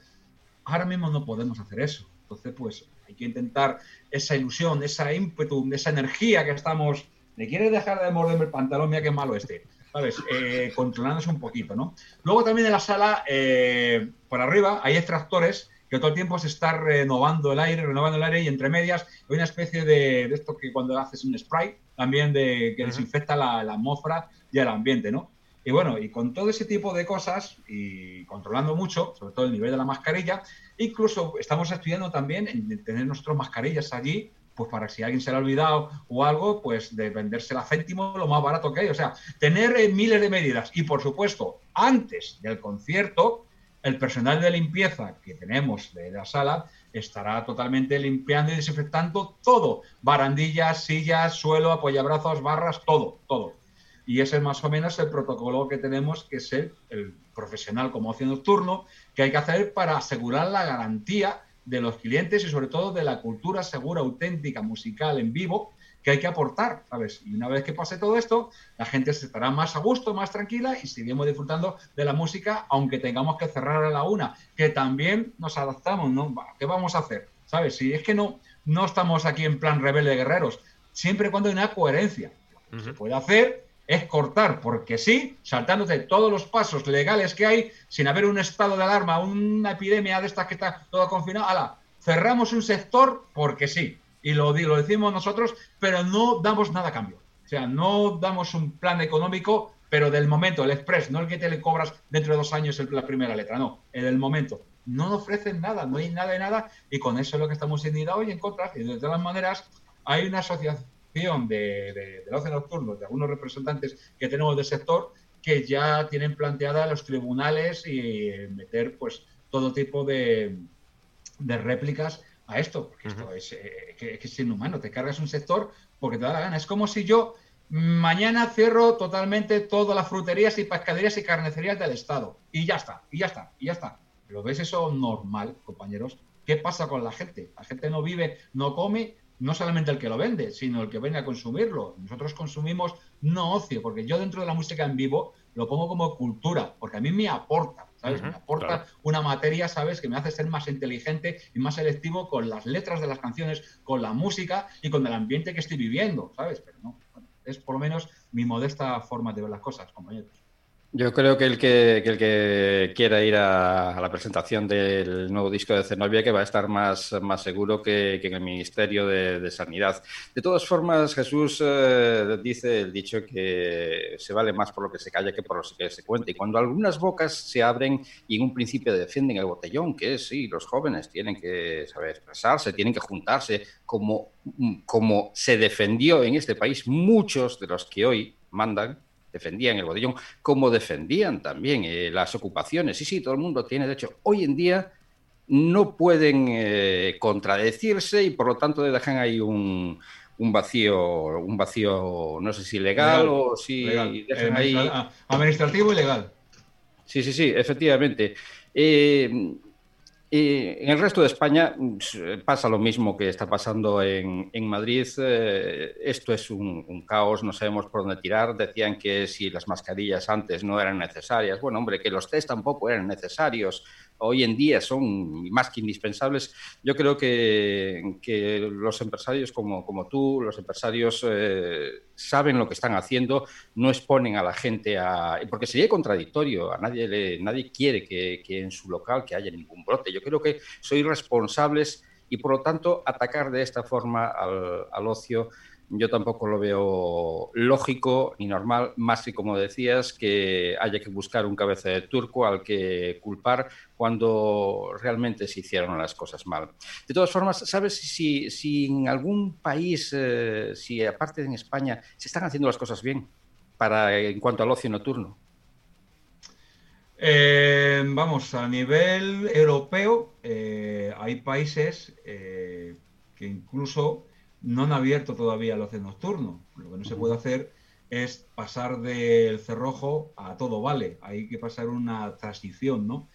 Ahora mismo no podemos hacer eso. Entonces, pues hay que intentar esa ilusión, esa ímpetu, esa energía que estamos. ¿Me quieres dejar de morderme el pantalón? Mira qué malo este. ¿Sabes? Eh, controlándose un poquito, ¿no? Luego también en la sala, eh, por arriba, hay extractores que todo el tiempo se está renovando el aire, renovando el aire y entre medias hay una especie de, esto que cuando haces un spray también de que desinfecta la, la atmósfera y el ambiente, ¿no? Y bueno, y con todo ese tipo de cosas y controlando mucho, sobre todo el nivel de la mascarilla, incluso estamos estudiando también en tener nuestras mascarillas allí pues para si alguien se le ha olvidado o algo, pues de venderse la céntimo lo más barato que hay. O sea, tener eh, miles de medidas. Y por supuesto, antes del concierto, el personal de limpieza que tenemos de la sala estará totalmente limpiando y desinfectando todo. Barandillas, sillas, suelo, apoyabrazos, barras, todo, todo. Y ese es más o menos el protocolo que tenemos, que es el, profesional como ocio nocturno, que hay que hacer para asegurar la garantía de los clientes y sobre todo de la cultura segura, auténtica, musical, en vivo, que hay que aportar, ¿sabes? Y una vez que pase todo esto, la gente se estará más a gusto, más tranquila y seguimos disfrutando de la música, aunque tengamos que cerrar a la una, que también nos adaptamos, ¿no? ¿Qué vamos a hacer? ¿Sabes? Si es que no, no estamos aquí en plan rebelde guerreros, siempre y cuando hay una coherencia. Lo que se puede hacer es cortar, porque sí, saltándote todos los pasos legales que hay, sin haber un estado de alarma, una epidemia de estas que está todo confinado, ala, cerramos un sector porque sí, y lo, lo decimos nosotros, pero no damos nada a cambio. O sea, no damos un plan económico, pero del momento, el express, no el que te le cobras dentro de dos años la primera letra, no, el del momento. No ofrecen nada, no hay nada de nada, y con eso es lo que estamos en hoy en contra. Y de todas maneras, hay una asociación de, de, del ocio nocturno, de algunos representantes que tenemos del sector, que ya tienen planteada los tribunales y meter pues todo tipo de, de réplicas a esto, porque esto es, eh, que, que, es inhumano, te cargas un sector porque te da la gana. Es como si yo mañana cierro totalmente todas las fruterías y pescaderías y carnicerías del Estado. Y ya está, y ya está, y ya está. ¿Lo ves eso normal, compañeros? ¿Qué pasa con la gente? La gente no vive, no come, no solamente el que lo vende, sino el que venga a consumirlo. Nosotros consumimos no ocio, porque yo dentro de la música en vivo lo pongo como cultura, porque a mí me aporta, ¿sabes? me aporta claro. una materia, ¿sabes? Que me hace ser más inteligente y más selectivo con las letras de las canciones, con la música y con el ambiente que estoy viviendo, ¿sabes? Pero no, bueno, es por lo menos mi modesta forma de ver las cosas, compañeros. Yo creo que el que, el que quiera ir a, la presentación del nuevo disco de Zenobia que va a estar más, más seguro que, que en el Ministerio de, de, Sanidad. De todas formas, Jesús eh, dice el dicho que se vale más por lo que se calla que por lo que se cuenta. Y cuando algunas bocas se abren y en un principio defienden el botellón, que es, sí, los jóvenes tienen que saber expresarse, tienen que juntarse, como, como se defendió en este país muchos de los que hoy mandan, defendían el botellón, como defendían también eh, las ocupaciones. Sí, sí, todo el mundo tiene derecho. Hoy en día no pueden eh, contradecirse y por lo tanto dejan ahí un, un vacío, un vacío, no sé si legal, legal o si legal. Dejan ahí... administrativo y legal. Sí, sí, sí, efectivamente. Eh, y en el resto de España pasa lo mismo que está pasando en, en Madrid. Eh, esto es un, un, caos, no sabemos por dónde tirar. Decían que si las mascarillas antes no eran necesarias, bueno, hombre, que los test tampoco eran necesarios. Hoy en día son más que indispensables. Yo creo que, los empresarios como, como, tú, los empresarios eh, saben lo que están haciendo, no exponen a la gente a... Porque sería contradictorio, a nadie, le, nadie quiere que, que en su local que haya ningún brote. Yo creo que soy responsables y por lo tanto atacar de esta forma al, al ocio yo tampoco lo veo lógico ni normal, más que como decías, que haya que buscar un cabeza de turco al que culpar cuando realmente se hicieron las cosas mal. De todas formas, ¿sabes si, en algún país, eh, si aparte en España, se están haciendo las cosas bien para en cuanto al ocio nocturno? Eh, vamos, a nivel europeo, eh, hay países que incluso no han abierto todavía el ocio nocturno. Lo que no se puede hacer es pasar del cerrojo a todo vale. Hay que pasar una transición, ¿no?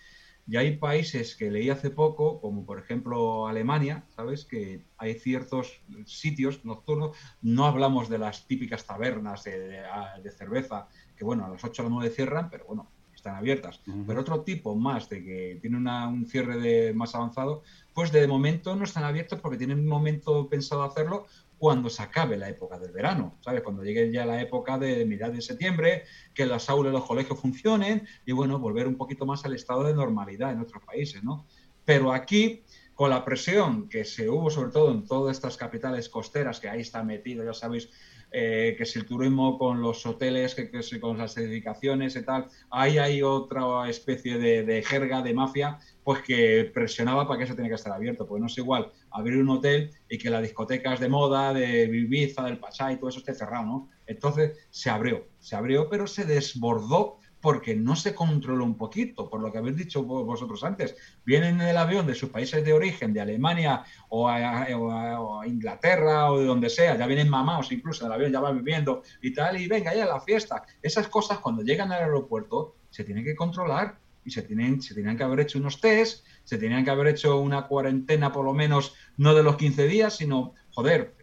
Y hay países que leí hace poco, como por ejemplo Alemania, ¿sabes? Que hay ciertos sitios nocturnos, no hablamos de las típicas tabernas de, de, de cerveza, que bueno, a las 8 o las 9 cierran, pero bueno, están abiertas. Uh -huh. Pero otro tipo más de que tiene una, un cierre de más avanzado, pues de momento no están abiertos porque tienen un momento pensado hacerlo cuando se acabe la época del verano, ¿sabes? Cuando llegue ya la época de mitad de septiembre, que las aulas y los colegios funcionen y bueno, volver un poquito más al estado de normalidad en otros países, ¿no? Pero aquí con la presión que se hubo sobre todo en todas estas capitales costeras, que ahí está metido, ya sabéis, eh, que si el turismo con los hoteles, que, con las certificaciones y tal, ahí hay otra especie de, jerga de mafia, pues que presionaba para que eso tenía que estar abierto, porque no es igual abrir un hotel y que las discotecas de moda, de Ibiza, del Pachá y todo eso esté cerrado, ¿no? Entonces se abrió, se abrió, pero se desbordó porque no se controla un poquito, por lo que habéis dicho vosotros antes. Vienen en el avión de sus países de origen, de Alemania o a, Inglaterra o de donde sea, ya vienen mamados incluso del avión, ya van viviendo y tal, y venga, ya la fiesta. Esas cosas cuando llegan al aeropuerto se tienen que controlar y se tienen, se tenían que haber hecho unos test, se tenían que haber hecho una cuarentena por lo menos no de los 15 días, sino, joder,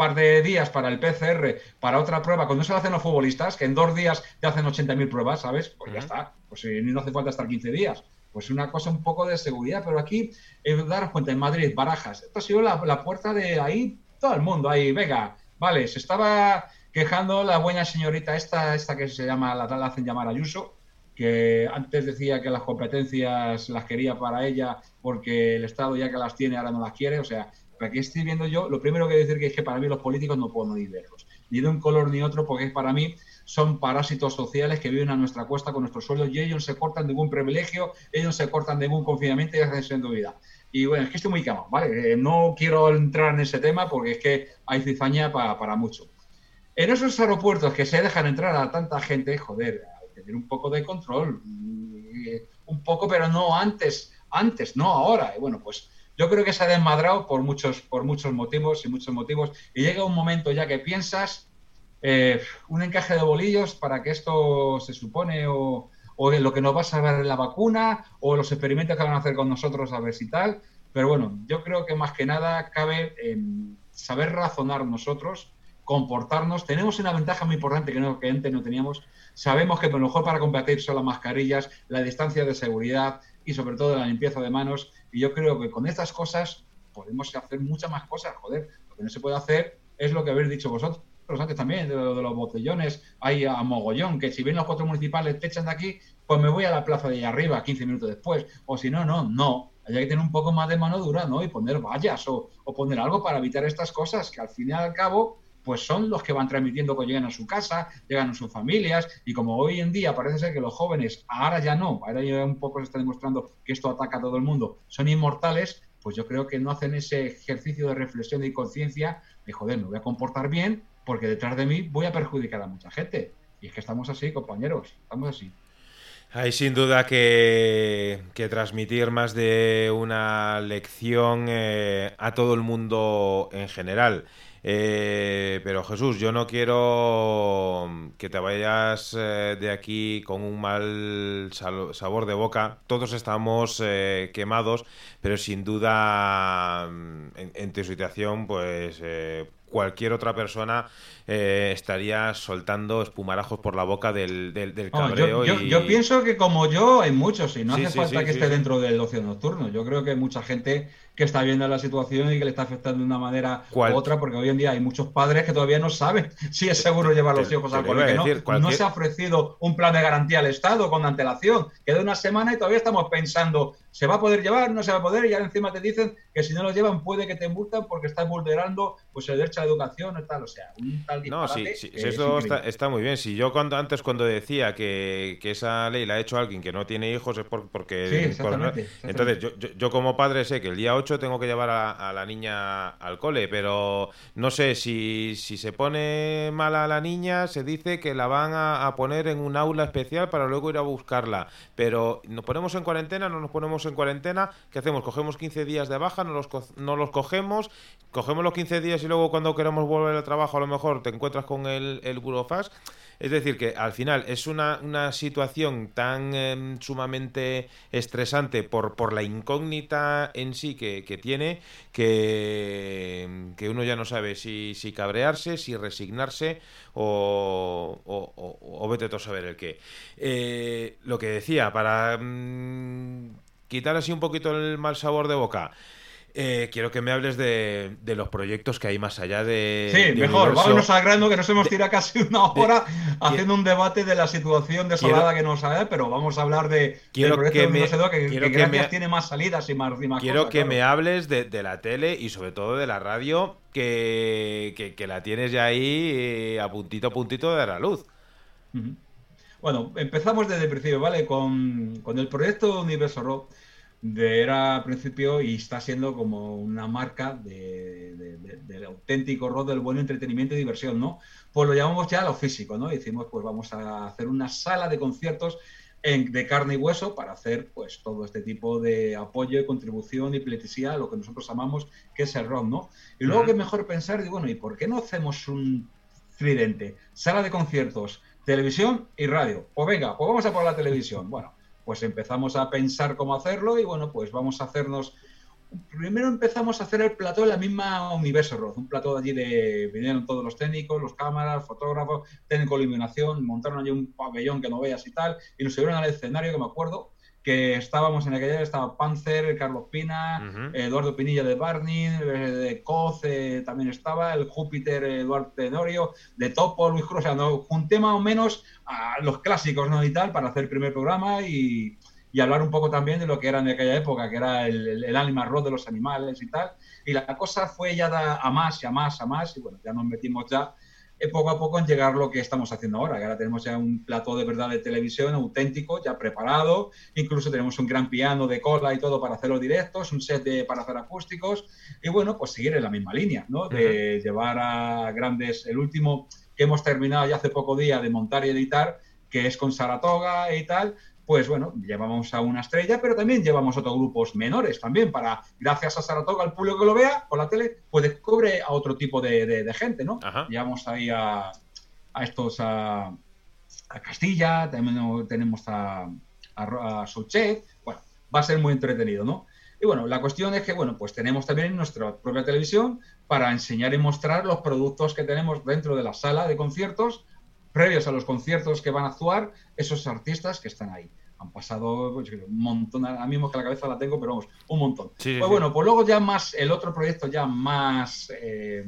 par de días para el PCR, para otra prueba, cuando se lo hacen los futbolistas, que en dos días te hacen 80.000 pruebas, ¿sabes? Pues ya está, pues eh, no hace falta estar 15 días. Pues una cosa un poco de seguridad, pero aquí, eh, daros cuenta, en Madrid, Barajas, esto ha sido la, puerta de ahí, todo el mundo ahí, venga, vale, se estaba quejando la buena señorita esta, esta que se llama, la tal hacen llamar Ayuso, que antes decía que las competencias las quería para ella porque el Estado ya que las tiene ahora no las quiere, o sea, aquí estoy viendo yo, lo primero que decir que es que para mí los políticos no puedo ni verlos, ni de un color ni otro, porque para mí son parásitos sociales que viven a nuestra cuesta con nuestros sueldos y ellos se cortan de ningún privilegio, ellos se cortan de ningún confinamiento y hacen su vida. Y bueno, es que estoy muy quemado, ¿vale? Eh, no quiero entrar en ese tema porque es que hay cizaña para, para mucho. En esos aeropuertos que se dejan entrar a tanta gente, joder, hay tener un poco de control, eh, un poco, pero no antes, antes, no ahora. Bueno, pues yo creo que se ha desmadrado por muchos, por muchos motivos y muchos motivos. Y llega un momento ya que piensas eh, un encaje de bolillos para que esto se supone o, o lo que nos va a saber la vacuna o los experimentos que van a hacer con nosotros a ver si tal. Pero bueno, yo creo que más que nada cabe en saber razonar nosotros, comportarnos. Tenemos una ventaja muy importante que, no, que antes no teníamos. Sabemos que lo mejor para combatir son las mascarillas, la distancia de seguridad y sobre todo la limpieza de manos y yo creo que con estas cosas podemos hacer muchas más cosas. Joder, lo que no se puede hacer es lo que habéis dicho vosotros antes también, de, de los botellones, hay a mogollón, que si ven los cuatro municipales te echan de aquí, pues me voy a la plaza de allá arriba 15 minutos después. O si no, no, no. Hay que tener un poco más de mano dura, ¿no? Y poner vallas o, o poner algo para evitar estas cosas que al fin y al cabo pues son los que van transmitiendo cuando llegan a su casa, llegan a sus familias, y como hoy en día parece ser que los jóvenes, ahora ya no, ahora ya un poco se está demostrando que esto ataca a todo el mundo, son inmortales, pues yo creo que no hacen ese ejercicio de reflexión y conciencia de, joder, me voy a comportar bien, porque detrás de mí voy a perjudicar a mucha gente. Y es que estamos así, compañeros, estamos así. Hay sin duda que, transmitir más de una lección eh, a todo el mundo en general. Eh, pero Jesús, yo no quiero que te vayas eh, de aquí con un mal sabor de boca. Todos estamos eh, quemados, pero sin duda mm, en, tu situación, pues cualquier otra persona eh, estaría soltando espumarajos por la boca del, del, cabreo. yo, pienso que como yo hay muchos y no hace falta que esté dentro del ocio nocturno. Yo creo que hay mucha gente que está viendo la situación y que le está afectando de una manera u otra, porque hoy en día hay muchos padres que todavía no saben si es seguro llevar los hijos al colegio. No, no se ha ofrecido un plan de garantía al Estado con antelación. Queda una semana y todavía estamos pensando, ¿se va a poder llevar? ¿No se va a poder? Y ahora encima te dicen que si no lo llevan puede que te multan porque estás vulnerando pues, el derecho a la educación y tal. O sea, un tal No, sí, sí eso está, muy bien. Si yo cuando, antes cuando decía que, esa ley la ha hecho alguien que no tiene hijos es porque... Entonces, yo, yo, como padre sé que el día 8 tengo que llevar a, la niña al cole, pero no sé, si, si se pone mala la niña, se dice que la van a, poner en un aula especial para luego ir a buscarla. Pero nos ponemos en cuarentena, no nos ponemos en cuarentena, ¿qué hacemos? Cogemos 15 días de baja, no los, no los cogemos, cogemos los 15 días y luego cuando queremos volver al trabajo a lo mejor te encuentras con el, el burofax. Es decir, que al final es una, una situación tan em, sumamente estresante por, por la incógnita en sí que, tiene que, que, uno ya no sabe si, si cabrearse, si resignarse o, o, vete a saber el qué. Eh, lo que decía, para mm, quitar así un poquito el mal sabor de boca. Eh, quiero que me hables de, los proyectos que hay más allá de. Sí, mejor, vámonos al grano, que nos hemos tirado casi una hora haciendo un debate de la situación desolada que nos hay, pero vamos a hablar de. Quiero que me, que, tiene más salidas y más. quiero que me hables de, la tele y sobre todo de la radio, que, la tienes ya ahí eh, a puntito a puntito de la luz. Bueno, empezamos desde el principio, ¿vale? Con, con el proyecto Universo Rock de era principio y está siendo como una marca del auténtico rol del buen entretenimiento y diversión, ¿no? Pues lo llamamos ya lo físico, ¿no? decimos, pues vamos a hacer una sala de conciertos de carne y hueso para hacer pues todo este tipo de apoyo, contribución y pletisía a lo que nosotros llamamos que es el rock, ¿no? Y luego que es mejor pensar, y bueno, ¿y por qué no hacemos un tridente? Sala de conciertos, televisión y radio. Pues venga, pues vamos a por la televisión. Bueno, pues empezamos a pensar cómo hacerlo y bueno, pues vamos a hacernos... Primero empezamos a hacer el plató de la misma Universo Roth, un plató allí de... Vinieron todos los técnicos, los cámaras, fotógrafos, técnico de iluminación, montaron allí un pabellón que no veas y tal, y nos subieron al escenario, que me acuerdo, que estábamos en aquella estaba Panzer, Carlos Pina, Eduardo Pinilla de Barney, eh, de Coz eh, también estaba, el Júpiter Eduardo Tenorio, de Topo, Luis Cruz, o sea, no, junté más o menos a los clásicos ¿no? y tal para hacer el primer programa y, y hablar un poco también de lo que era en aquella época, que era el, el, el animal rock de los animales y tal. Y la cosa fue ya a más y a más, a más, y bueno, ya nos metimos ya poco a poco en llegar lo que estamos haciendo ahora, que ahora tenemos ya un plató de verdad de televisión auténtico, ya preparado, incluso tenemos un gran piano de cola y todo para hacer los directos, un set de, para hacer acústicos, y bueno, pues seguir en la misma línea, ¿no? De llevar a grandes, el último que hemos terminado ya hace poco día de montar y editar, que es con Saratoga y tal, pues bueno, llevamos a una estrella, pero también llevamos otros grupos menores también para, gracias a Saratoga, al público que lo vea por la tele, pues descubre a otro tipo de, gente, ¿no? Llevamos ahí a, estos, a, Castilla, también tenemos a, a, Souchet, bueno, va a ser muy entretenido, ¿no? Y bueno, la cuestión es que, bueno, pues tenemos también nuestra propia televisión para enseñar y mostrar los productos que tenemos dentro de la sala de conciertos, previos a los conciertos que van a actuar esos artistas que están ahí han pasado pues, un montón, ahora mismo que la cabeza la tengo, pero vamos, un montón. pues bueno, pues luego ya más, el otro proyecto ya más, eh,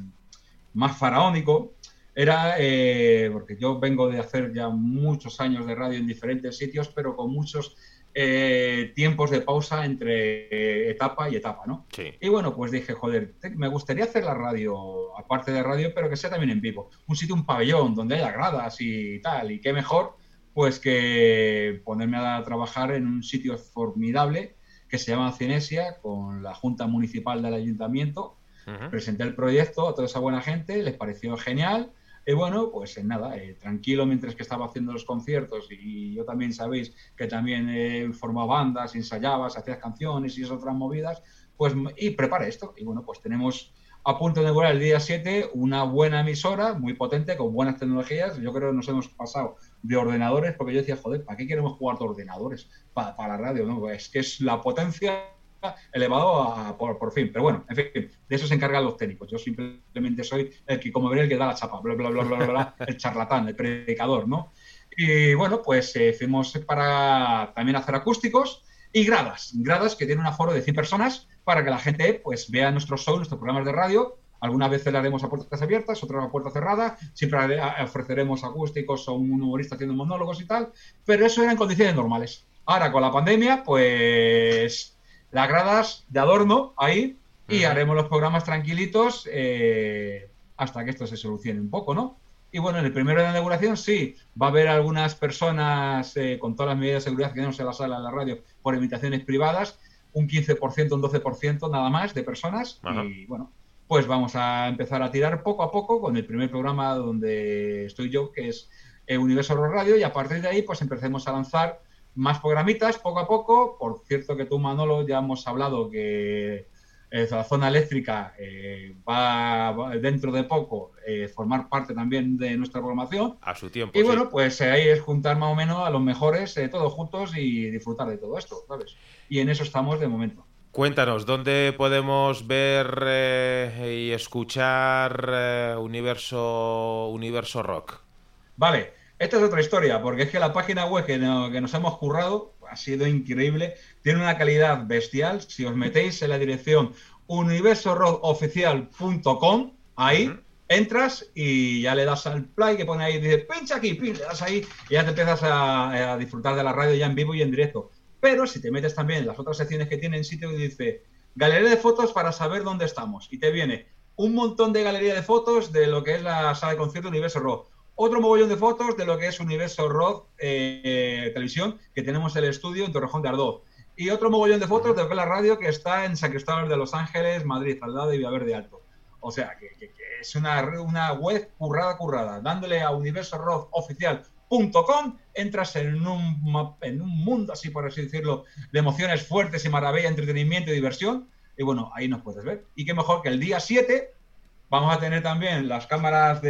más faraónico era, eh, porque yo vengo de hacer ya muchos años de radio en diferentes sitios, pero con muchos eh, tiempos de pausa entre etapa y etapa, ¿no? Y bueno, pues dije, joder, me gustaría hacer la radio, aparte de radio, pero que sea también en vivo. Un sitio, un pabellón, donde haya gradas y tal, y qué mejor pues que ponerme a trabajar en un sitio formidable que se llama Cinesia, con la Junta Municipal del Ayuntamiento. Presenté el proyecto a toda esa buena gente, les pareció genial. Y bueno, pues en nada, eh, tranquilo mientras que estaba haciendo los conciertos y yo también sabéis que también he formado bandas, ensayabas, hacías canciones y esas otras movidas, pues y preparé esto. Y bueno, pues tenemos a punto de inaugurar el día 7 una buena emisora, muy potente, con buenas tecnologías. Yo creo que nos hemos pasado de ordenadores, porque yo decía, joder, ¿para qué queremos jugar de ordenadores? Para, la radio, ¿no? Es que es la potencia elevado a, por, fin. Pero bueno, en fin, de eso se encargan los técnicos. Yo simplemente soy el que, como veré, el que da la chapa, bla, bla, bla, bla, bla, el charlatán, el predicador, ¿no? Y bueno, pues eh, fuimos para también hacer acústicos y gradas, gradas que tienen un aforo de 100 personas para que la gente pues vea nuestro show, nuestros programas de radio. Algunas veces le haremos a puertas abiertas, otras a puerta cerrada. Siempre ofreceremos acústicos o un humorista haciendo monólogos y tal. Pero eso era en condiciones normales. Ahora, con la pandemia, pues las gradas de adorno ahí y haremos los programas tranquilitos eh, hasta que esto se solucione un poco, ¿no? Y bueno, en el primero de la inauguración sí, va a haber algunas personas eh, con todas las medidas de seguridad que tenemos en la sala de la radio por invitaciones privadas, un 15%, un 12% nada más de personas. Y bueno, pues vamos a empezar a tirar poco a poco con el primer programa donde estoy yo, que es el Universo Radio, y a partir de ahí pues empecemos a lanzar más programitas poco a poco. Por cierto que tú, Manolo, ya hemos hablado que eh, la zona eléctrica eh, va, dentro de poco eh, formar parte también de nuestra programación. A su tiempo. Y bueno, pues ahí es juntar más o menos a los mejores todos juntos y disfrutar de todo esto, ¿sabes? Y en eso estamos de momento. Cuéntanos, ¿dónde podemos ver y escuchar Universo, Universo Rock? Vale, esta es otra historia, porque es que la página web que, que nos hemos currado ha sido increíble, tiene una calidad bestial. Si os metéis en la dirección universorockoficial.com, ahí entras y ya le das al play que pone ahí, dice, pincha aquí, pincha, le das ahí y ya te empiezas a, a, disfrutar de la radio ya en vivo y en directo. Pero si te metes también en las otras secciones que tiene en sitio y dice, galería de fotos para saber dónde estamos. Y te viene un montón de galería de fotos de lo que es la sala de concierto Universo Rock. Otro mogollón de fotos de lo que es Universo Rock eh, Televisión, que tenemos el estudio en Torrejón de Ardoz. Y otro mogollón de fotos de lo que es la radio que está en San Cristóbal de Los Ángeles, Madrid, al lado de Villaverde Alto. O sea, que, que, que es una, una, web currada, currada. Dándole a entras en un, en un mundo, así por así decirlo, de emociones fuertes y maravilla, entretenimiento y diversión. Y bueno, ahí nos puedes ver. Y qué mejor que el día 7 vamos a tener también las cámaras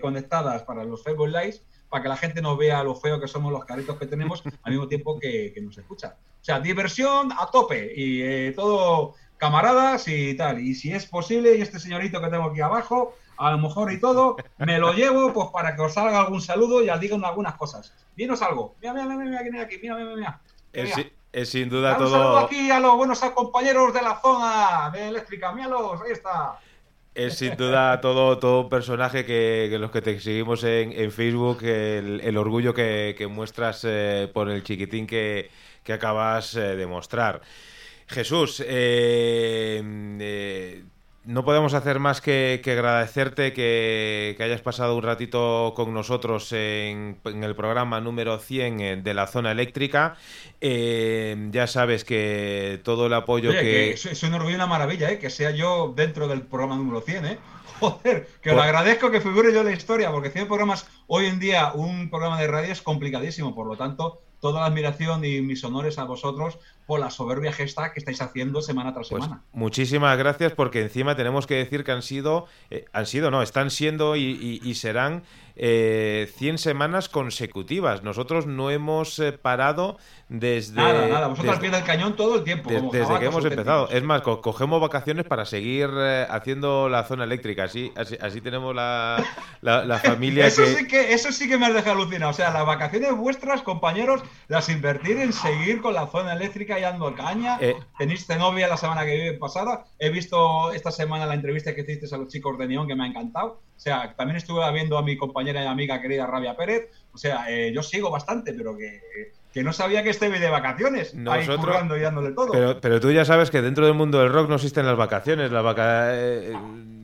conectadas para los Facebook Lives para que la gente nos vea lo feo que somos los caritos que tenemos al mismo tiempo que, que nos escucha. O sea, diversión a tope y eh, todo camaradas y tal. Y si es posible, y este señorito que tengo aquí abajo, a lo mejor y todo, me lo llevo pues para que os salga algún saludo y os digan algunas cosas. Dinos algo. Mira, mira, mira, mira, mira aquí, mira, mira, mira. Es, es, sin duda todo. Un saludo aquí a los buenos compañeros de la zona de eléctrica. Míralos, ahí está. Es sin duda todo, todo un personaje que, que los que te seguimos en, en Facebook, el, el, orgullo que, que muestras eh, por el chiquitín que, que acabas eh, de mostrar. Jesús, eh, eh, no podemos hacer más que, que agradecerte que, que, hayas pasado un ratito con nosotros en, en el programa número 100 eh, de la zona eléctrica. Eh, ya sabes que todo el apoyo Oye, que... que es, es, un orgullo y una maravilla, ¿eh? que sea yo dentro del programa número 100. ¿eh? Joder, que os agradezco que figure yo en la historia, porque 100 programas, hoy en día un programa de radio es complicadísimo, por lo tanto, toda la admiración y mis honores a vosotros por la soberbia gesta que estáis haciendo semana tras pues semana. Muchísimas gracias porque encima tenemos que decir que han sido, eh, han sido, no, están siendo y, y, y serán eh, 100 semanas consecutivas. Nosotros no hemos eh, parado desde... Nada, nada, vosotros al pie del cañón todo el tiempo. De, desde que hemos empezado. Es más, co cogemos vacaciones para seguir eh, haciendo la zona eléctrica. Así, así, así tenemos la, la, la familia eso que... Sí que... Eso sí que me has dejado alucinado. O sea, las vacaciones vuestras, compañeros, las invertir en seguir con la zona eléctrica y dando caña. Eh, Tenéis novia la semana que viene pasada. He visto esta semana la entrevista que hiciste a los chicos de Neon que me ha encantado. O sea, también estuve viendo a mi compañera y amiga querida Rabia Pérez. O sea, eh, yo sigo bastante, pero que, que, no sabía que estéis de vacaciones. Nosotros, ahí y dándole todo. Pero, pero, tú ya sabes que dentro del mundo del rock no existen las vacaciones. Las, vaca eh,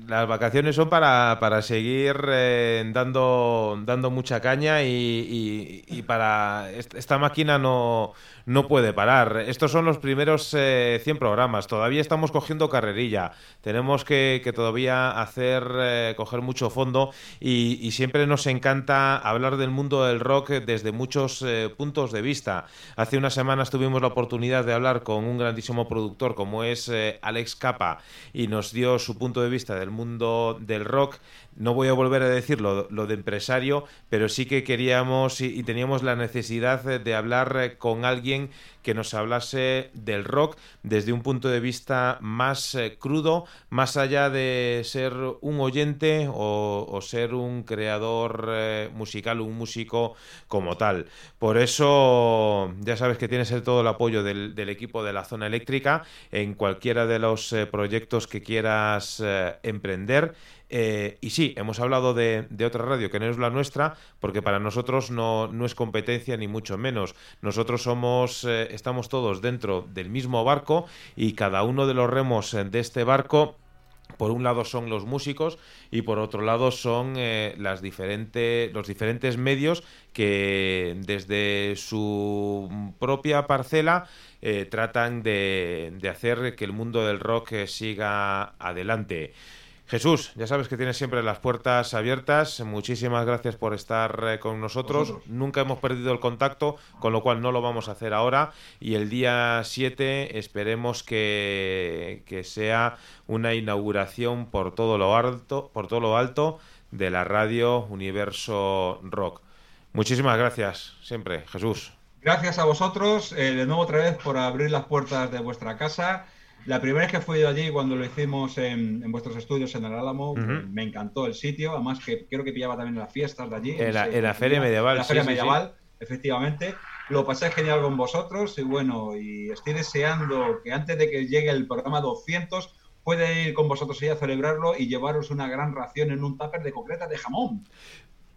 las vacaciones son para, para seguir eh, dando, dando mucha caña y, y, para... Esta máquina no no puede parar. Estos son los primeros eh, 100 programas. Todavía estamos cogiendo carrerilla. Tenemos que, que todavía hacer, eh, coger mucho fondo y, y, siempre nos encanta hablar del mundo del rock desde muchos eh, puntos de vista. Hace unas semanas tuvimos la oportunidad de hablar con un grandísimo productor como es Alex Capa y nos dio su punto de vista del del rock no voy a volver a decir lo, de empresario, pero sí que queríamos y, teníamos la necesidad de, de hablar eh, con alguien que nos hablase del rock desde un punto de vista más eh, crudo, más allá de ser un oyente o, ser un creador eh, musical, un músico como tal. Por eso ya sabes que tienes todo el apoyo del, equipo de la zona eléctrica en cualquiera de los eh, proyectos que quieras eh, emprender. Eh, y sí, hemos hablado de, de, otra radio que no es la nuestra, porque para nosotros no, no es competencia ni mucho menos. Nosotros somos, eh, estamos todos dentro del mismo barco y cada uno de los remos de este barco por un lado son los músicos y por otro lado son eh, las diferentes, los diferentes medios que desde su propia parcela eh, tratan de, de, hacer que el mundo del rock siga adelante. Jesús, ya sabes que tienes siempre las puertas abiertas. Muchísimas gracias por estar eh, con nosotros. Nunca hemos perdido el contacto, con lo cual no lo vamos a hacer ahora. Y el día 7 esperemos que, que sea una inauguración por todo lo alto, por todo lo alto de la radio Universo Rock. Muchísimas gracias, siempre, Jesús. Gracias a vosotros, eh, de nuevo otra vez, por abrir las puertas de vuestra casa la primera vez que fui yo allí, cuando lo hicimos en, en vuestros estudios en el Álamo, uh -huh. me encantó el sitio. Además, que creo que pillaba también las fiestas de allí. En la, en la Feria Medieval. En la Feria sí, Medieval, sí, efectivamente. Lo pasé genial con vosotros y bueno, y estoy deseando que antes de que llegue el programa 200 puede ir con vosotros ahí a celebrarlo y llevaros una gran ración en un tupper de concretas de jamón.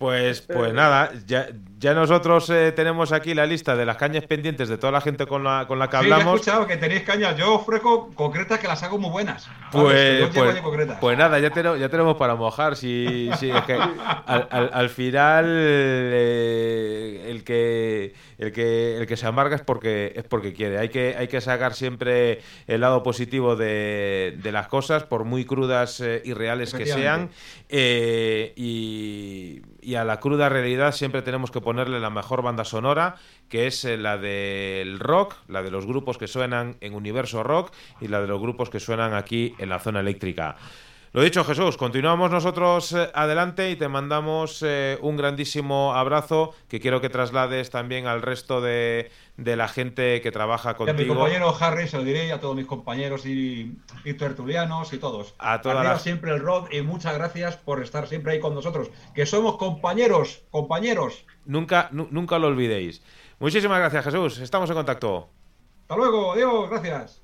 Pues, pues nada, ya, ya nosotros eh, tenemos aquí la lista de las cañas pendientes de toda la gente con la, con la que Sí, ya he hablamos. escuchado que tenéis cañas. Yo ofrezco concretas que las hago muy buenas. Pues, Yo pues, pues nada, ya, tenemos, ya tenemos para mojar. Si, si es que al, al- al final eh, el, que, el, que, el que se amarga es porque, es porque quiere. Hay que, hay que sacar siempre el lado positivo de, de las cosas, por muy crudas eh, y reales que sean. Eh, y, y a la cruda realidad siempre tenemos que ponerle la mejor banda sonora, que es eh, la del rock, la de los grupos que suenan en Universo Rock y la de los grupos que suenan aquí en la zona eléctrica. Lo dicho, Jesús, continuamos nosotros eh, adelante y te mandamos eh, un grandísimo abrazo que quiero que traslades también al resto de, de la gente que trabaja Y a mi contigo. compañero Harry se lo diré y a todos mis compañeros y, y tertulianos y todos. A todas las- siempre el rock y muchas gracias por estar siempre ahí con nosotros. Que somos compañeros, compañeros. Nunca, nu- nunca lo olvidéis. Muchísimas gracias, Jesús. Estamos en contacto. Hasta luego, adiós, gracias.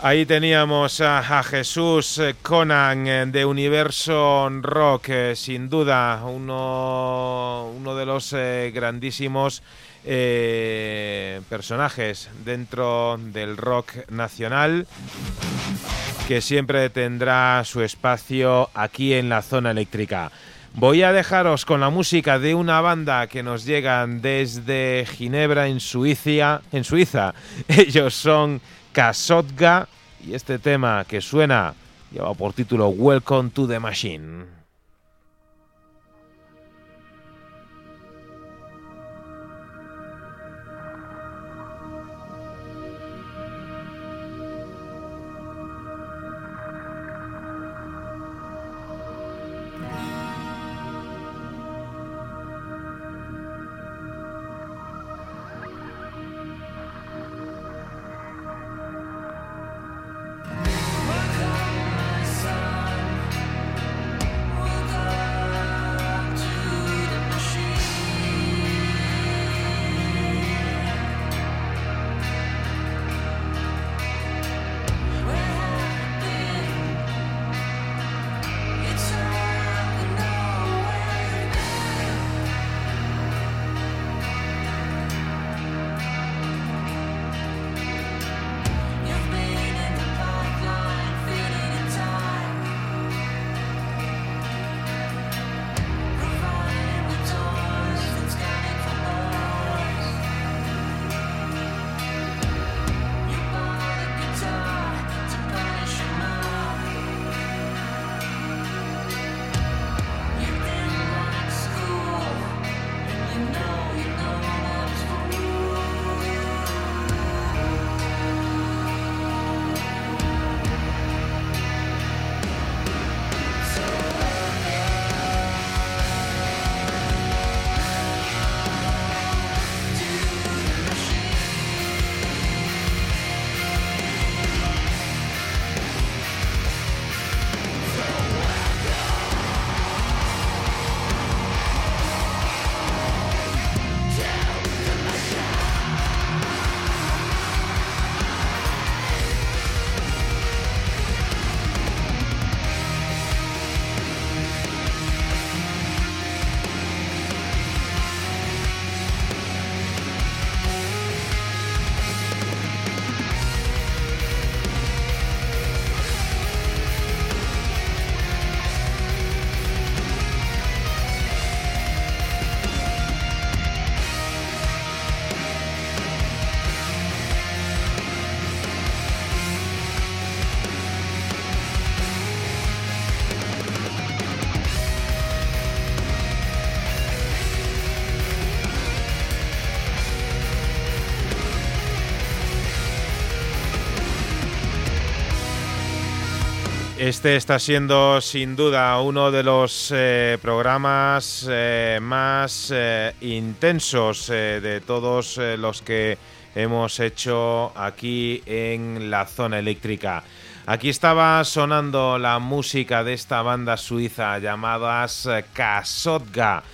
Ahí teníamos a, Jesús eh, Conan eh, de Universo Rock, eh, sin duda uno, uno de los grandísimos personajes dentro del rock nacional que siempre tendrá su espacio aquí en la zona eléctrica. Voy a dejaros con la música de una banda que nos llegan desde Ginebra en Suiza, en Suiza. Ellos son Y este tema que suena lleva por título Welcome to the Machine. Este está siendo sin duda uno de los eh, programas eh, más eh, intensos de todos los que hemos hecho aquí en la zona eléctrica. Aquí estaba sonando la música de esta banda suiza llamadas Kasotga.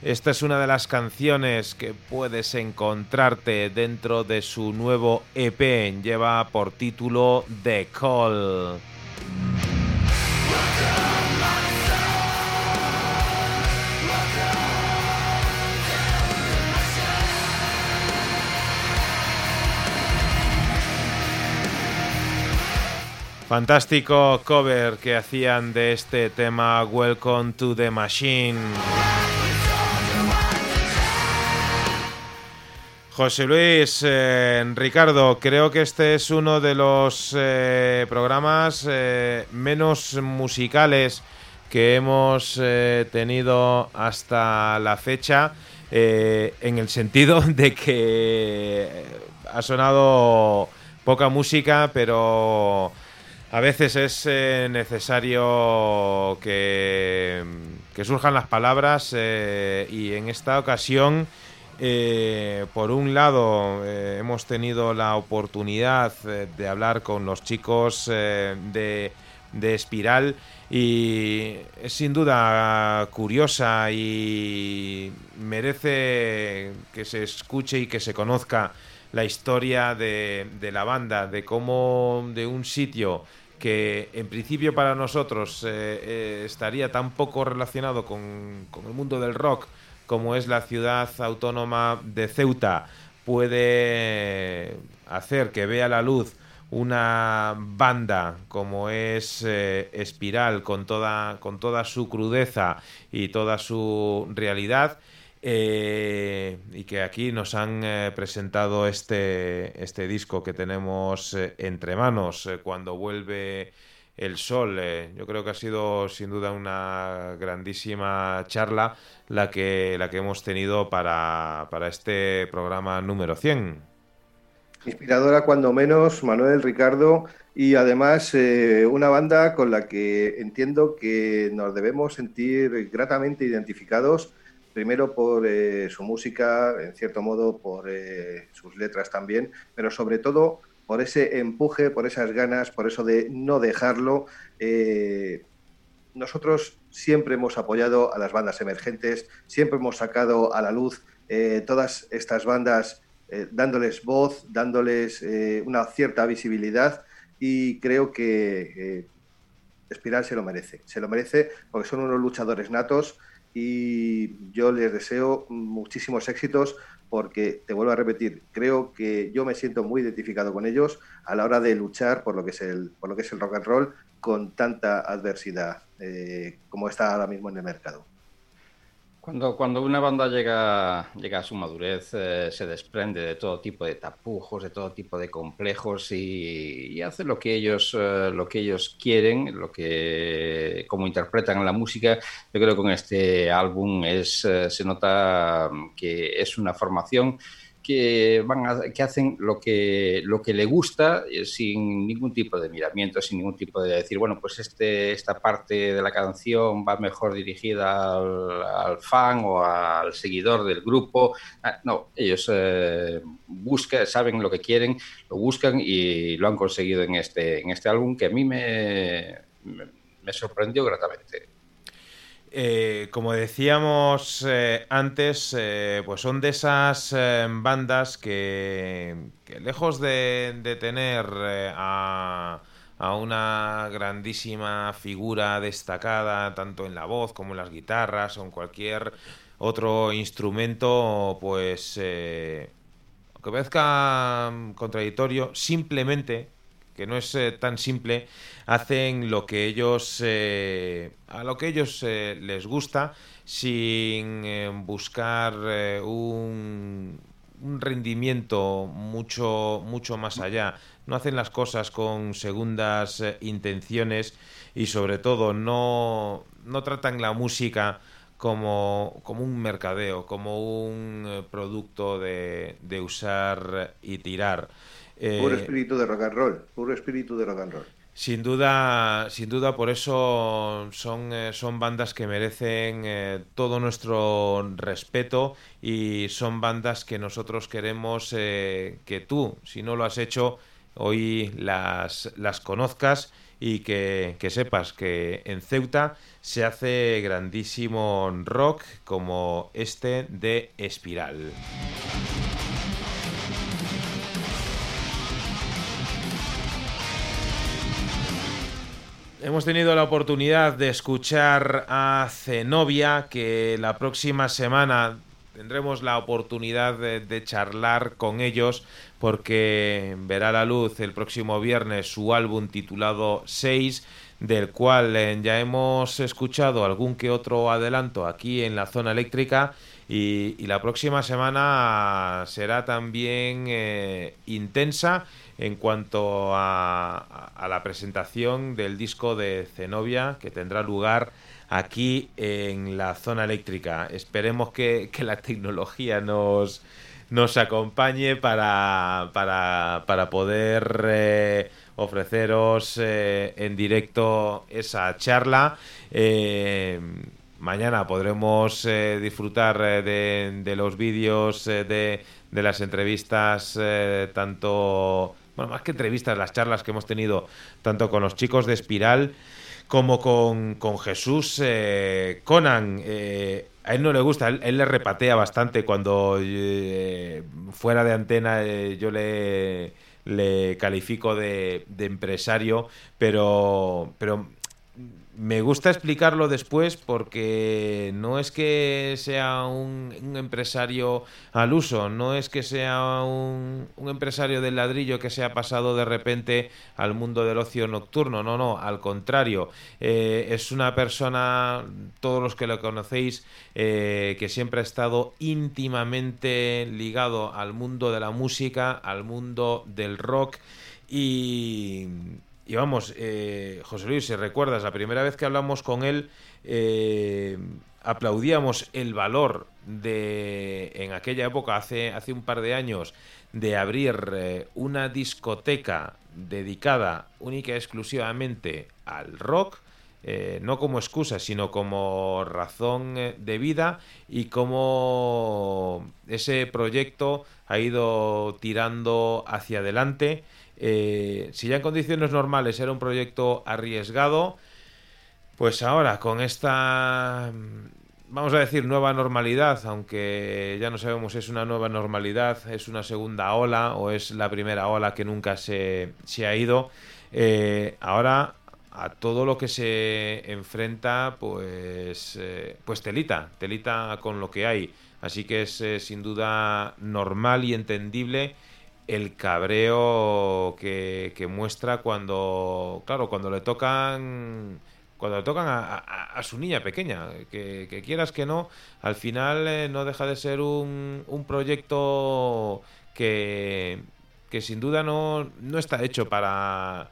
Esta es una de las canciones que puedes encontrarte dentro de su nuevo EP. Lleva por título The Call. Fantástico cover que hacían de este tema Welcome to the Machine. José Luis, eh, Ricardo, creo que este es uno de los eh, programas eh, menos musicales que hemos tenido hasta la fecha, en el sentido de que ha sonado poca música, pero a veces es eh, necesario que, surjan las palabras eh, y en esta ocasión, eh, por un lado, hemos tenido la oportunidad de hablar con los chicos de, de Espiral y es sin duda curiosa y merece que se escuche y que se conozca la historia de, de la banda, de cómo de un sitio que en principio para nosotros eh, eh, estaría tan poco relacionado con, el mundo del rock como es la ciudad autónoma de Ceuta, puede hacer que vea la luz una banda como es eh, Espiral con toda, con toda su crudeza y toda su realidad eh, y que aquí nos han eh, presentado este, este disco que tenemos eh, entre manos cuando vuelve el sol. yo creo que ha sido sin duda una grandísima charla la que, la que hemos tenido para, para este programa número 100. Inspiradora cuando menos, Manuel, Ricardo, y además una banda con la que entiendo que nos debemos sentir gratamente identificados primero por eh, su música, en cierto modo por eh, sus letras también, pero sobre todo por ese empuje, por esas ganas, por eso de no dejarlo. Eh, nosotros siempre hemos apoyado a las bandas emergentes, siempre hemos sacado a la luz todas estas bandas dándoles voz, dándoles una cierta visibilidad y creo que Espiral se lo merece, se lo merece porque son unos luchadores natos y yo les deseo muchísimos éxitos porque, te vuelvo a repetir, creo que yo me siento muy identificado con ellos a la hora de luchar por lo que es el, por lo que es el rock and roll con tanta adversidad eh, como está ahora mismo en el mercado. Cuando, cuando una banda llega, llega a su madurez, eh, se desprende de todo tipo de tapujos, de todo tipo de complejos y, hace lo que ellos, eh, lo que ellos quieren, lo que como interpretan la música. Yo creo que con este álbum es, eh, se nota que es una formación que, van que hacen lo que, lo que le gusta eh, sin ningún tipo de miramiento, sin ningún tipo de decir, bueno, pues este, esta parte de la canción va mejor dirigida al, fan o al seguidor del grupo. Ah, no, ellos eh, buscan, saben lo que quieren, lo buscan y lo han conseguido en este, en este álbum que a mí me, me sorprendió gratamente. Eh, como decíamos eh, antes, eh, pues son de esas bandas que, lejos de, tener a, una grandísima figura destacada, tanto en la voz como en las guitarras o en cualquier otro instrumento, pues, aunque parezca contradictorio, simplemente que no es eh, tan simple, hacen lo que ellos eh, a lo que ellos eh, les gusta sin buscar un, un, rendimiento mucho mucho más allá. No hacen las cosas con segundas intenciones y sobre todo no, no tratan la música como, como un mercadeo, como un producto de, de usar y tirar. Puro eh, espíritu de rock and roll, puro espíritu de rock and roll. Sin duda, sin duda, por eso son, eh, son bandas que merecen eh, todo nuestro respeto y son bandas que nosotros queremos que tú, si no lo has hecho, hoy las, las conozcas y que, que, sepas que en Ceuta se hace grandísimo rock como este de Espiral. Hemos tenido la oportunidad de escuchar a Zenobia, que la próxima semana tendremos la oportunidad de, charlar con ellos porque verá la luz el próximo viernes su álbum titulado 6 del cual eh, ya hemos escuchado algún que otro adelanto aquí en la zona eléctrica y, la próxima semana será también eh, intensa en cuanto a, la presentación del disco de Zenobia que tendrá lugar aquí en la zona eléctrica. Esperemos que, la tecnología nos, nos acompañe para, para, poder eh, ofreceros eh, en directo esa charla. Mañana podremos disfrutar de, de, los vídeos de, de, las entrevistas tanto bueno, más que entrevistas, las charlas que hemos tenido tanto con los chicos de Espiral como con, Jesús eh, Conan. Eh, a él no le gusta, él, le repatea bastante cuando eh, fuera de antena yo le, le califico de, de, empresario, pero, pero me gusta explicarlo después porque no es que sea un, empresario al uso, no es que sea un, empresario del ladrillo que se ha pasado de repente al mundo del ocio nocturno, no, no, al contrario, eh, es una persona, todos los que lo conocéis, eh, que siempre ha estado íntimamente ligado al mundo de la música, al mundo del rock y, y vamos, eh, José Luis, si recuerdas, la primera vez que hablamos con él, eh, aplaudíamos el valor de, en aquella época, hace, hace un par de años, de abrir eh, una discoteca dedicada única y exclusivamente al rock, no como excusa, sino como razón de vida y como ese proyecto ha ido tirando hacia adelante. Eh, si ya en condiciones normales era un proyecto arriesgado, pues ahora con esta, vamos a decir, nueva normalidad, aunque ya no sabemos si es una nueva normalidad, es una segunda ola o es la primera ola que nunca se, se ha ido, eh, ahora a todo lo que se enfrenta, pues, eh, pues telita, telita con lo que hay. Así que es sin duda normal y entendible el cabreo que, muestra cuando, claro, cuando le tocan cuando le tocan a, su niña pequeña, que, quieras que no, al final eh, no deja de ser un, un proyecto que, que sin duda no, no está hecho para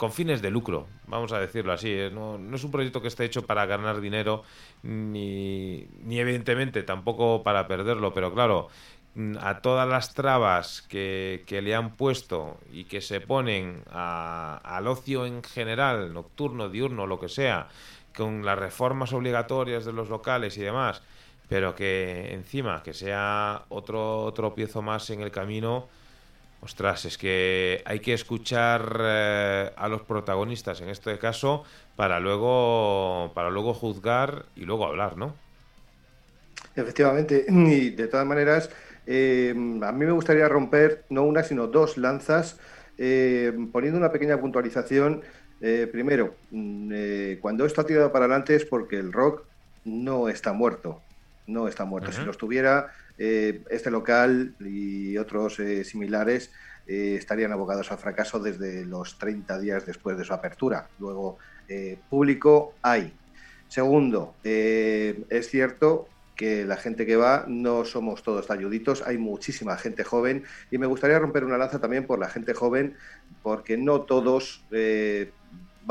con fines de lucro, vamos a decirlo así. ¿eh? No, es un proyecto que esté hecho para ganar dinero, ni, ni evidentemente tampoco para perderlo, pero claro, Mm, a todas las trabas que, le han puesto y que se ponen al ocio en general, nocturno, diurno, lo que sea, con las reformas obligatorias de los locales y demás, pero que encima que sea otro tropiezo más en el camino, ostras, es que hay que escuchar eh, a los protagonistas en este caso para luego para luego juzgar y luego hablar, ¿no? Efectivamente, y de todas maneras, eh, a mí me gustaría romper no una, sino dos lanzas, eh, poniendo una pequeña puntualización. Primero, mm, cuando esto ha tirado para adelante es porque el rock no está muerto. No está muerto. Si lo estuviera, este local y otros similares estarían abocados al fracaso desde los 30 días después de su apertura. Luego, público hay. Segundo, es cierto que la gente que va no somos todos talluditos, hay muchísima gente joven y me gustaría romper una lanza también por la gente joven porque no todos eh,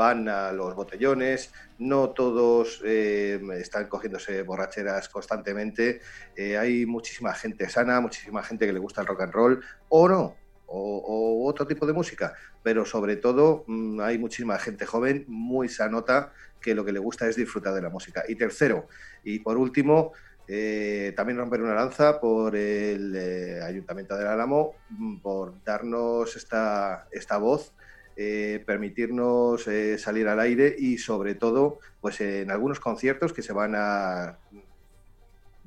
van a los botellones, no todos eh, están cogiéndose borracheras constantemente, eh, hay muchísima gente sana, muchísima gente que le gusta el rock and roll o no, o, otro tipo de música, pero sobre todo mm, hay muchísima gente joven, muy sanota, que lo que le gusta es disfrutar de la música. Y tercero, y por último, Eh, también romper una lanza por el Ayuntamiento del Álamo, mm, por darnos esta, esta voz, eh, permitirnos salir al aire y sobre todo, pues en algunos conciertos que se van a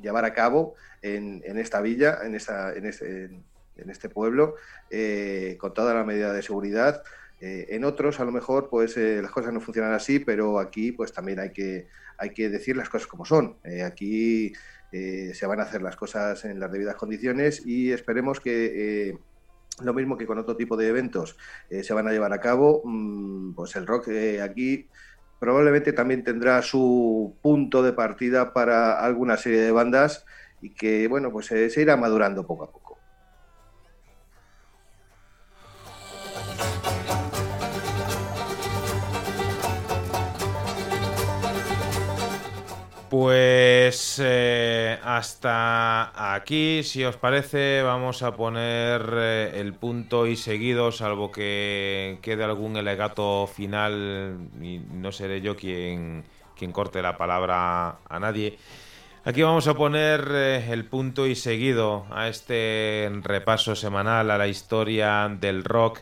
llevar a cabo en, esta villa, en, esta, en, este, en este pueblo, con toda la medida de seguridad. en otros, a lo mejor, pues las cosas no funcionan así, pero aquí, pues también hay que, hay que decir las cosas como son. aquí eh, se van a hacer las cosas en las debidas condiciones y esperemos que eh, lo mismo que con otro tipo de eventos eh, se van a llevar a cabo, mm, pues el rock aquí probablemente también tendrá su punto de partida para alguna serie de bandas y que bueno pues se irá madurando poco a poco. Pues eh, hasta aquí, si os parece, vamos a poner eh, el punto y seguido, salvo que quede algún alegato final y no seré yo quien, quien corte la palabra a nadie. Aquí vamos a poner eh, el punto y seguido a este repaso semanal a la historia del rock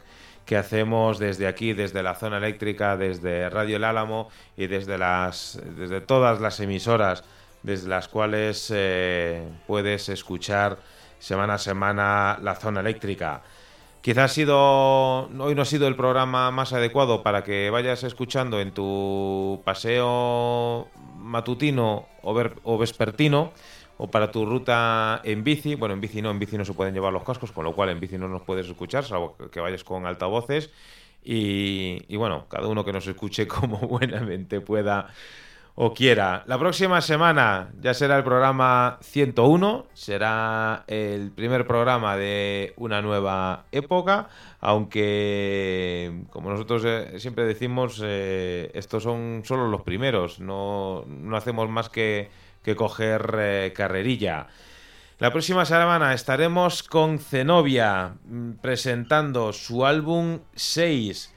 que hacemos desde aquí, desde la zona eléctrica, desde Radio El Álamo y desde, las, desde todas las emisoras desde las cuales eh, puedes escuchar semana a semana la zona eléctrica. Quizás ha sido, hoy no ha sido el programa más adecuado para que vayas escuchando en tu paseo matutino o, o vespertino o para tu ruta en bici. Bueno, en bici no, en bici no se pueden llevar los cascos, con lo cual en bici no nos puedes escuchar, salvo que vayas con altavoces. Y, y bueno, cada uno que nos escuche como buenamente pueda o quiera. La próxima semana ya será el programa 101, será el primer programa de una nueva época, aunque como nosotros eh, siempre decimos, eh, estos son solo los primeros, no, no hacemos más que que coger eh, carrerilla. La próxima semana estaremos con Zenobia mm, presentando su álbum 6.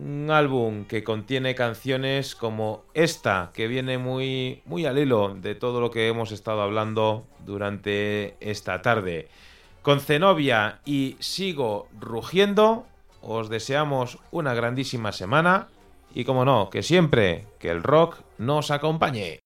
Un álbum que contiene canciones como esta, que viene muy, muy al hilo de todo lo que hemos estado hablando durante esta tarde. Con Zenobia y Sigo Rugiendo, os deseamos una grandísima semana y como no, que siempre que el rock nos acompañe.